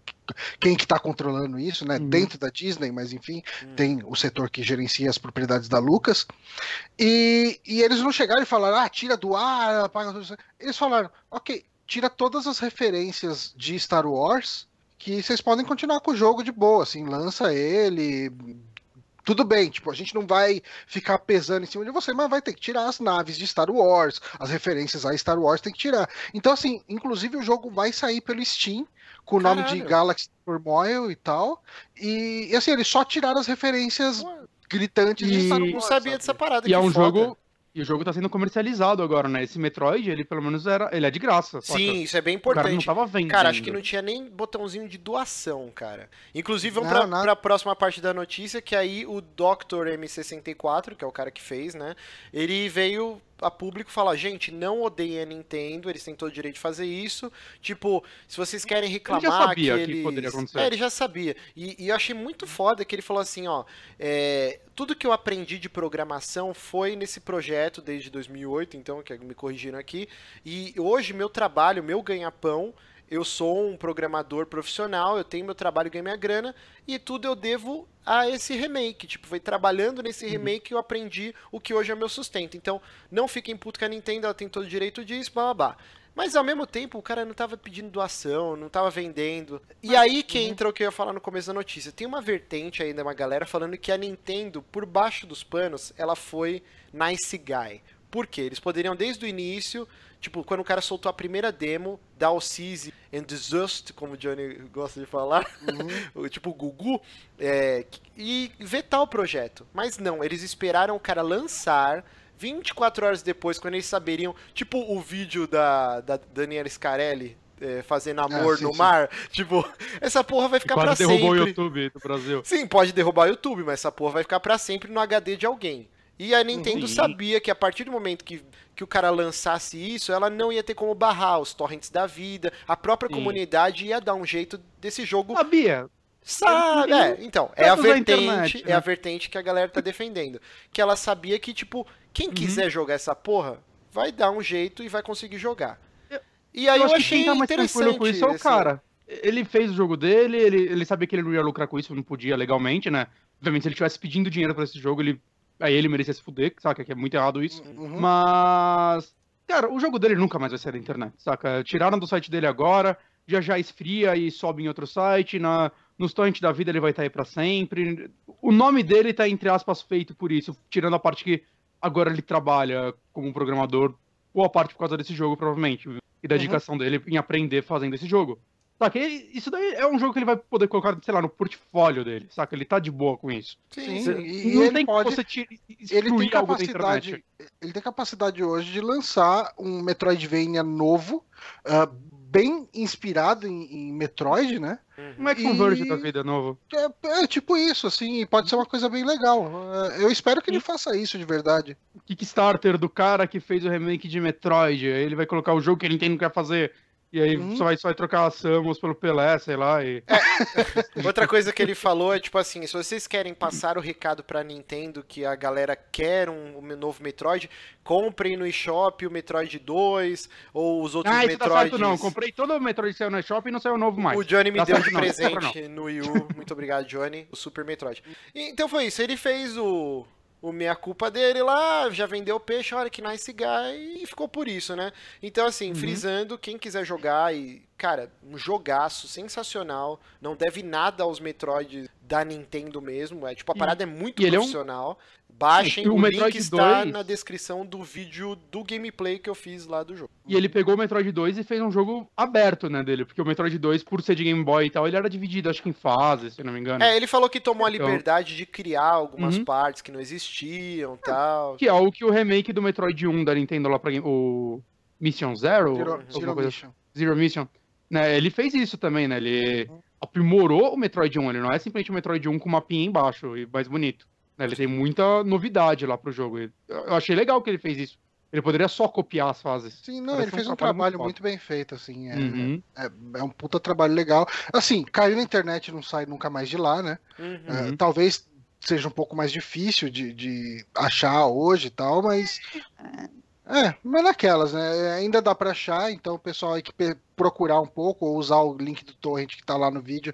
quem que tá controlando isso, né? Uhum. Dentro da Disney, mas enfim, Hum. tem o setor que gerencia as propriedades da Lucas. E, e eles não chegaram e falaram, ah, tira do ar, apaga tudo isso. Eles falaram, ok, tira todas as referências de Star Wars que vocês podem continuar com o jogo de boa, assim, lança ele. Tudo bem, tipo, a gente não vai ficar pesando em cima de você, mas vai ter que tirar as naves de Star Wars, as referências a Star Wars tem que tirar. Então, assim, inclusive o jogo vai sair pelo Steam, com o nome de. Galaxy Turmoil e tal. E, e, assim, eles só tiraram as referências Ué, gritantes de E- Star Não Wars. sabia sabe? dessa parada. E é um foda. jogo. E o jogo tá sendo comercializado agora, né? Esse Metroid, ele pelo menos era. Ele é de graça. Sim, isso é bem O cara não importante. tava vendendo. Cara, acho que não tinha nem botãozinho de doação, cara. Inclusive, vamos Não, pra, nada. pra próxima parte da notícia, que aí o Dr. M64, que é o cara que fez, né? Ele veio a público falar, gente, não odeiem a Nintendo, eles têm todo o direito de fazer isso. Tipo, se vocês querem reclamar sabia que eles... poderia acontecer. É, ele já sabia. E, e eu achei muito foda que ele falou assim, ó, é, tudo que eu aprendi de programação foi nesse projeto desde 2008, então, que me corrigiram aqui, e hoje meu trabalho, meu ganha-pão, eu sou um programador profissional, eu tenho meu trabalho ganho minha grana, e tudo eu devo a esse remake. Tipo, foi trabalhando nesse Uhum. remake que eu aprendi o que hoje é meu sustento. Então, não fiquem puto com a Nintendo, ela tem todo o direito disso, blá blá blá. Mas ao mesmo tempo, o cara não tava pedindo doação, não tava vendendo. E aí que entra o que eu ia falar no começo da notícia. Tem uma vertente ainda, uma galera falando que a Nintendo, por baixo dos panos, ela foi nice guy. Por quê? Eles poderiam desde o início, tipo, quando o cara soltou a primeira demo, da Alcise and Desust, como o Johnny gosta de falar, [LAUGHS] o tipo o Gugu, é, e vetar o projeto. Mas não, eles esperaram o cara lançar, 24 horas depois, quando eles saberiam, tipo o vídeo da, da Daniela Scarelli é, fazendo amor Ah, sim, no sim. mar, tipo, essa porra vai ficar pra Quase derrubou sempre. o YouTube do Brasil. Sim, pode derrubar o YouTube, mas essa porra vai ficar pra sempre no HD de alguém. E a Nintendo Sim. sabia que a partir do momento que, que o cara lançasse isso, ela não ia ter como barrar os torrents da vida, a própria Sim. comunidade ia dar um jeito desse jogo Sabia. Sabe, é, então, é a vertente, internet, é a né? vertente que a galera tá defendendo. Que ela sabia que, tipo, quem quiser jogar essa porra, vai dar um jeito e vai conseguir jogar. Eu- E aí eu, que achei quem tá mais interessante. com isso é o cara. Ele fez o jogo dele, ele, ele sabia que ele não ia lucrar com isso, não podia legalmente, né? Obviamente, se ele estivesse pedindo dinheiro pra esse jogo, ele, aí ele merecia se fuder, saca? Que é muito errado isso. Uhum. Mas, cara, o jogo dele nunca mais vai ser da internet, saca? Tiraram do site dele agora, já já esfria e sobe em outro site, na, nos torrents da vida ele vai estar aí pra sempre. O nome dele tá, entre aspas, feito por isso, tirando a parte que agora ele trabalha como programador, boa parte por causa desse jogo, provavelmente, e da Uhum. dedicação dele em aprender fazendo esse jogo. Saca? Ele- isso daí é um jogo que ele vai poder colocar, sei lá, no portfolio dele, saca? Ele tá de boa com isso. Sim, e, não ele tem pode. como você Ele tem capacidade. Ele tem capacidade hoje de lançar um Metroidvania novo, ah, bem inspirado em, em Metroid, né? Um Action Verge E- da vida novo. É, é tipo isso, assim, e pode ser uma coisa bem legal. Ah, eu espero que ele faça isso de verdade. Kickstarter do cara que fez o remake de Metroid. Aí ele vai colocar o jogo que ele Nintendo quer fazer. E aí Uhum. só, vai, só vai trocar a Samus pelo Pelé, sei lá. E... [LAUGHS] Outra coisa que ele falou é tipo assim, se vocês querem passar o recado pra Nintendo que a galera quer um, um novo Metroid, comprem no eShop o Metroid 2 ou os outros Ah, isso tá Metroids. certo não. Comprei todo o Metroid que saiu no shopping e não saiu novo mais. O Johnny me Tá deu certo de não, presente no Wii U. Muito obrigado, Johnny. O Super Metroid. E, então foi isso. Ele fez o, o meia-culpa dele lá, já vendeu o peixe, olha que nice guy, e ficou por isso, né? Então, assim, Uhum. frisando, quem quiser jogar e. Cara, um jogaço sensacional. Não deve nada aos Metroids da Nintendo mesmo. É, tipo, a E- parada é muito e ele é um- profissional. Baixem, o o, link Metroid está 2 na descrição do vídeo do gameplay que eu fiz lá do jogo. E ele pegou o Metroid 2 e fez um jogo aberto, né, dele. Porque o Metroid 2, por ser de Game Boy e tal, ele era dividido, acho que em fases, se não me engano. É, ele falou que tomou a Então- liberdade de criar algumas Uhum. partes que não existiam e tal. Que é o que o remake do Metroid 1 da Nintendo lá pra Game... O Mission Zero? Zero, Zero coisa Mission. Zero Mission. Né, ele fez isso também, né? Ele aprimorou o Metroid 1. Ele não é simplesmente o Metroid 1 com mapinha embaixo e mais bonito. Né, Ele tem muita novidade lá pro jogo. Eu achei legal que ele fez isso. Ele poderia só copiar as fases. Sim, não, Parece ele fez um um trabalho trabalho muito muito bem feito, assim. É, Uhum. é, é um puta trabalho legal. Assim, caiu na internet e não sai nunca mais de lá, né? Uhum. É, Uhum. talvez seja um pouco mais difícil de, de achar hoje e tal, mas. É, mas naquelas, né? Ainda dá pra achar, então o pessoal aí que procurar um pouco ou usar o link do torrent que tá lá no vídeo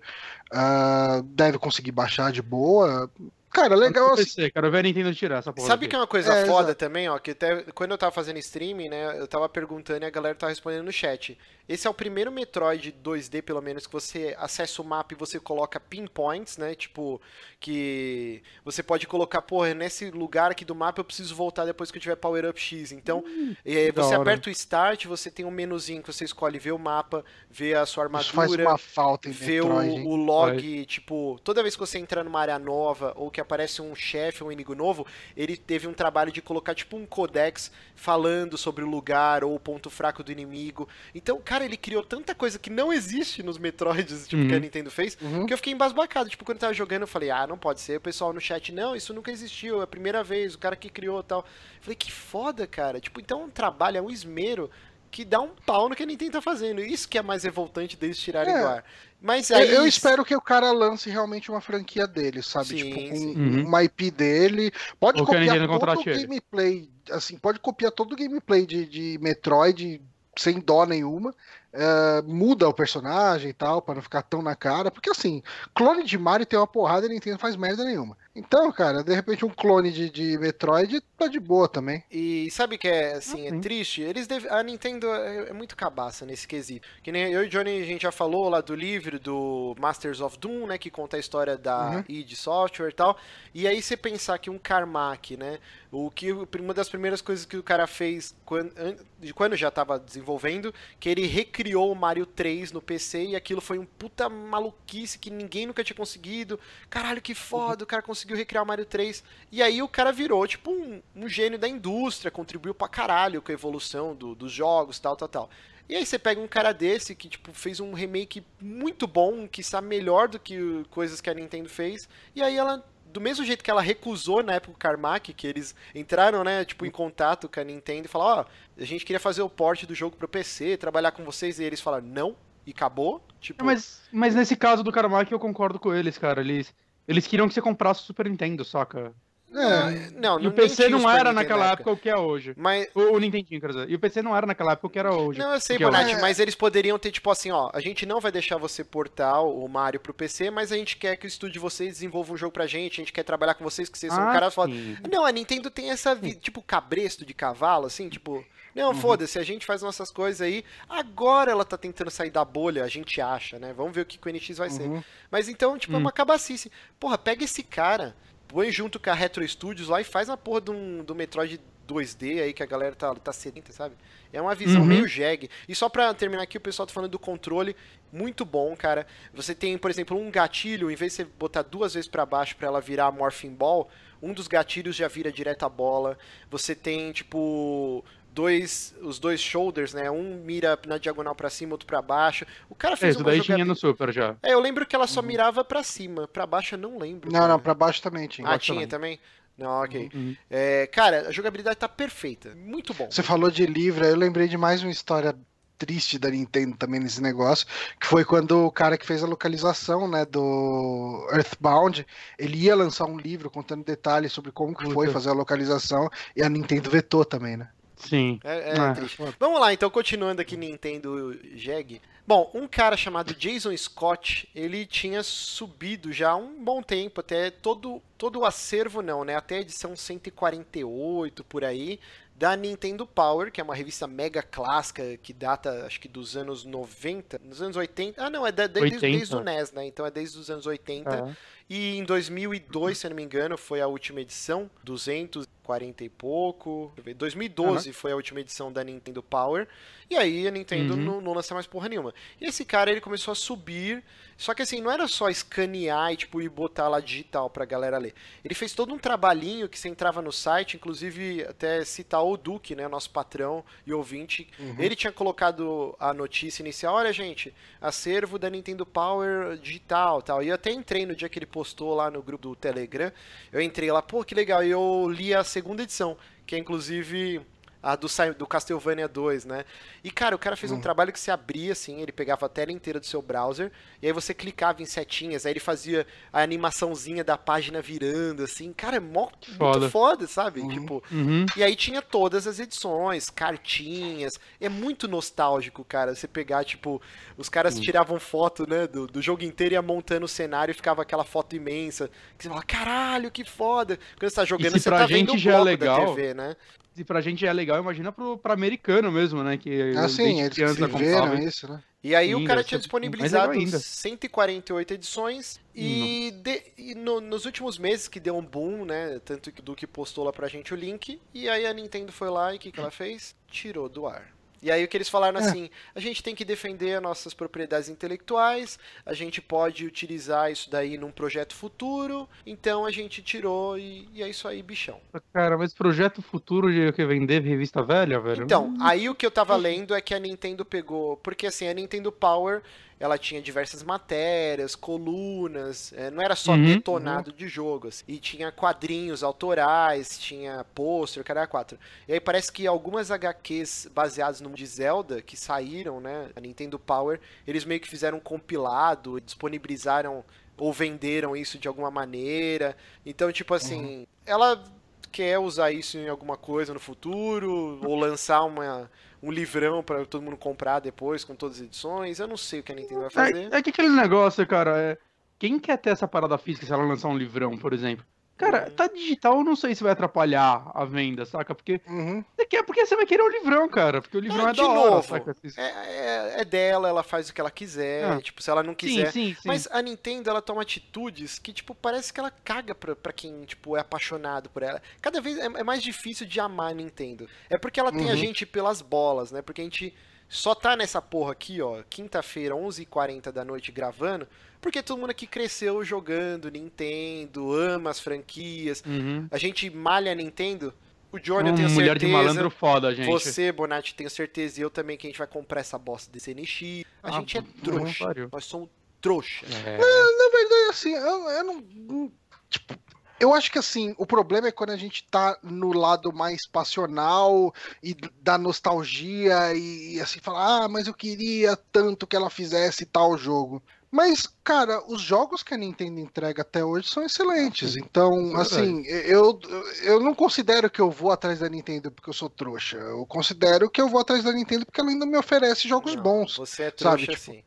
ah, deve conseguir baixar de boa. Cara, legal assim. PC, quero ver a Nintendo tirar essa porra. Sabe daqui. que é uma coisa É, foda exato. também, ó? Que até quando eu tava fazendo streaming, né? Eu tava perguntando e a galera tava respondendo no chat. Esse é o primeiro Metroid 2D, pelo menos, que você acessa o mapa e você coloca pinpoints, né? Tipo, que você pode colocar, porra, nesse lugar aqui do mapa eu preciso voltar depois que eu tiver Power Up X. Então, eh, da você aperta o Start, você tem um menuzinho que você escolhe ver o mapa, ver a sua Isso faz armadura. uma falta em ver o, Metroid, hein? o log, tipo, toda vez que você entra numa área nova ou que aparece um chefe, um inimigo novo, ele teve um trabalho de colocar tipo um codex falando sobre o lugar ou o ponto fraco do inimigo. Então, cara, ele criou tanta coisa que não existe nos Metroids, tipo, Uhum. que a Nintendo fez, Uhum. que eu fiquei embasbacado. Tipo, quando eu tava jogando, eu falei, ah, não pode ser. O pessoal no chat, não, isso nunca existiu, é a primeira vez, o cara que criou e tal. Eu falei, que foda, cara. Tipo, então é um trabalho, é um esmero que dá um pau no que a Nintendo tá fazendo. Isso que é mais revoltante deles tirarem É. do ar. Mas Eu- aí. Eu espero que o cara lance realmente uma franquia dele, sabe? Sim, tipo, com sim. Uhum. uma IP dele. Pode Ou copiar todo o contrate ele. gameplay, assim, pode copiar todo o gameplay de, de Metroid sem dó nenhuma. É, muda o personagem e tal, pra não ficar tão na cara. Porque assim, clone de Mario tem uma porrada e a Nintendo não faz merda nenhuma. Então, cara, de repente um clone de, de Metroid tá de boa também. E sabe que é assim, é sim. triste? Eles deve... A Nintendo é, é muito cabaça nesse quesito. Que nem eu e o Johnny, a gente já falou lá do livro do Masters of Doom, né? Que conta a história da Uhum. id Software e tal. E aí você pensar que um Carmack, né? O que uma das primeiras coisas que o cara fez quando, de quando já estava desenvolvendo, que ele recriou o Mario 3 no PC e aquilo foi um puta maluquice que ninguém nunca tinha conseguido. Caralho, que foda, o cara conseguiu recriar o Mario 3. E aí o cara virou tipo um, um gênio da indústria, contribuiu pra caralho com a evolução do, dos jogos, tal, tal, tal. E aí você pega um cara desse que tipo fez um remake muito bom, que está melhor do que coisas que a Nintendo fez, e aí ela do mesmo jeito que ela recusou na época o Carmack, que eles entraram, né, tipo, em contato com a Nintendo e falaram, ó, oh, a gente queria fazer o port do jogo pro PC, trabalhar com vocês, e eles falaram, não, e acabou. Tipo... Mas, mas nesse caso do Carmack eu concordo com eles, cara. Eles, eles queriam que você comprasse o Super Nintendo, saca? É, não, e o PC não era naquela época. época o que é hoje. Mas... O, o Nintendinho, quer dizer. E o PC não era naquela época o que era hoje. Não, eu sei, Bonatti, é mas eles poderiam ter, tipo assim, ó, a gente não vai deixar você portar o Mario pro PC, mas a gente quer que o estúdio de vocês desenvolva um jogo pra gente, a gente quer trabalhar com vocês, que vocês são ah, caras foda. Não, a Nintendo tem essa vida, tipo, cabresto de cavalo, assim, tipo... Não, uhum. foda-se, a gente faz nossas coisas aí. Agora ela tá tentando sair da bolha, a gente acha, né? Vamos ver o que o NX vai uhum. ser. Mas então, tipo, uhum. é uma hum. cabacice. Porra, pega esse cara põe junto com a Retro Studios lá e faz uma porra do, do Metroid 2D aí que a galera tá, tá sedenta, sabe? É uma visão uhum. meio jegue. E só pra terminar aqui, o pessoal tá falando do controle, muito bom, cara. Você tem, por exemplo, um gatilho, em vez de você botar duas vezes para baixo para ela virar Morphing Ball, um dos gatilhos já vira direto a bola. Você tem, tipo, dois, os dois shoulders, né? Um mira na diagonal para cima, outro para baixo. O cara fez é, isso daí tinha no Super já. É, eu lembro que ela só uhum. mirava para cima, para baixo eu não lembro. Não, cara. não, para baixo também tinha. Ah, tinha também. também? Não, ok. Uhum. É, cara, a jogabilidade tá perfeita. Muito bom. Você falou de livro, eu lembrei de mais uma história triste da Nintendo também nesse negócio, que foi quando o cara que fez a localização, né, do Earthbound, ele ia lançar um livro contando detalhes sobre como que foi fazer a localização e a Nintendo vetou também, né? Sim. É, é ah. triste. Vamos lá, então, continuando aqui Nintendo Jeg. Bom, um cara chamado Jason Scott, ele tinha subido já há um bom tempo, até todo, todo o acervo não, né? Até a edição 148 por aí, da Nintendo Power, que é uma revista mega clássica que data, acho que dos anos 90, nos anos 80. Ah, não, é de, desde, desde, o NES, né? Então é desde os anos 80. E em 2002, se eu não me engano, foi a última edição, 240 e pouco. 2012 uhum. foi a última edição da Nintendo Power. E aí a Nintendo uhum. não, não lança mais porra nenhuma. E esse cara, ele começou a subir só que assim, não era só escanear e tipo, ir botar lá digital pra galera ler. Ele fez todo um trabalhinho que você entrava no site, inclusive até citar o Duque, né, nosso patrão e ouvinte. Uhum. Ele tinha colocado a notícia inicial, olha gente, acervo da Nintendo Power digital tal. E eu até entrei no dia que ele postou lá no grupo do Telegram. Eu entrei lá, pô, que legal. E eu li a segunda edição, que é inclusive a do, do Castlevania 2, né? E, cara, o cara fez um hum. trabalho que se abria, assim, ele pegava a tela inteira do seu browser, e aí você clicava em setinhas, aí ele fazia a animaçãozinha da página virando, assim, cara, é mó, foda. muito foda, sabe? Uhum. Tipo, uhum. e aí tinha todas as edições, cartinhas, é muito nostálgico, cara, você pegar, tipo, os caras uhum. tiravam foto, né, do, do jogo inteiro e ia montando o cenário e ficava aquela foto imensa, que você fala, caralho, que foda! Quando você tá jogando, você tá vendo o bloco é legal, da TV, né? E pra gente é legal, imagina pro, pra americano mesmo, né? Que ah, sim, eles viram isso, né? E aí o cara tinha disponibilizado 148 edições e, de, e no, nos últimos meses que deu um boom, né? Tanto do que postou lá pra gente o link, e aí a Nintendo foi lá e o que, que ela fez? Tirou do ar. E aí o que eles falaram é. assim, a gente tem que defender as nossas propriedades intelectuais, a gente pode utilizar isso daí num projeto futuro, então a gente tirou e, e é isso aí, bichão. Cara, mas projeto futuro de que vender revista velha, velho? Então, aí o que eu tava lendo é que a Nintendo pegou, porque assim, a Nintendo Power ela tinha diversas matérias, colunas, é, não era só uhum, detonado uhum. de jogos. E tinha quadrinhos autorais, tinha pôster, cara quatro. E aí parece que algumas HQs baseadas no de Zelda que saíram, né, a Nintendo Power, eles meio que fizeram um compilado, disponibilizaram ou venderam isso de alguma maneira. Então, tipo assim, uhum. ela quer usar isso em alguma coisa no futuro, ou lançar uma, um livrão para todo mundo comprar depois com todas as edições. Eu não sei o que a Nintendo vai é, fazer. É, é que aquele negócio, cara, é... quem quer ter essa parada física se ela lançar um livrão, por exemplo? Cara, tá digital, eu não sei se vai atrapalhar a venda, saca? Porque Uhum. você quer, porque você vai querer o livrão, cara. Porque o livrão é de da hora, novo, saca? É, é- é dela, ela faz o que ela quiser. Ah. Tipo, se ela não quiser. Sim, sim, sim. Mas a Nintendo, ela toma atitudes que, tipo, parece que ela caga pra, pra quem, tipo, é apaixonado por ela. Cada vez é, é mais difícil de amar a Nintendo. É porque ela tem a Uhum. gente pelas bolas, né? Porque a gente só tá nessa porra aqui, ó, quinta-feira, 11h40 da noite gravando, porque todo mundo aqui cresceu jogando Nintendo, ama as franquias. Uhum. A gente malha Nintendo. O Johnny, eu Uma tenho mulher certeza. de malandro foda, gente. Você, Bonatti, tenho certeza, e eu também, que a gente vai comprar essa bosta desse NX. A Ah, gente é trouxa. Nós somos trouxa. É. Na verdade, assim, eu, eu não. não- Tipo, eu acho que assim, o problema é quando a gente tá no lado mais passional e da nostalgia e, assim, falar, ah, mas eu queria tanto que ela fizesse tal jogo. Mas, cara, os jogos que a Nintendo entrega até hoje são excelentes. Então, Isso é assim, eu, eu não considero que eu vou atrás da Nintendo porque eu sou trouxa. Eu considero que eu vou atrás da Nintendo porque ela ainda me oferece jogos Não, bons. Você é trouxa sabe, tipo, sim.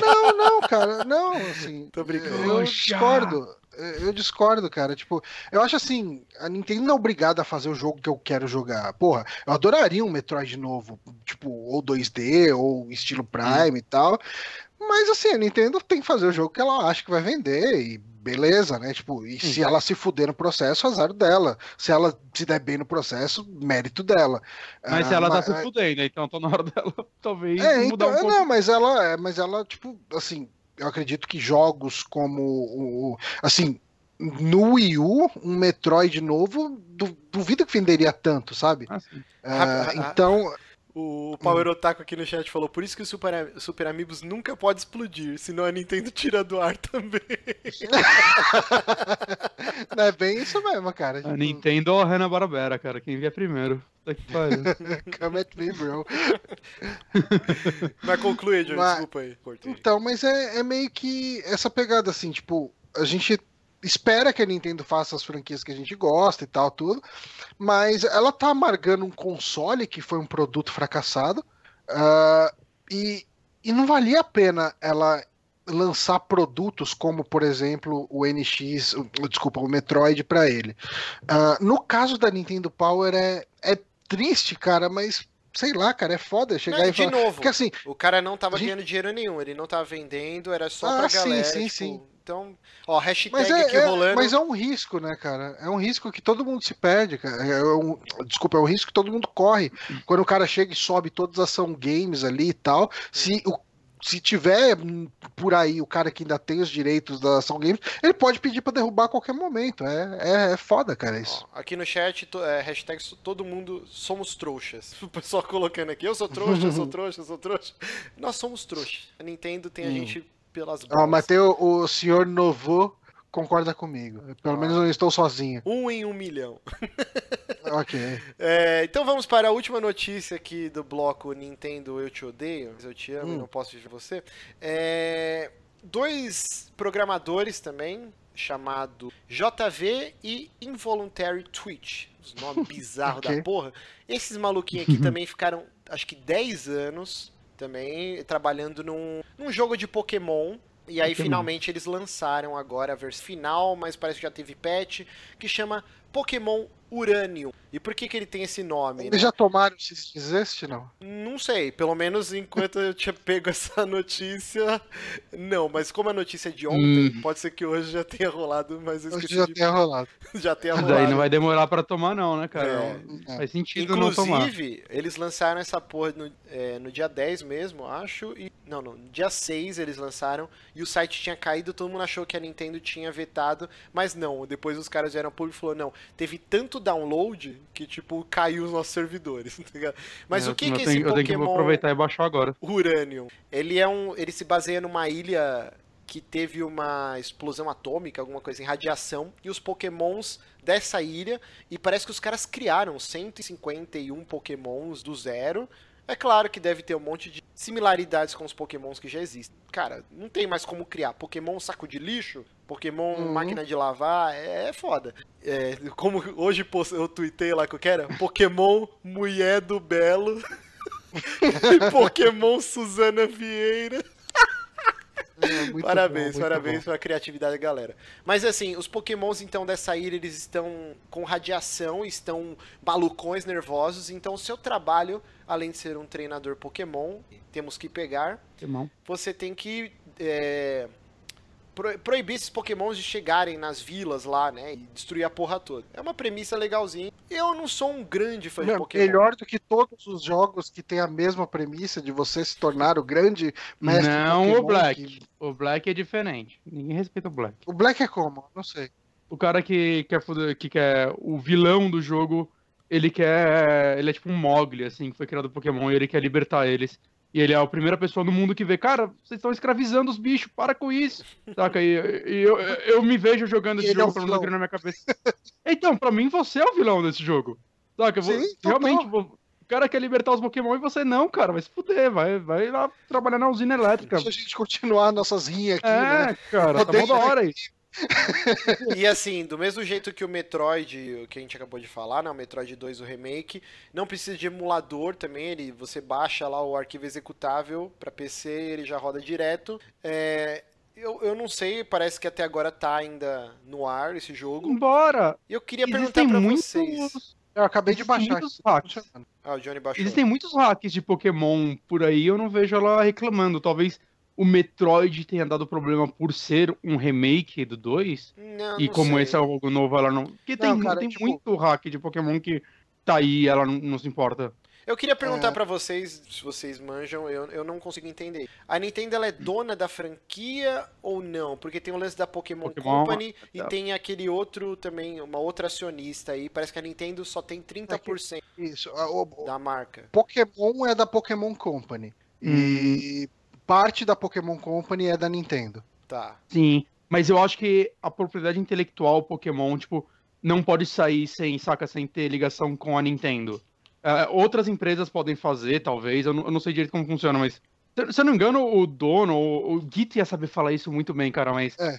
Não, não, cara, não, assim. [LAUGHS] Tô brincando. Eu discordo. Eu discordo, cara. Tipo, eu acho assim, a Nintendo não é obrigada a fazer o jogo que eu quero jogar. Porra, eu adoraria um Metroid novo, tipo, ou 2D, ou estilo Prime e tal. Mas assim, a Nintendo tem que fazer o jogo que ela acha que vai vender e beleza, né? Tipo, e se ela se fuder no processo, azar dela. Se ela se der bem no processo, mérito dela. Mas Ah, se ela tá mas- se fudendo, então tá na hora [LAUGHS] dela talvez é, mudar então, um pouco. não, mas ela, é, mas ela, tipo, assim, eu acredito que jogos como o, o- assim, no Wii U, um Metroid novo, du- duvido que venderia tanto, sabe? Ah. Ah, Ah, ah, então, O Power Otaku aqui no chat falou, por isso que o Super, Super Amigos nunca pode explodir, senão a Nintendo tira do ar também. [LAUGHS] é bem isso mesmo, cara. A Tipo, Nintendo ou a Hanna-Barbera, cara, quem vier primeiro. Puta que pariu. [LAUGHS] come at me, bro. Mas conclui, Johnny, Mas- desculpa aí, cortei. Então, mas é, é meio que essa pegada assim, tipo, a gente espera que a Nintendo faça as franquias que a gente gosta e tal, tudo, mas ela tá amargando um console que foi um produto fracassado ah, e, e não valia a pena ela lançar produtos como, por exemplo, o NX, o- desculpa, o Metroid pra ele. Ah, no caso da Nintendo Power é, é triste, cara, mas sei lá, cara, é foda chegar Não, e de falar. novo, Porque assim, o cara não tava gente- ganhando dinheiro nenhum, ele não tava vendendo, era só Ah, pra sim, galera, sim, tipo, sim. Então, ó, hashtag Mas é, aqui é- rolando, mas é um risco, né, cara? É um risco que todo mundo se perde, cara. É um- desculpa, é um risco que todo mundo corre. Quando o cara chega e sobe todas as ação games ali e tal, se o se tiver hum, por aí o cara que ainda tem os direitos da ação games, ele pode pedir pra derrubar a qualquer momento. É, é, é foda, cara, isso. Ó, aqui no chat, to- é, hashtag todo mundo somos trouxas. [LAUGHS] O pessoal colocando aqui, eu sou trouxa, eu sou [LAUGHS] trouxa, eu sou trouxa. Nós somos trouxas. A Nintendo tem a gente pelas bolas. mas tem o, o senhor Novo concorda comigo. Pelo Ah. menos eu não estou sozinho. Um em um milhão. [LAUGHS] ok. É, então vamos para a última notícia aqui do bloco Nintendo Eu Te Odeio, mas eu te amo e Hum. não posso viver você. É, dois programadores também, chamado JV e Involuntary Twitch. Os nomes [LAUGHS] bizarros Ok. da porra. Esses maluquinhos aqui [LAUGHS] também ficaram, acho que 10 anos também trabalhando num, num jogo de Pokémon. E aí, Pokémon. finalmente, eles lançaram agora a versão final, mas parece que já teve patch, que chama Pokémon Uranium. E por que, que ele tem esse nome? né? Eles já tomaram se existe, não? Não sei, pelo menos enquanto eu tinha pego [LAUGHS] essa notícia, não. Mas como a notícia é de ontem, Hum. pode ser que hoje já tenha rolado, mas eu Hoje esqueci já de... tenha rolado. [LAUGHS] já tenha Daí rolado. não vai demorar pra tomar, não, né, cara? É. É. Faz sentido não tomar. Inclusive, eles lançaram essa porra no, é, no dia 10 mesmo, acho. E, não, não, no dia 6 eles lançaram e o site tinha caído, todo mundo achou que a Nintendo tinha vetado, mas não. Depois os caras vieram ao público e falaram, não, teve tanto download que, tipo, caiu os nossos servidores, [LAUGHS] tá ligado? Mas É, o que, que tenho, esse Eu tenho que Pokémon aproveitar e baixar agora. Uranium? Ele é um. Ele se baseia numa ilha que teve uma explosão atômica, alguma coisa em radiação, e os pokémons dessa ilha, e parece que os caras criaram 151 pokémons do zero. É claro que deve ter um monte de similaridades com os pokémons que já existem. Cara, não tem mais como criar. Pokémon saco de lixo, Pokémon Uhum. máquina de lavar, é, é foda. É, como hoje eu tuitei lá que eu quero, Pokémon mulher do Belo, [LAUGHS] Pokémon Suzana Vieira. É, parabéns, bom, parabéns bom. pela criatividade da galera. Mas assim, os pokémons então dessa ilha, eles estão com radiação, estão malucões, nervosos, então o seu trabalho, além de ser um treinador pokémon, temos que pegar, você tem que é, proibir esses pokémons de chegarem nas vilas lá, né, e destruir a porra toda. É uma premissa legalzinha. Eu não sou um grande fã de Meu, pokémon. melhor do que todos os jogos que tem a mesma premissa de você se tornar o grande mestre Não Pokémon o Black. que- O Black é diferente. Ninguém respeita o Black. O Black é como? Não sei. O cara que quer, foder- que quer o vilão do jogo, ele quer. Ele é tipo um Mogli, assim, que foi criado Pokémon, e ele quer libertar eles. E ele é a primeira pessoa no mundo que vê, cara, vocês estão escravizando os bichos, para com isso. Saca? E, e eu, eu me vejo jogando esse Ele é jogo, o falando vilão. aquilo na minha cabeça. Então, pra mim, você é o vilão desse jogo. Saca? Eu vou- Sim, total. realmente, vou- o cara quer libertar os Pokémon e você não, cara. Vai se fuder, vai, vai lá trabalhar na usina elétrica. Deixa a gente continuar nossas rinhas aqui, né? É, cara, tá mó Odeio da hora aí. E assim, do mesmo jeito que o Metroid, o que a gente acabou de falar, né, o Metroid 2, o remake, não precisa de emulador também, ele, você baixa lá o arquivo executável para PC, ele já roda direto. É, eu, eu não sei, parece que até agora tá ainda no ar esse jogo. Embora. E eu queria perguntar pra muitos. vocês. Eu acabei de Existem baixar. muitos aqui, hacks. Ah, o Johnny baixou. Existem muitos hacks de Pokémon por aí, eu não vejo ela reclamando. Talvez o Metroid tenha dado problema por ser um remake do 2. Não, e não como sei. esse é jogo novo, ela não. Porque tem, Não, cara, tem tipo- muito hack de Pokémon que tá aí ela não, não se importa. Eu queria perguntar É. pra vocês, se vocês manjam, eu, eu não consigo entender. A Nintendo ela é dona da franquia ou não? Porque tem o lance da Pokémon, Pokémon, Company e é. tem aquele outro também, uma outra acionista aí. Parece que a Nintendo só tem 30% Isso. a- O, o da marca. Pokémon é da Pokémon Company. E parte da Pokémon Company é da Nintendo. Tá. Sim. Mas eu acho que a propriedade intelectual Pokémon, tipo, não pode sair sem, saca, sem ter ligação com a Nintendo. É, outras empresas podem fazer, talvez, eu não, eu não sei direito como funciona, mas. Se se eu não me engano, o dono, o, o Git ia saber falar isso muito bem, cara, mas É.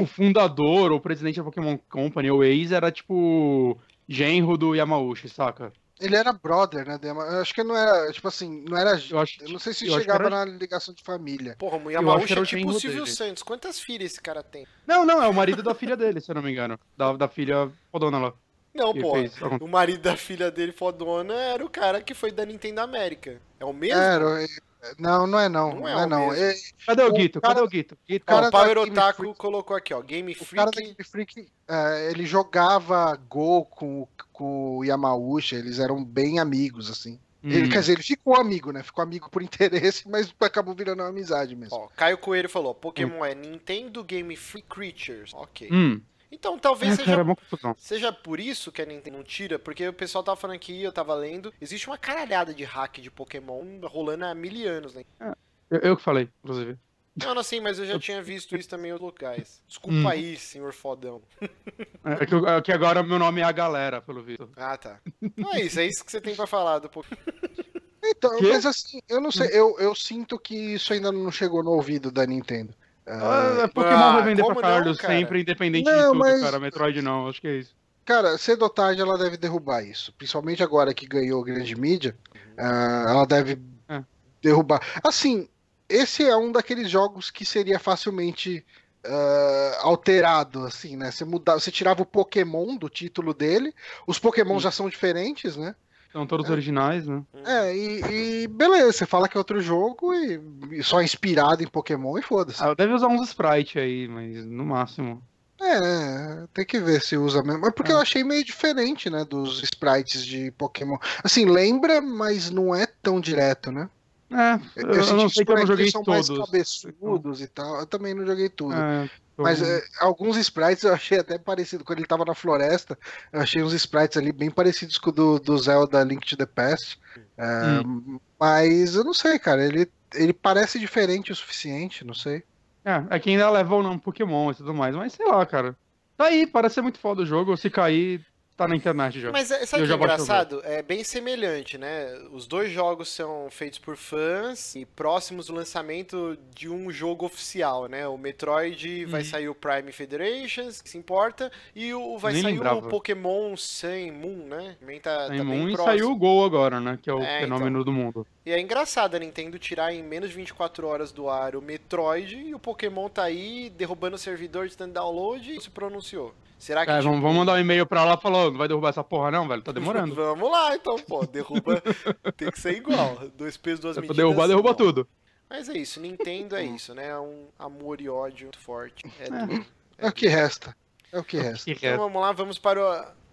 o fundador, o presidente da Pokémon Company, o ex, era tipo genro do Yamauchi, saca? Ele era brother, né? Dema? Eu acho que não era, tipo assim, não era. Eu acho, Eu não sei se chegava era- na ligação de família. Porra, o Yamauchi era é o tipo o Silvio dele. Santos. Quantas filhas esse cara tem? Não, não, é o marido da filha dele, se eu não me engano. Da, da filha fodona lá. Não, pô. fez. O marido da filha dele, fodona, era o cara que foi da Nintendo América. É o mesmo? Era, não, não é não. Não Não é é o não. É- Cadê o O Guito? cara- Cadê o Guito? Guito. Ó, cara o Power Otaku Freak- colocou aqui, ó. Game o cara da Freak. Game Freak, é, ele jogava Go com, com o Yamauchi, eles eram bem amigos, assim. Ele, Hum. quer dizer, ele ficou amigo, né? Ficou amigo por [LAUGHS] interesse, mas acabou virando uma amizade mesmo. Ó, Caio Coelho falou: Pokémon é Nintendo Game Free Creatures. Ok. Hum. Então talvez É, seja cara, é. Seja por isso que a Nintendo não tira, porque o pessoal tava falando aqui, eu tava lendo, existe uma caralhada de hack de Pokémon rolando há mil anos, né? Eu, eu que falei, inclusive. Não, não, sim, mas eu já tinha visto isso também em outros lugares. Desculpa Hum. aí, senhor fodão. É que, eu- é que agora meu nome é a galera, pelo visto. Ah, tá. Então é isso, é isso que você tem pra falar do Pokémon. Então, Quê? mas assim, eu não sei, eu, eu sinto que isso ainda não chegou no ouvido da Nintendo. Ah, Ah, Pokémon ah, vai vender pra não, Carlos cara? sempre, independente de Não, tudo, mas- cara. Metroid não, acho que é isso. Cara, cedo ou tarde ela deve derrubar isso. Principalmente agora que ganhou grande mídia, ah, ela deve É. derrubar. Assim, esse é um daqueles jogos que seria facilmente ah, alterado, assim, né? Você mudava, você tirava o Pokémon do título dele, os Pokémon Sim. já são diferentes, né? São todos originais, né? É, e, e beleza, você fala que é outro jogo e, e só inspirado em Pokémon e foda-se. Ah, deve usar uns sprites aí, mas no máximo. É, tem que ver se usa mesmo. É porque É. eu achei meio diferente, né, dos sprites de Pokémon. Assim, lembra, mas não é tão direto, né? É, eu, eu senti não sei que eu não joguei são todos. mais cabeçudos e tal. Eu também não joguei tudo. É, Mas é, alguns sprites eu achei até parecido. Quando ele tava na floresta, eu achei uns sprites ali bem parecidos com o do, do Zelda Link to the Past. É, Mas eu não sei, cara. Ele, ele parece diferente o suficiente, não sei. É, é que ainda leva ou não Pokémon e tudo mais, mas sei lá, cara. Tá aí, parece ser muito foda o jogo. Se cair, tá na internet já. Mas é, sabe que é engraçado? É bem semelhante, né? Os dois jogos são feitos por fãs e próximos do lançamento de um jogo oficial, né? O Metroid vai Uhum. sair o Prime Federations, que se importa, e o, vai Nem sair lembrava. o Pokémon Sun Moon, né? Também tá, tá Moon e próximo. saiu o Gol agora, né? Que é o É, fenômeno do mundo. E é engraçado a Nintendo tirar em menos de 24 horas do ar o Metroid e o Pokémon tá aí derrubando o servidor de download e se pronunciou. Será que É, tipo, vamos, mandar um e-mail pra lá e falar, "Ô, não vai derrubar essa porra não, velho, tá demorando. [LAUGHS] Vamos lá, então, pô. Derruba. [LAUGHS] Tem que ser igual. Dois pesos, duas medidas. derrubar, derruba bom. tudo. Mas é isso. Nintendo é isso, né? É um amor e ódio muito forte. É É. duro. É o que resta. É o que resta. Que Então vamos lá, vamos para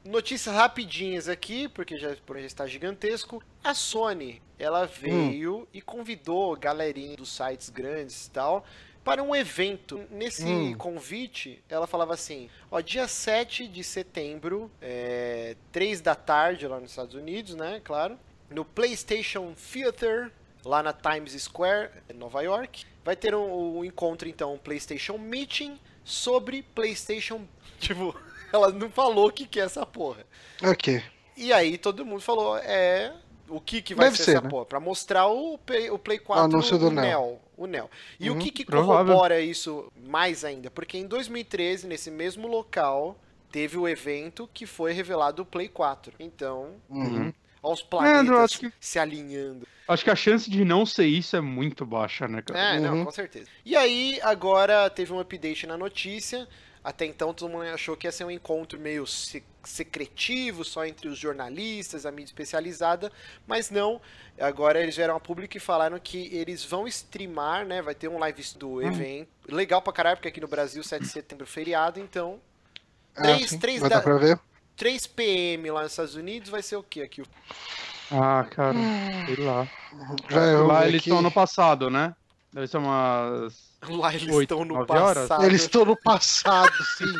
o- notícias rapidinhas aqui, porque já, por já está gigantesco. A Sony, ela veio e convidou galerinha dos sites grandes e tal para um evento. Nesse Hum. convite, ela falava assim: ó, dia 7 de setembro, é, 3 da tarde lá nos Estados Unidos, né? Claro. No PlayStation Theater, lá na Times Square, em Nova York. Vai ter um, um encontro, então, um PlayStation Meeting sobre PlayStation. [LAUGHS] Tipo, ela não falou o que, que é essa porra. Ok. E aí todo mundo falou, é. O que, que vai Deve ser, ser, essa né? porra? Pra mostrar o Play, o Play 4 anúncio do o Neo. Neo. O Neo. E Uhum, o que, que provável. corrobora isso mais ainda? Porque em 2013, nesse mesmo local, teve o evento que foi revelado o Play 4. Então, Uhum. aos É, planetas acho que- se alinhando. Acho que a chance de não ser isso é muito baixa, né, cara? É, não, Uhum. com certeza. E aí, agora teve um update na notícia. Até então todo mundo achou que ia ser um encontro meio se- secretivo, só entre os jornalistas, a mídia especializada, mas não. Agora eles vieram a público e falaram que eles vão streamar, né? Vai ter um live do evento. Legal pra caralho, porque aqui no Brasil, 7 de setembro, é feriado, então. Ah, Três- sim. três Vai da- dar pra ver? 3 PM lá nos Estados Unidos vai ser o quê aqui? Ah, cara, sei lá. Já eu Lá eles estão no passado, né? Deve ser umas. [LAUGHS] Lá eles Oito, estão no nove horas? passado. Eles estão no passado, sim.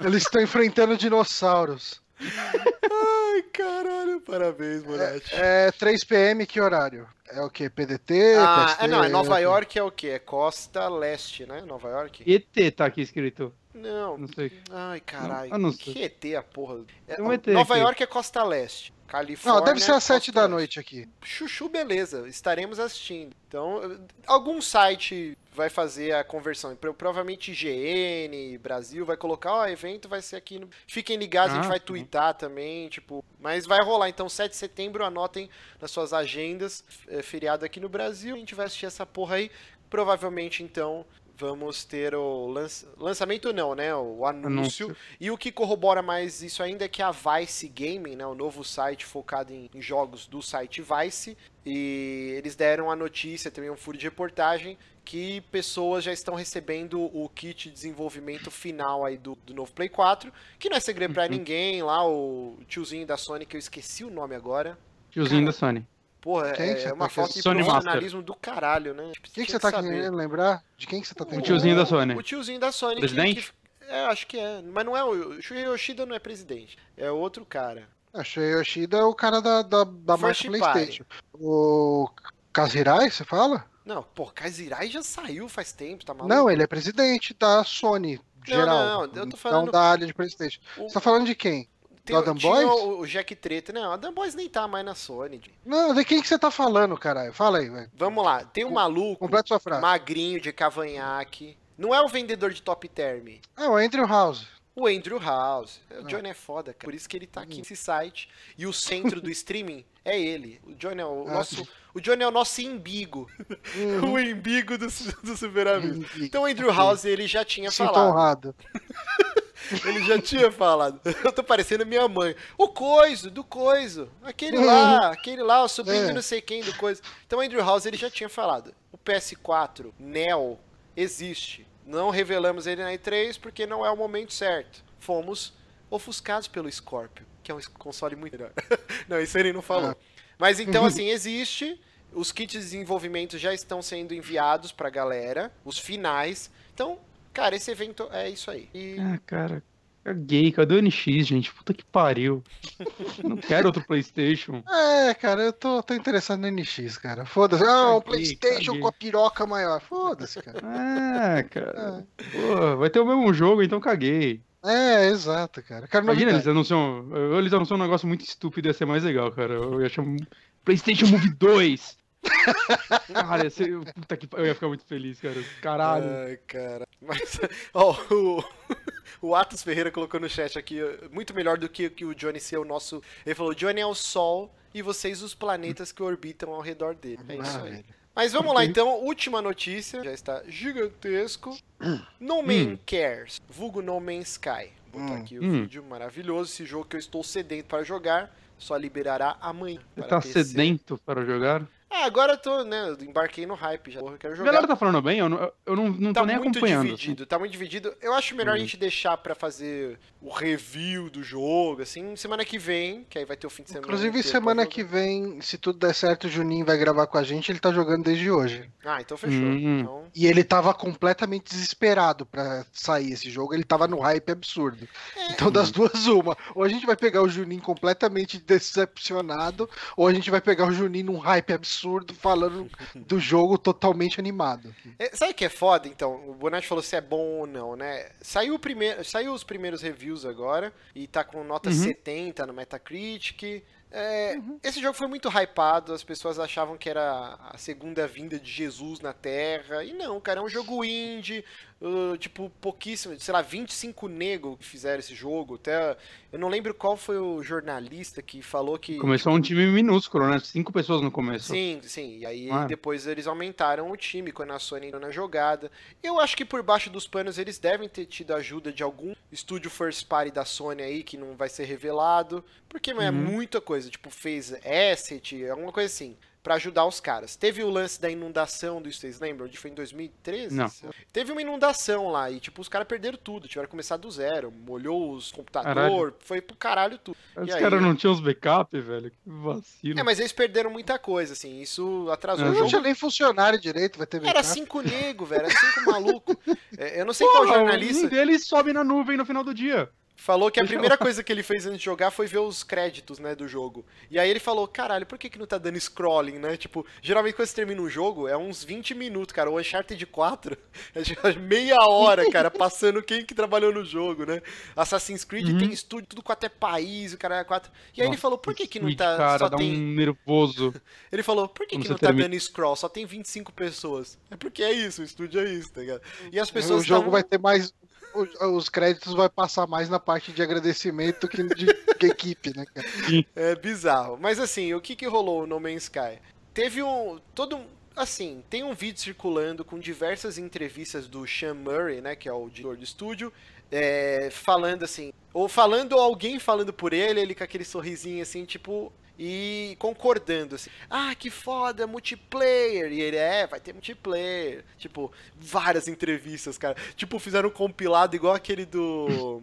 Eles estão enfrentando dinossauros. Ai, caralho, parabéns, Moretti. É 3 PM, que horário? É o quê? PDT? Ah, PST? é, não, é Nova York é o quê? É costa leste, né? Nova York? ET tá aqui escrito. Não. Não sei. Ai, caralho. não. Que ET a porra? É, um ET Nova aqui. York é costa leste. Califórnia. Não, deve ser é às 7 costa da noite aqui. Chuchu, beleza. Estaremos assistindo. Então, algum site vai fazer a conversão. Pro- Provavelmente IGN, Brasil, vai colocar, ó, evento vai ser aqui no... Fiquem ligados, a gente Ah, vai sim. twittar também, tipo... Mas vai rolar, então 7 de setembro, anotem nas suas agendas, é, feriado aqui no Brasil, a gente vai assistir essa porra aí. Provavelmente, então, vamos ter o lanç- lançamento não, né? O anúncio. Anúncio. E o que corrobora mais isso ainda é que a Vice Gaming, né, o novo site focado em, em jogos do site Vice, e eles deram a notícia, também um furo de reportagem, que pessoas já estão recebendo o kit de desenvolvimento final aí do, do novo Play 4, que não é segredo Uhum. ninguém, lá o tiozinho da Sony, que eu esqueci o nome agora. Tiozinho Cara, da Sony. Porra, Quem que é você uma tá falta de Sony Master. profissionalismo do caralho, né? O que, que você tá saber. querendo lembrar? De quem que você tá O tentando? tiozinho da Sony. O tiozinho da Sony. que- Presidente? que- é, acho que é. Mas não é o. O Shuhei Yoshida não é presidente. É outro cara. A Shuei Yoshida é o cara da, da, da marca Playstation. O Kazirai, você fala? Não, pô, Kazirai já saiu faz tempo, tá maluco? Não, ele é presidente da Sony, Não, geral. não, eu tô falando- Não da área de Playstation. O- Você tá falando de quem? Tem, do Adam Boys? O, o Jack Treta. Não, o Adam Boys nem tá mais na Sony. Não, de quem que você tá falando, caralho? Fala aí, velho. Vamos lá, tem um Com- maluco, Completa sua frase. magrinho de cavanhaque. Não é o vendedor de top term. Ah, o Andrew House. O Andrew House. O Ah. Johnny é foda, cara. Por isso que ele tá aqui nesse site. E o centro do streaming [LAUGHS] é ele. O Johnny é o Ah, nosso. O Johnny é o nosso imbigo. Uhum. [LAUGHS] o imbigo do, do Super Amigos. Imbigo, Então o Andrew. House, ele já tinha Sinto falado. honrado. [LAUGHS] Ele já tinha falado. Eu tô parecendo minha mãe. O Coiso, do Coiso. Aquele Uhum. lá, aquele lá, o sobrinho É. não sei quem do Coiso. Então o Andrew House, ele já tinha falado. O PS4 Neo existe. Não revelamos ele na E3 porque não é o momento certo. Fomos ofuscados pelo Scorpio, que é um console muito melhor. [LAUGHS] não, isso ele não falou. Ah. Mas então, [LAUGHS] assim, existe. Os kits de desenvolvimento já estão sendo enviados pra galera, os finais. Então, cara, esse evento é isso aí. E Ah, cara. Caguei, cadê o NX, gente? Puta que pariu. Não quero outro PlayStation. [LAUGHS] É, cara, eu tô, tô interessado no NX, cara. Foda-se. Ah, um Caguei, Playstation caguei. com a piroca maior. Foda-se, cara. [LAUGHS] Ah, cara. Pô, vai ter o mesmo jogo, então caguei. É, exato, cara. Cara, Imagina, eles anunciam. Eles anunciam um negócio muito estúpido, ia ser mais legal, cara. Eu ia chamar PlayStation Move 2. Cara, ser, puta que, eu ia ficar muito feliz, cara. Caralho. Ai, cara. Mas, [LAUGHS] ó, o, o Atos Ferreira colocou no chat aqui, muito melhor do que, que o Johnny ser o nosso. Ele falou: Johnny é o Sol e vocês os planetas que orbitam ao redor dele. É isso Ah, aí. velho. Mas vamos lá então, última notícia, já está gigantesco. No Man Hum. Cares, vulgo No Man's Sky. Vou botar Hum. aqui o Hum. vídeo maravilhoso, esse jogo que eu estou sedento para jogar, só liberará amanhã. Você tá PC. sedento para jogar? Ah, agora eu tô, né, eu embarquei no hype já, porra, eu quero A jogar. galera tá falando bem? Eu não, eu não, não Tá tô nem muito acompanhando. dividido, tá muito dividido. Eu acho melhor a Uhum. gente deixar pra fazer o review do jogo, assim, semana que vem, que aí vai ter o fim de semana. Inclusive, semana que vem, se tudo der certo, o Juninho vai gravar com a gente. Ele tá jogando desde hoje. Ah, então fechou. Hum. Então, E ele tava completamente desesperado pra sair esse jogo. Ele tava no hype absurdo. Então, das duas, uma. Ou a gente vai pegar o Juninho completamente decepcionado, ou a gente vai pegar o Juninho num hype absurdo falando do jogo totalmente animado. é, sabe o que é foda, então? O Bonatti falou se é bom ou não, né? Saiu, o primeiro, saiu os primeiros reviews agora, e tá com nota Uhum. 70 no Metacritic. É, Esse jogo foi muito hypado, as pessoas achavam que era a segunda vinda de Jesus na Terra. E não, cara, é um jogo indie, uh, tipo, pouquíssimo, sei lá, 25 negros que fizeram esse jogo. Até, eu não lembro qual foi o jornalista que falou que. Começou um time minúsculo, né? Cinco pessoas no começo. Sim, sim. E aí Ah. depois eles aumentaram o time quando a Sony entrou na jogada. Eu acho que por baixo dos panos eles devem ter tido ajuda de algum estúdio first party da Sony aí que não vai ser revelado. Porque é Uhum. muita coisa, tipo, fez asset, alguma coisa assim. Pra ajudar os caras. Teve o lance da inundação do vocês lembram? Foi em 2013? Não. Teve uma inundação lá e, tipo, os caras perderam tudo. Tiveram que começar do zero. Molhou os computadores, foi pro caralho tudo. Os aí? caras não tinham os backup, velho. Que vacilo. É, mas eles perderam muita coisa, assim. Isso atrasou Uhum. o Não jogo. tinha nem funcionário direito, vai ter Era backup. cinco nego, velho. Era cinco [LAUGHS] maluco. É, eu não sei Porra, qual jornalista Um deles sobe na nuvem no final do dia. Falou que a primeira coisa que ele fez antes de jogar foi ver os créditos, né, do jogo. E aí ele falou, caralho, por que que não tá dando scrolling, né? Tipo, geralmente quando você termina um jogo, é uns 20 minutos, cara. O Uncharted 4 [LAUGHS] é já meia hora, cara, passando quem que trabalhou no jogo, né? Assassin's Creed Uhum. tem estúdio, tudo quanto é país, o cara é 4. E aí ele Nossa, falou, por que que não tá... Cara, só dá tem... um nervoso. [LAUGHS] Ele falou, por que, que não tá termina- dando scroll? Só tem 25 pessoas. É porque é isso, o estúdio é isso, tá ligado? E as o pessoas jogo tavam- vai ter mais. Os créditos vai passar mais na parte de agradecimento que de [LAUGHS] que equipe, né, cara? É bizarro. Mas assim, o que que rolou no Man's Sky? Teve um. Todo. Assim, tem um vídeo circulando com diversas entrevistas do Sean Murray, né? Que é o diretor do estúdio. é, falando assim. Ou falando, alguém falando por ele, ele com aquele sorrisinho assim, tipo. E concordando assim, ah, que foda, multiplayer. E ele, é, vai ter multiplayer. Tipo, várias entrevistas, cara. Tipo, fizeram um compilado igual aquele do.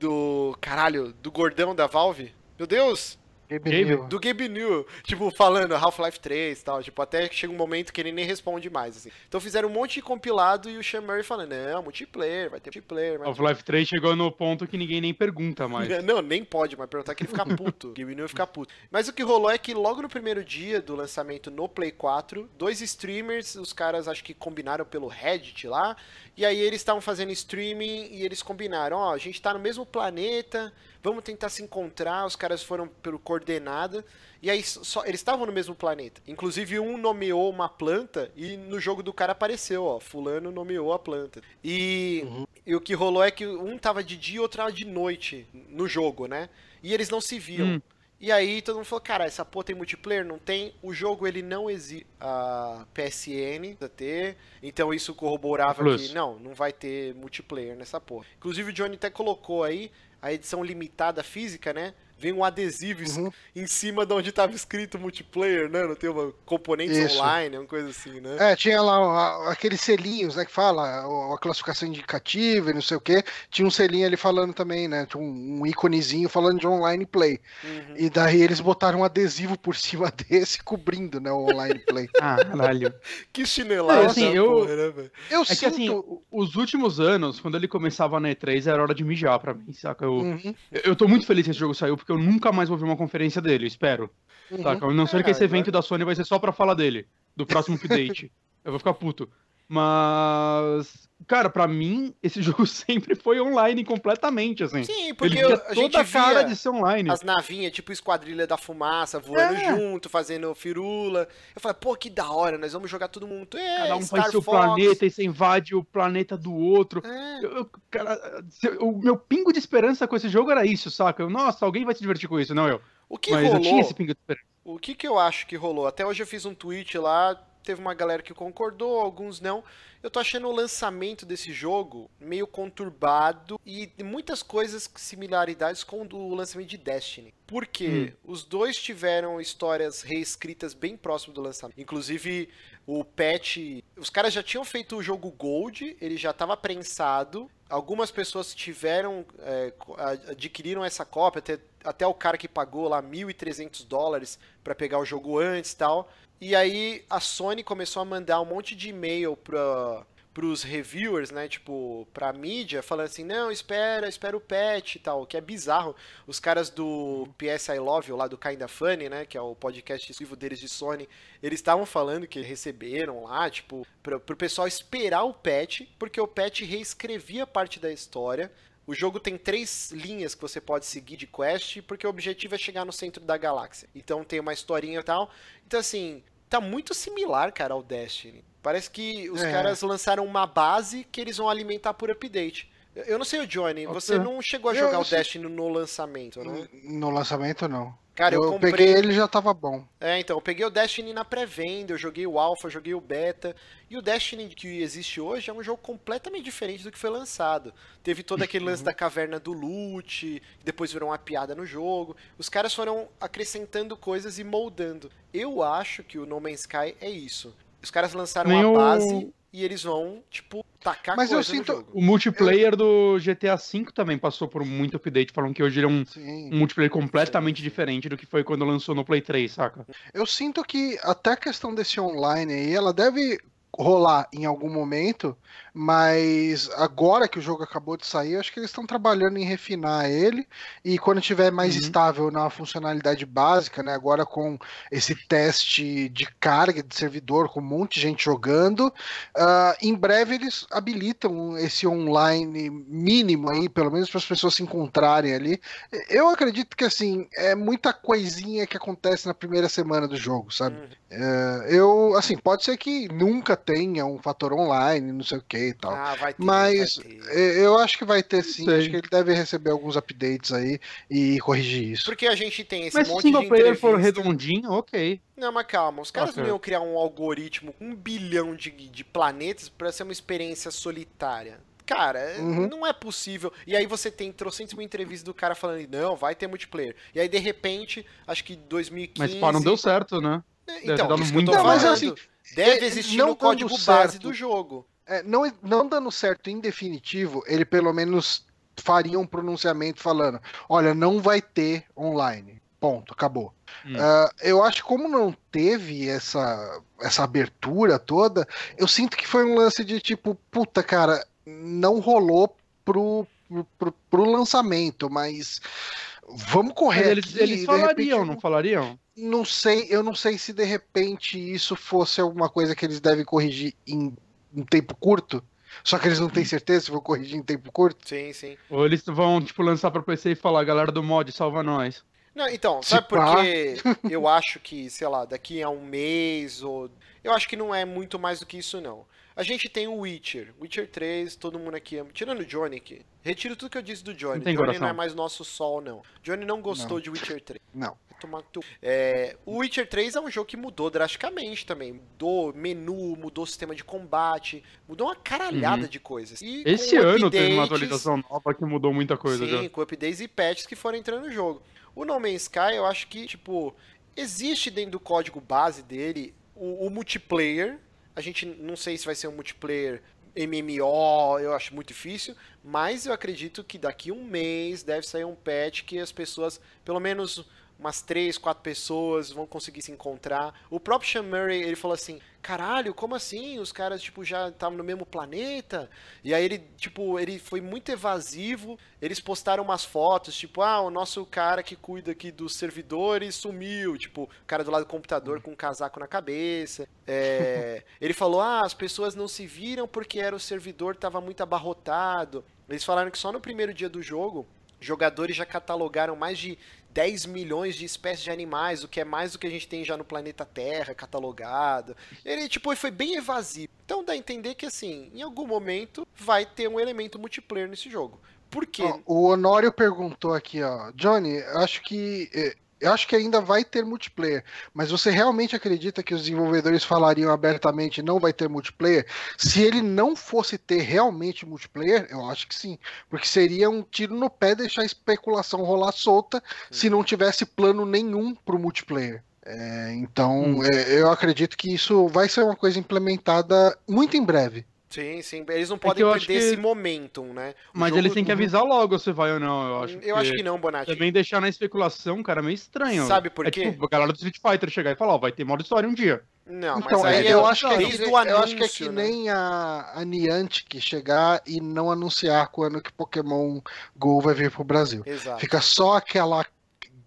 Do. Caralho, do gordão da Valve. Meu Deus! Gabe Gabe? Do Gabe New, tipo, falando Half-Life 3 e tal, tipo, até chega um momento que ele nem responde mais, assim. Então fizeram um monte de compilado e o Sean Murray falando, não, multiplayer, vai ter multiplayer, Half-Life 3 chegou no ponto que ninguém nem pergunta mais. [LAUGHS] Não, nem pode mais perguntar que ele fica puto. [LAUGHS] Gabe New fica puto. Mas o que rolou é que logo no primeiro dia do lançamento no Play 4, dois streamers, os caras acho que combinaram pelo Reddit lá, e aí eles estavam fazendo streaming e eles combinaram, ó, a gente tá no mesmo planeta, vamos tentar se encontrar, os caras foram pelo coordenada, e aí só, eles estavam no mesmo planeta. Inclusive um nomeou uma planta e no jogo do cara apareceu, ó, fulano nomeou a planta. E, e o que rolou é que um tava de dia e outro tava de noite no jogo, né? E eles não se viam. Hum. E aí todo mundo falou, cara, essa porra tem multiplayer? Não tem. O jogo ele não existe a PSN da ter, então isso corroborava Plus. que não, não vai ter multiplayer nessa porra. Inclusive o Johnny até colocou aí a edição limitada física, né? Vem um adesivo es- Uhum. em cima de onde tava escrito multiplayer, né? Não tem uma componentes Isso. online, uma coisa assim, né? É, tinha lá aqueles selinhos, né, que fala a classificação indicativa e não sei o quê. Tinha um selinho ali falando também, né? Tinha um, um íconezinho falando de online play. Uhum. E daí eles botaram um adesivo por [LAUGHS] cima desse, cobrindo, né, o online play. [LAUGHS] Caralho. Que chinelada, assim, eu- porra, né, velho? Eu É que sinto... assim, o- os últimos anos, quando ele começava na E3, era hora de mijar pra mim, saca? Eu, Uhum, eu eu tô muito feliz que esse jogo saiu, porque eu nunca mais vou ver uma conferência dele, espero. uhum. Saca? A não ser que É, esse evento agora- da Sony vai ser só pra falar dele, do próximo [LAUGHS] update. eu vou ficar puto. Mas, cara, pra mim, esse [LAUGHS] jogo sempre foi online completamente, assim. Sim, porque Ele a toda gente a cara de ser online. as navinhas, tipo Esquadrilha da Fumaça, voando É. junto, fazendo firula. Eu falei, pô, que da hora, nós vamos jogar todo mundo. É, Cada um Star faz seu Fox. planeta e você invade o planeta do outro. É. Eu- eu- cara, o meu pingo de esperança com esse jogo era isso, saca? Eu, Nossa, alguém vai se divertir com isso, não eu. O que Mas eu tinha rolou, esse pingo de esperança. o que que eu acho que rolou? Até hoje eu fiz um tweet lá, teve uma galera que concordou, alguns não. Eu tô achando o lançamento desse jogo meio conturbado e muitas coisas, similaridades com o lançamento de Destiny. Porque os dois tiveram histórias reescritas bem próximo do lançamento. Inclusive, o patch. Os caras já tinham feito o jogo Gold, ele já estava prensado. Algumas pessoas tiveram. é, adquiriram essa cópia, até, até o cara que pagou lá 1.300 dólares para pegar o jogo antes e tal. E aí a Sony começou a mandar um monte de e-mail pra, pros reviewers, né? Tipo, pra mídia, falando assim, não, espera, espera o patch e tal, que é bizarro. Os caras do PS I Love You, lá do Kinda Funny, né? Que é o podcast exclusivo deles de Sony, eles estavam falando que receberam lá, tipo, pra, pro pessoal esperar o patch, porque o patch reescrevia parte da história. O jogo tem três linhas que você pode seguir de quest, porque o objetivo é chegar no centro da galáxia. Então tem uma historinha e tal. Então, assim, tá muito similar, cara, ao Destiny. Parece que os É. caras lançaram uma base que eles vão alimentar por update. Eu- Eu não sei o Johnny, você não chegou a Eu- jogar eu o sei- Destiny no lançamento, né? No lançamento, não. Cara, eu, eu comprei. peguei ele já tava bom. É, então, eu peguei o Destiny na pré-venda, eu joguei o Alpha, joguei o Beta. E o Destiny que existe hoje é um jogo completamente diferente do que foi lançado. Teve todo aquele lance da caverna do loot, depois virou uma piada no jogo. Os caras foram acrescentando coisas e moldando. Eu acho que o No Man's Sky é isso. Os caras lançaram Nem a base e eles vão, tipo, tacar Mas eu sinto- no jogo. O multiplayer do GTA V também passou por muito update, falando que hoje ele é um, um multiplayer completamente sim. diferente do que foi quando lançou no Play 3, saca? Eu sinto que até a questão desse online aí, ela deve rolar em algum momento, mas agora que o jogo acabou de sair, eu acho que eles estão trabalhando em refinar ele e quando tiver mais Uhum. estável na funcionalidade básica, né, agora com esse teste de carga de servidor, com um monte de gente jogando, ah, em breve eles habilitam esse online mínimo aí, pelo menos para as pessoas se encontrarem ali. Eu acredito que assim, é muita coisinha que acontece na primeira semana do jogo, sabe? Uhum. É, eu, assim, pode ser que nunca tenha um fator online, não sei o que e tal. Ah, vai ter, Mas vai ter. é, eu acho que vai ter sim, Sei. acho que ele deve receber alguns updates aí e corrigir isso. Porque a gente tem esse Mas se o monte de single player for redondinho, ok. Não, mas calma, os caras Ok. não iam criar um algoritmo com um bilhão de, de planetas pra ser uma experiência solitária. Cara, Uhum. não é possível. E aí você tem trocentos mil entrevistas do cara falando, não, vai ter multiplayer. E aí, de repente, acho que 2015... Mas pá, não deu certo, né? É, Então, dado isso que eu muito tô Não, mas falando. assim, Deve é, existir não no código dando base certo. do jogo. É, não, não dando certo em definitivo, ele pelo menos faria um pronunciamento falando: olha, não vai ter online. Ponto, acabou. Hum. Ah, eu acho que como não teve essa, essa abertura toda, eu sinto que foi um lance de tipo, puta, cara, não rolou pro, pro, pro, pro lançamento, mas vamos correr. Mas eles, aqui, eles falariam, repente, não falariam? não sei, eu não sei se de repente isso fosse alguma coisa que eles devem corrigir em um tempo curto. Só que eles não têm certeza se vão corrigir em tempo curto. Sim, sim. Ou eles vão, tipo, lançar pra PC e falar, galera do mod, salva nós. Não, então, sabe por pá. que [LAUGHS] eu acho que, sei lá, daqui a um mês ou. Eu acho que não é muito mais do que isso, não. A gente tem o Witcher. Witcher 3, todo mundo aqui ama. Tirando o Johnny aqui. Retiro tudo que eu disse do Johnny. Não tem Johnny coração. não é mais nosso sol, não. Johnny não gostou Não. de Witcher 3. Não. É, o Witcher 3 é um jogo que mudou drasticamente também. Mudou menu, mudou sistema de combate, mudou uma caralhada Uhum. de coisas. E Esse ano teve uma atualização nova que mudou muita coisa Sim, já. com updates e patches que foram entrando no jogo. O No Man's Sky, eu acho que, tipo, existe dentro do código base dele o, o multiplayer. A gente não sei se vai ser um multiplayer MMO, eu acho muito difícil, mas eu acredito que daqui um mês deve sair um patch que as pessoas, pelo menos umas três, quatro pessoas vão conseguir se encontrar. O próprio Sean Murray, ele falou assim, caralho, como assim? Os caras, tipo, já estavam no mesmo planeta? E aí ele, tipo, ele foi muito evasivo, eles postaram umas fotos, tipo, ah, o nosso cara que cuida aqui dos servidores sumiu, tipo, o cara do lado do computador com um casaco na cabeça. É, [LAUGHS] ele falou, ah, as pessoas não se viram porque era o servidor tava muito abarrotado. Eles falaram que só no primeiro dia do jogo, jogadores já catalogaram mais de 10 milhões de espécies de animais, o que é mais do que a gente tem já no planeta Terra catalogado. Ele tipo foi bem evasivo. Então dá a entender que assim, em algum momento vai ter um elemento multiplayer nesse jogo. Por quê? Ó, o Honório perguntou aqui, ó, Johnny, acho que eh, eu acho que ainda vai ter multiplayer, mas você realmente acredita que os desenvolvedores falariam abertamente não vai ter multiplayer? Se ele não fosse ter realmente multiplayer, eu acho que sim, porque seria um tiro no pé deixar a especulação rolar solta se não tivesse plano nenhum pro multiplayer. É, então, hum. é, eu acredito que isso vai ser uma coisa implementada muito em breve. Sim, sim. Eles não é podem é perder que... esse momentum, né? O Mas eles têm que avisar logo se vai ou não, eu acho. Eu acho que não, Bonatti. Também deixar na especulação, cara, é meio estranho. Sabe por é quê? Tipo, a galera do Street Fighter chegar e falar, ó, vai ter modo história um dia. Não, então, mas aí eu, eu acho que é, anúncio, eu acho que é que né? nem a, a Niantic chegar e não anunciar quando que Pokémon GO vai vir pro Brasil. Exato. Fica só aquela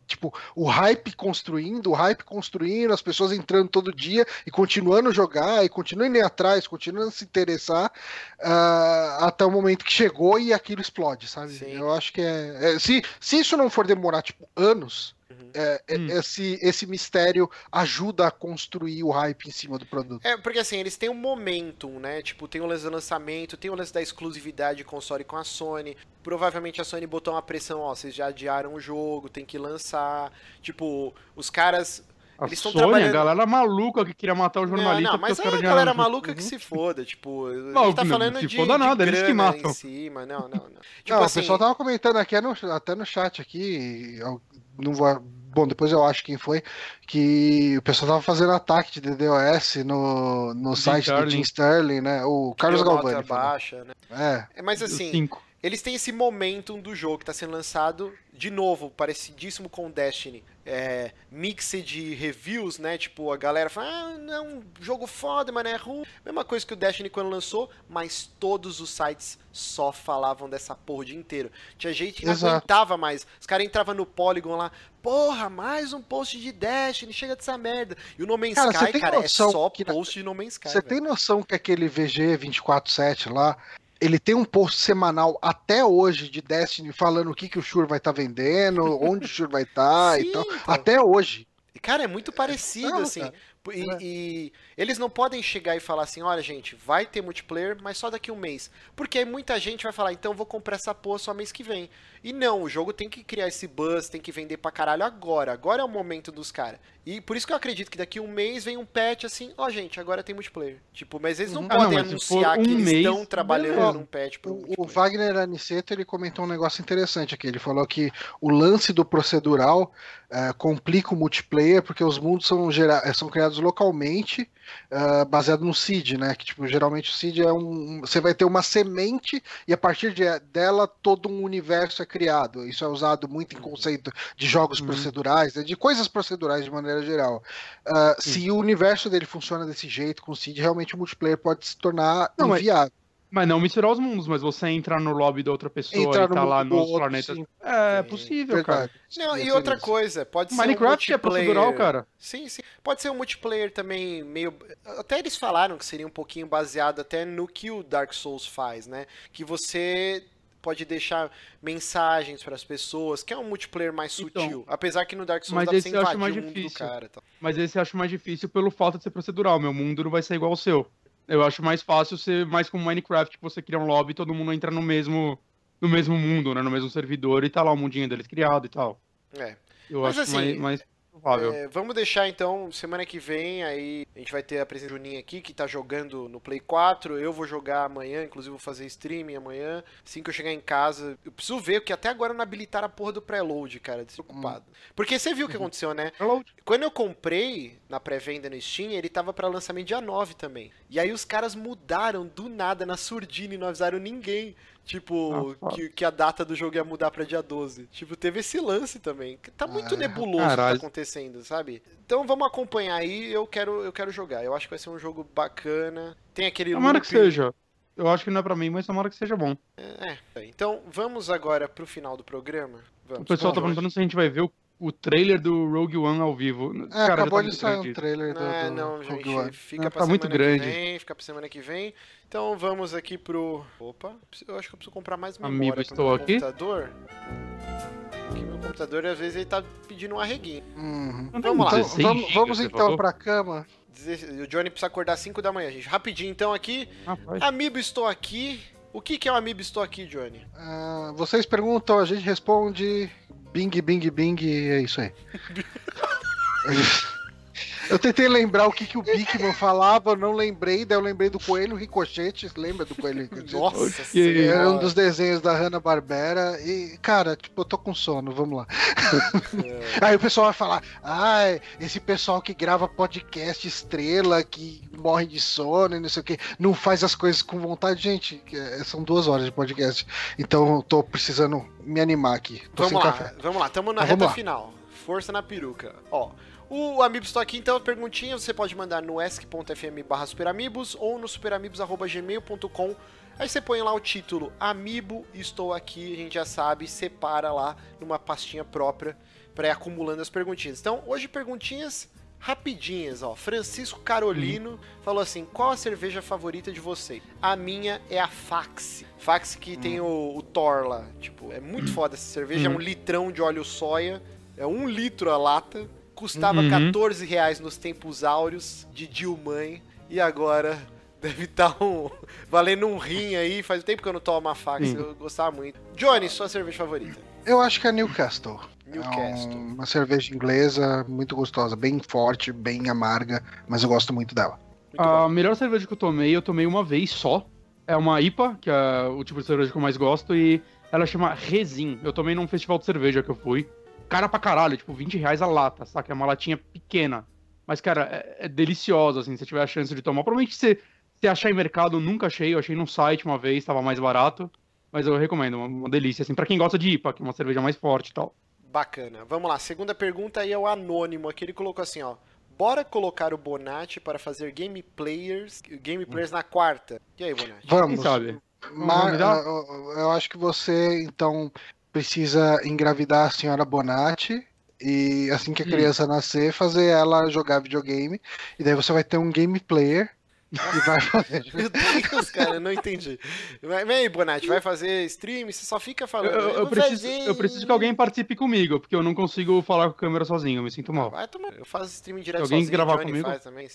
tipo, o hype construindo, o hype construindo, as pessoas entrando todo dia e continuando a jogar, e continuando ir atrás, continuando a se interessar, uh, até o momento que chegou e aquilo explode, sabe? Sim. Eu acho que é, é. se, se isso não for demorar, tipo, anos, é, é, hum. esse, esse mistério ajuda a construir o hype em cima do produto. É, porque assim, eles têm um momentum, né? Tipo, tem o lance do lançamento, tem o lance da exclusividade de console com a Sony. Provavelmente a Sony botou uma pressão, ó, vocês já adiaram o jogo, tem que lançar. Tipo, os caras a Eles estão trabalhando. A galera maluca que queria matar o jornalista. Não, não mas é a galera maluca que se foda, tipo. Não, a gente tá falando não, se de, foda nada, de eles que matam. em cima. Não, não, não. Tipo não, assim... O pessoal tava comentando aqui, até no chat aqui, não vou bom, depois eu acho quem foi, que o pessoal tava fazendo ataque de DDoS no, no site do Jim Sterling, né? O Carlos Galvani. baixa, né? É. Mas assim, Cinco. eles têm esse momentum do jogo que tá sendo lançado, de novo, parecidíssimo com Destiny é, mix de reviews, né? Tipo, a galera fala, ah, não, jogo foda, mas é ruim. Mesma coisa que o Destiny quando lançou, mas todos os sites só falavam dessa porra o dia inteiro. Tinha gente que não aguentava mais. Os caras entravam no Polygon lá, porra, mais um post de Destiny, chega dessa merda. E o No Man's cara, Sky, cara, é só post de No Man's Sky. Você tem noção que aquele VG 247 lá ele tem um post semanal até hoje de Destiny falando o que, que o Shure vai estar tá vendendo, [LAUGHS] onde o Shure vai estar tá, e tal. Então. Até hoje. Cara, é muito parecido, é, assim. E, é. e, eles não podem chegar e falar assim, olha, gente, vai ter multiplayer, mas só daqui um mês. Porque aí muita gente vai falar, então vou comprar essa porra só mês que vem. E não, o jogo tem que criar esse buzz, tem que vender pra caralho agora. Agora é o momento dos caras. E por isso que eu acredito que daqui um mês vem um patch assim, ó, oh, gente, agora tem multiplayer. Tipo, mas eles não uhum. podem ah, não, anunciar um que eles estão trabalhando num patch pro O, o Wagner Aniceto, ele comentou um negócio interessante aqui. Ele falou que o lance do procedural uh, complica o multiplayer porque os mundos são, gera são criados localmente uh, baseado no seed, né? Que tipo, geralmente o seed é um. Você vai ter uma semente e a partir de, dela todo um universo é criado. Isso é usado muito em conceito de jogos uhum. procedurais, né? de coisas procedurais de maneira geral. Uh, se o universo dele funciona desse jeito, com o seed, realmente o multiplayer pode se tornar Não, inviável. Mas mas não misturar os mundos, mas você entrar no lobby da outra pessoa entrar e tá lá nos outro, planetas. Sim. É, é possível, verdade. cara. Não, e outra coisa, pode Minecraft ser um é procedural, cara. Sim, sim. Pode ser um multiplayer também meio. Até eles falaram que seria um pouquinho baseado até no que o Dark Souls faz, né? Que você pode deixar mensagens para as pessoas, que é um multiplayer mais então, sutil. Então, Apesar que no Dark Souls dá pra você invadir o mundo difícil. do cara. Tá? Mas esse eu acho mais difícil pelo fato de ser procedural. Meu mundo não vai ser igual ao seu. Eu acho mais fácil ser mais como Minecraft, que você cria um lobby e todo mundo entra no mesmo, no mesmo mundo, né? No mesmo servidor e tá lá o mundinho deles criado e tal. É. Eu Mas, acho assim, mais, mais provável. É, vamos deixar então, semana que vem aí A gente vai ter a presença do Juninho aqui, que tá jogando no Play 4. Eu vou jogar amanhã, inclusive vou fazer streaming amanhã. Assim que eu chegar em casa. Eu preciso ver, porque até agora não habilitaram a porra do preload, cara. Despreocupado. Porque você viu o que aconteceu, né? Quando eu comprei na pré-venda no Steam, ele tava pra lançamento dia 9 também. E aí os caras mudaram do nada na surdina e não avisaram ninguém. Tipo, Ah, que, que a data do jogo ia mudar pra dia 12. Tipo, teve esse lance também. Tá muito Ah, nebuloso o que tá acontecendo, sabe? Então vamos acompanhar aí, eu quero, eu quero jogar. Eu acho que vai ser um jogo bacana. Tem aquele Tomara loop- que seja. Eu acho que não é pra mim, mas tomara que seja bom. É, então vamos agora pro final do programa. Vamos. O pessoal tá perguntando se a gente vai ver o, o trailer do Rogue One ao vivo. É, Cara, acabou tá de muito sair um grande. trailer do, É, do não, Rogue gente, One. fica pra tá semana muito grande. que vem, fica pra semana que vem. Então vamos aqui pro... Opa, eu acho que eu preciso comprar mais memória pro estou meu aqui. computador. Porque meu computador, às vezes, ele tá pedindo um arreguinho. Uhum. Vamos lá. Então, 16 vamos, gigas, vamos então falou? pra cama. O Johnny precisa acordar às 5 da manhã, gente. Rapidinho, então, aqui. Rapaz. Amiibo, estou aqui. O que que é o Amiibo, estou aqui, Johnny? Ah, vocês perguntam, a gente responde. Bing, bing, bing, é isso aí. [LAUGHS] Eu tentei lembrar o que, que o Bigman falava, eu não lembrei, daí eu lembrei do Coelho Ricochete. Lembra do Coelho Ricochete? [LAUGHS] Nossa. Era um dos desenhos da Hanna-Barbera e, cara, tipo, eu tô com sono, vamos lá. É. [LAUGHS] Aí o pessoal vai falar, ai, esse pessoal que grava podcast estrela, que morre de sono e não sei o que, não faz as coisas com vontade. Gente, é, são duas horas de podcast, então eu tô precisando me animar aqui. Tô Vamos sem lá, café. vamos lá, estamos na Mas reta vamos lá. final. Força na peruca. Ó, o Amiibo estou aqui, então, perguntinha você pode mandar no esc.fm barra superamigos ou no superamigos.gmail.com. Aí você põe lá o título Amiibo Estou Aqui, a gente já sabe, separa lá numa pastinha própria para ir acumulando as perguntinhas. Então, hoje perguntinhas rapidinhas, ó. Francisco Carolino falou assim: qual a cerveja favorita de vocês? A minha é a Fax. Fax que tem o, o Thor lá. Tipo, é muito foda essa cerveja. É um litrão de óleo soia. É um litro a lata. Custava Uhum. 14 reais nos tempos áureos de Dilmãe. E agora [LAUGHS] deve estar um, valendo um rim aí. Faz tempo que eu não tomo uma Fax. Eu gostava muito. Johnny, sua cerveja favorita? Eu acho que é Newcastle. Newcastle. É um- uma cerveja inglesa muito gostosa, bem forte, bem amarga, mas eu gosto muito dela. Muito A bom. melhor cerveja que eu tomei, eu tomei uma vez só. É uma IPA, que é o tipo de cerveja que eu mais gosto, e ela chama Resin. Eu tomei num festival de cerveja que eu fui. Cara pra caralho, tipo, 20 reais a lata, saca? É uma latinha pequena. Mas, cara, é, é deliciosa, assim, se você tiver a chance de tomar. Provavelmente se você achar em mercado, nunca achei. Eu achei num site uma vez, tava mais barato. Mas eu recomendo, uma, uma delícia, assim, pra quem gosta de IPA, que é uma cerveja mais forte e tal. Bacana. Vamos lá. Segunda pergunta aí é o anônimo. Aqui ele colocou assim, ó. Bora colocar o Bonatti para fazer game players, game players na quarta. E aí, Bonatti? Vamos. Quem sabe? Mas eu acho que você, então, precisa engravidar a senhora Bonatti e assim que a Hum. criança nascer, fazer ela jogar videogame. E daí você vai ter um game player e vai fazer. [LAUGHS] Meu Deus, cara, eu não entendi. Aí, Bonatti, vai fazer stream? Você só fica falando. eu- eu preciso, fazer- eu preciso que alguém participe comigo, porque eu não consigo falar com a câmera sozinho, eu me sinto mal. Vai tomar. Eu faço stream direto alguém sozinho, gravar Johnny comigo?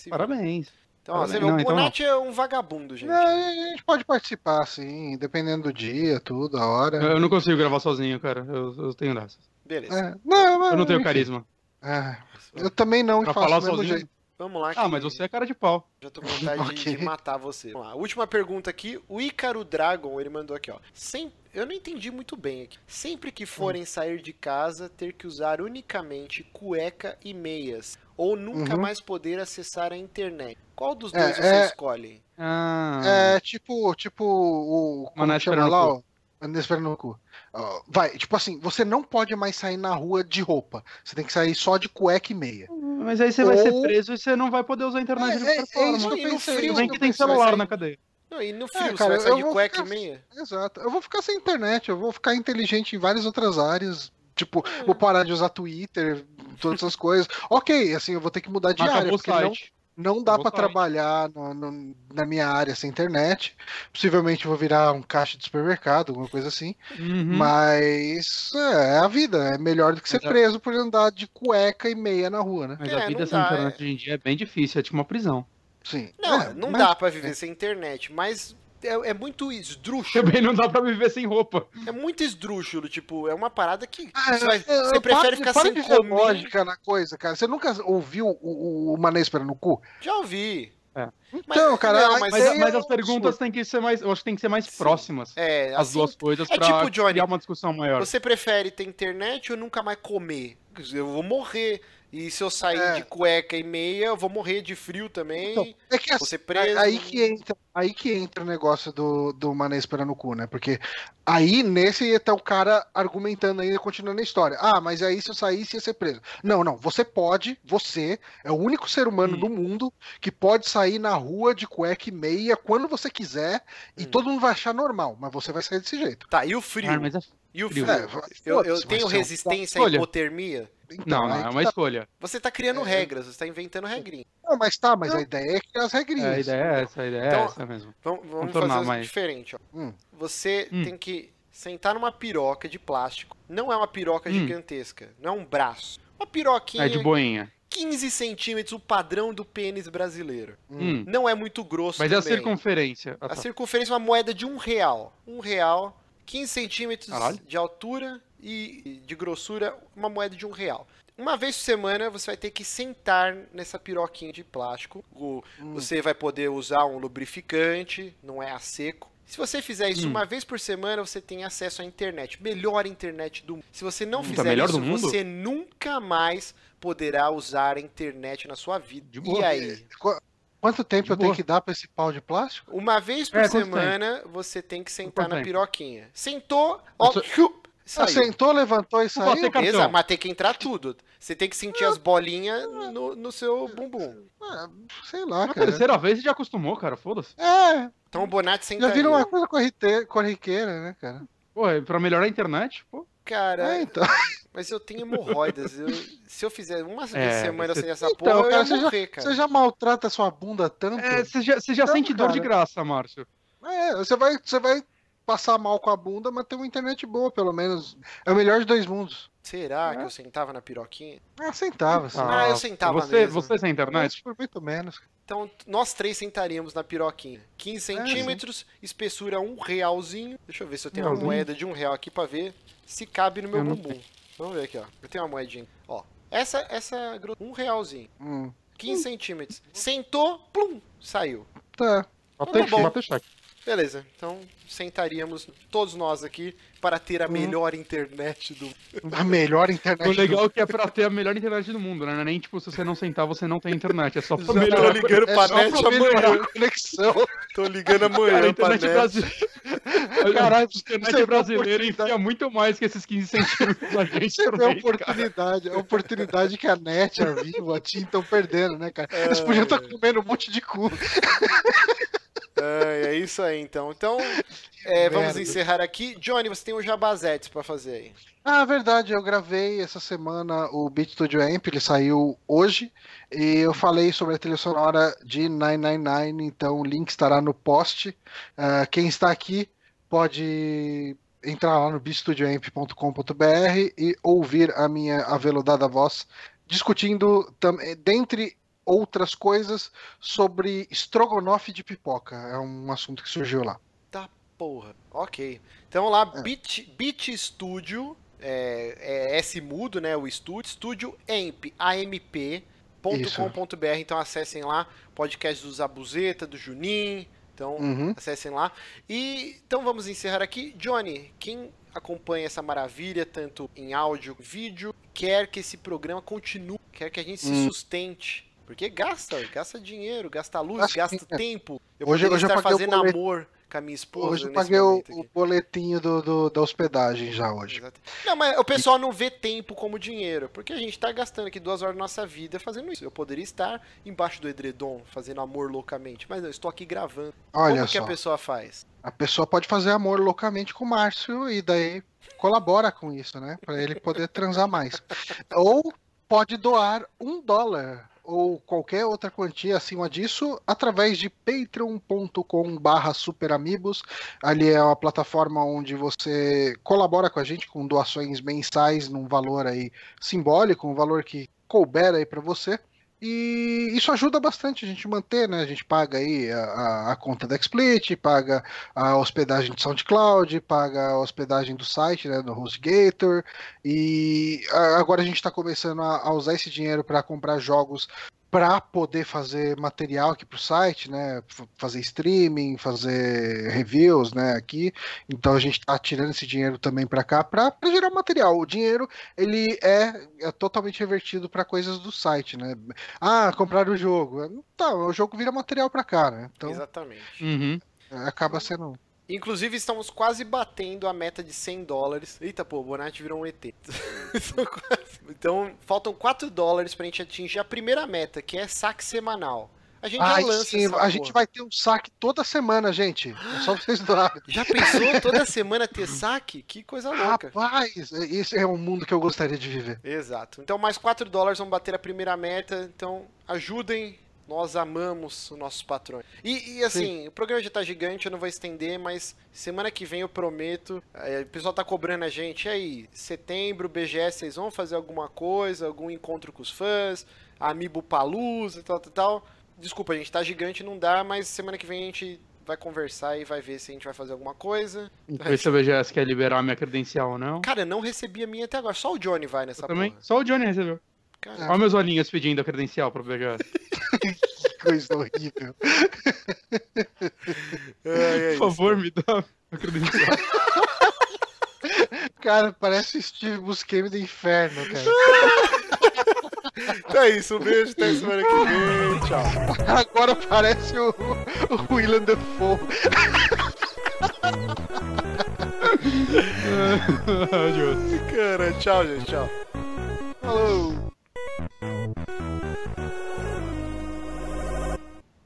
Parabéns. Então, ó, você vê, Não, o então. Bonatti é um vagabundo, gente. É, a gente pode participar, sim, dependendo do dia, tudo, a hora. Eu não consigo gravar sozinho, cara. Eu, eu tenho dessas. Beleza. É, não, mas, Eu não tenho enfim, carisma. é, eu também não Pra faço falar do mesmo sozinho. jeito. Vamos lá. Ah, que- mas você é cara de pau. Já tô com vontade de- [LAUGHS] Ok. de, matar você. Vamos lá. Última pergunta aqui. O Ícaro Dragon, ele mandou aqui, ó. Sem... Eu não entendi muito bem aqui. Sempre que forem sair de casa, ter que usar unicamente cueca e meias. Ou nunca Uhum. mais poder acessar a internet. Qual dos É, dois você é- escolhe? Ah. É tipo, tipo o. Como Manete chama pera no lá, ó? Manete pera no cu. Ó, Vai, tipo assim, você não pode mais sair na rua de roupa. Você tem que sair só de cueca e meia. Mas aí você vai ser Ou- preso e você não vai poder usar a internet de É, é- qualquer é isso forma. que eu no pensei. frio, bem isso que tem pensei. celular sair- na cadeia. Não, e no frio, É, você cara, vai sair eu de vou cueca ficar- e meia? Exato. Eu vou ficar sem internet, eu vou ficar inteligente em várias outras áreas. Tipo, vou parar de usar Twitter, todas essas coisas. Ok, assim, eu vou ter que mudar de área, Acabou o porque não. Não dá site. trabalhar no- no- na minha área sem internet. Possivelmente vou virar um caixa de supermercado, alguma coisa assim. Uhum. Mas é, é a vida, é melhor do que ser Mas a- preso por andar de cueca e meia na rua, né? Mas É, a vida sem dá, internet hoje em dia é bem difícil, é tipo uma prisão. Sim. Não, É, não mas- dá pra viver sem internet, mas é, é muito esdrúxulo. Também não dá pra viver sem roupa. É muito esdrúxulo, tipo, é uma parada que Ah, você, vai- eu- você eu- prefere para- ficar para sem de comer. lógica na coisa, cara. Você nunca ouviu o, o, o Mané esperando no cu? Já ouvi. Então, cara, não, mas- Mas, mas é as perguntas têm que ser mais. Eu acho que tem que ser mais Sim. próximas. É, As assim, duas coisas é pra tipo, Johnny, criar uma discussão maior. Você prefere ter internet ou nunca mais comer? Eu vou morrer. E se eu sair É. de cueca e meia, eu vou morrer de frio também. Então, é que assim, preso. aí que entra, aí que entra o negócio do, do Mané esperando no cu, né? Porque aí nesse tá o cara argumentando ainda, continuando a história. Ah, mas aí se eu saísse ia ser preso. Não, não, você pode, você é o único ser humano Hum. do mundo que pode sair na rua de cueca e meia quando você quiser e Hum. todo mundo vai achar normal, mas você vai sair desse jeito. Tá, e o frio? Ah, mas é- E o frio. É, eu, eu tenho resistência à hipotermia? Então, Não, não, é uma tá. escolha. Você tá criando É. regras, você tá inventando regrinha. Não, mas tá, mas a ideia é que as regrinhas. É, a ideia é essa, a ideia Então- é essa mesmo. Vamos, vamos tornar fazer mais- diferente. Ó. Hum. Você Hum. tem que sentar numa piroca de plástico. Não é uma piroca Hum. gigantesca, não é um braço. Uma piroquinha É de boinha. 15 centímetros, o padrão do pênis brasileiro. Hum. Não é muito grosso Mas é a também. circunferência. Ah, A tá. circunferência é uma moeda de um real. Um real, 15 centímetros Caralho. de altura e de grossura, uma moeda de um real. Uma vez por semana você vai ter que sentar nessa piroquinha de plástico. O- Hum. Você vai poder usar um lubrificante, não é a seco. Se você fizer isso Hum. uma vez por semana, você tem acesso à internet. Melhor internet do mundo. Se você não Puta, fizer melhor isso, você nunca mais poderá usar a internet na sua vida. De E boa. aí? Qu- Quanto tempo De eu tenho boa. que dar pra esse pau de plástico? Uma vez por É, semana, você tem que sentar na piroquinha. Sentou, ó, sou- saiu. sentou, levantou e saiu? Exato, mas tem que entrar tudo. Você tem que sentir as bolinhas no, no seu bumbum. Ah, sei lá, Na cara. terceira vez você já acostumou, cara. Foda-se. É, Então o Bonatti já sentaria. vira uma coisa corriqueira, né, cara? Pô, é pra melhorar a internet, pô. Cara, É, então. [LAUGHS] mas eu tenho hemorroidas. Eu- se eu fizer uma É, semana você- sem essa Então, porra, eu cara, ia você já- morrer, cara. Você já maltrata a sua bunda tanto? É, você já, você já Não, sente dor de cara. graça, Márcio. É, você vai, você vai passar mal com a bunda, mas tem uma internet boa, pelo menos. É o melhor de dois mundos. Será É. que eu sentava na piroquinha? Ah, sentava, assim. Ah, eu sentava você, mesmo. Você sem Mas internet? por muito menos. Então, nós três sentaríamos na piroquinha. 15 É, centímetros, espessura um realzinho. Deixa eu ver se eu tenho uma moeda de um real aqui pra ver se cabe no meu Eu não bumbum. Vamos ver aqui, ó. Eu tenho uma moedinha. Ó, essa, essa, um realzinho. Hum, 15 centímetros. Sentou, plum, saiu. tá. Bater, bom. bater cheque. Beleza, então sentaríamos todos nós aqui para ter a Hum. melhor internet do A melhor internet. O do- legal é que é pra ter a melhor internet do mundo, né? Não é nem tipo, se você não sentar, você não tem internet. É só pra Tô melhorar. ligando É pra net amanhã. a conexão. Tô ligando Cara, a amanhã pra internet. Caralho, a internet brasileira oportunidade. enfia muito mais que esses 15 centímetros da gente Você a mês, cara. oportunidade, a oportunidade que a NET, a Vivo, a TIM estão perdendo, né, cara? Eles podiam estar comendo um monte de cu. É, é isso aí, então. Então, é, vamos encerrar aqui. Johnny, você tem um jabazetes pra fazer aí. Ah, verdade, eu gravei essa semana o Beat Studio Amp, ele saiu hoje, e eu falei sobre a trilha sonora de 999, então o link estará no post. Ah, quem está aqui pode entrar lá no beatstudioamp.com.br e ouvir a minha aveludada voz discutindo, dentre outras coisas, sobre estrogonofe de pipoca. É um assunto que surgiu lá. Tá porra. Ok. Então lá, É. Beat, Beat Studio, é, é S mudo, né? O estúdio, estúdio amp, amp.com.br. Então acessem lá, podcast do Zabuzeta, do Junim. Então Uhum. acessem lá. E então vamos encerrar aqui. Johnny, quem acompanha essa maravilha, tanto em áudio, vídeo, quer que esse programa continue, quer que a gente se Hum. sustente. Porque gasta, gasta dinheiro, gasta luz, Gasta gasta dinheiro. tempo. Eu Hoje- hoje eu estar o fazendo amor com a minha esposa Hoje eu nesse paguei o, aqui. boletinho do, do- da hospedagem já hoje. Exato. Não, mas o pessoal não vê tempo como dinheiro, porque a gente tá gastando aqui duas horas da nossa vida fazendo isso. Eu poderia estar embaixo do edredom, fazendo amor loucamente, mas não, eu estou aqui gravando. Olha como que só, a pessoa faz? a pessoa pode fazer amor loucamente com o Márcio e daí colabora com isso, né? Pra ele poder transar mais. [LAUGHS] Ou pode doar um dólar ou qualquer outra quantia acima disso através de patreon.com barra superamigos. Ali é uma plataforma onde você colabora com a gente com doações mensais num valor aí simbólico, um valor que couber aí para você. E isso ajuda bastante a gente manter, né? A gente paga aí a, a, conta da XSplit, paga a hospedagem de SoundCloud, paga a hospedagem do site, né? Do HostGator. E agora a gente está começando a, a usar esse dinheiro para comprar jogos para poder fazer material aqui para o site, né? Fazer streaming, fazer reviews, né? Aqui. Então a gente está tirando esse dinheiro também para cá para gerar material. O dinheiro ele é, é totalmente revertido para coisas do site, né? Ah, comprar o jogo. Tá, o jogo vira material para cá, né? Então, Exatamente. Uhum. Acaba sendo Inclusive, estamos quase batendo a meta de 100 dólares. Eita, pô, o Bonatti virou um ET. [LAUGHS] então, faltam 4 dólares pra gente atingir a primeira meta, que é saque semanal. A gente Ai, já lança sim, A porra. gente vai ter um saque toda semana, gente. É só vocês [LAUGHS] doarem. Já pensou toda semana ter saque? Que coisa louca. Rapaz, esse é um mundo que eu gostaria de viver. Exato. Então, mais 4 dólares vão bater a primeira meta. Então, ajudem nós amamos os nossos patrões. E, e assim, Sim. o programa já tá gigante, eu não vou estender, mas semana que vem eu prometo. É, o pessoal tá cobrando a gente. E aí, setembro, BGS, vocês vão fazer alguma coisa? Algum encontro com os fãs? Amiibo Palusa e tal, tal, tal. Desculpa, a gente tá gigante, não dá, mas semana que vem a gente vai conversar e vai ver se a gente vai fazer alguma coisa. Ver se a BGS quer liberar a minha credencial ou não. Cara, não recebi a minha até agora. Só o Johnny vai nessa eu também? Porra. Só o Johnny recebeu. Caraca. Olha meus olhinhos pedindo a credencial pra pegar. [LAUGHS] que coisa horrível. É, é Por favor, me dá a credencial. [LAUGHS] Cara, parece Steve Buscemi do inferno, cara. Então é isso, um beijo, até semana que vem. Tchau. Agora parece o, o William Defoe. [LAUGHS] Cara, tchau, gente, tchau. Falou! Thank you.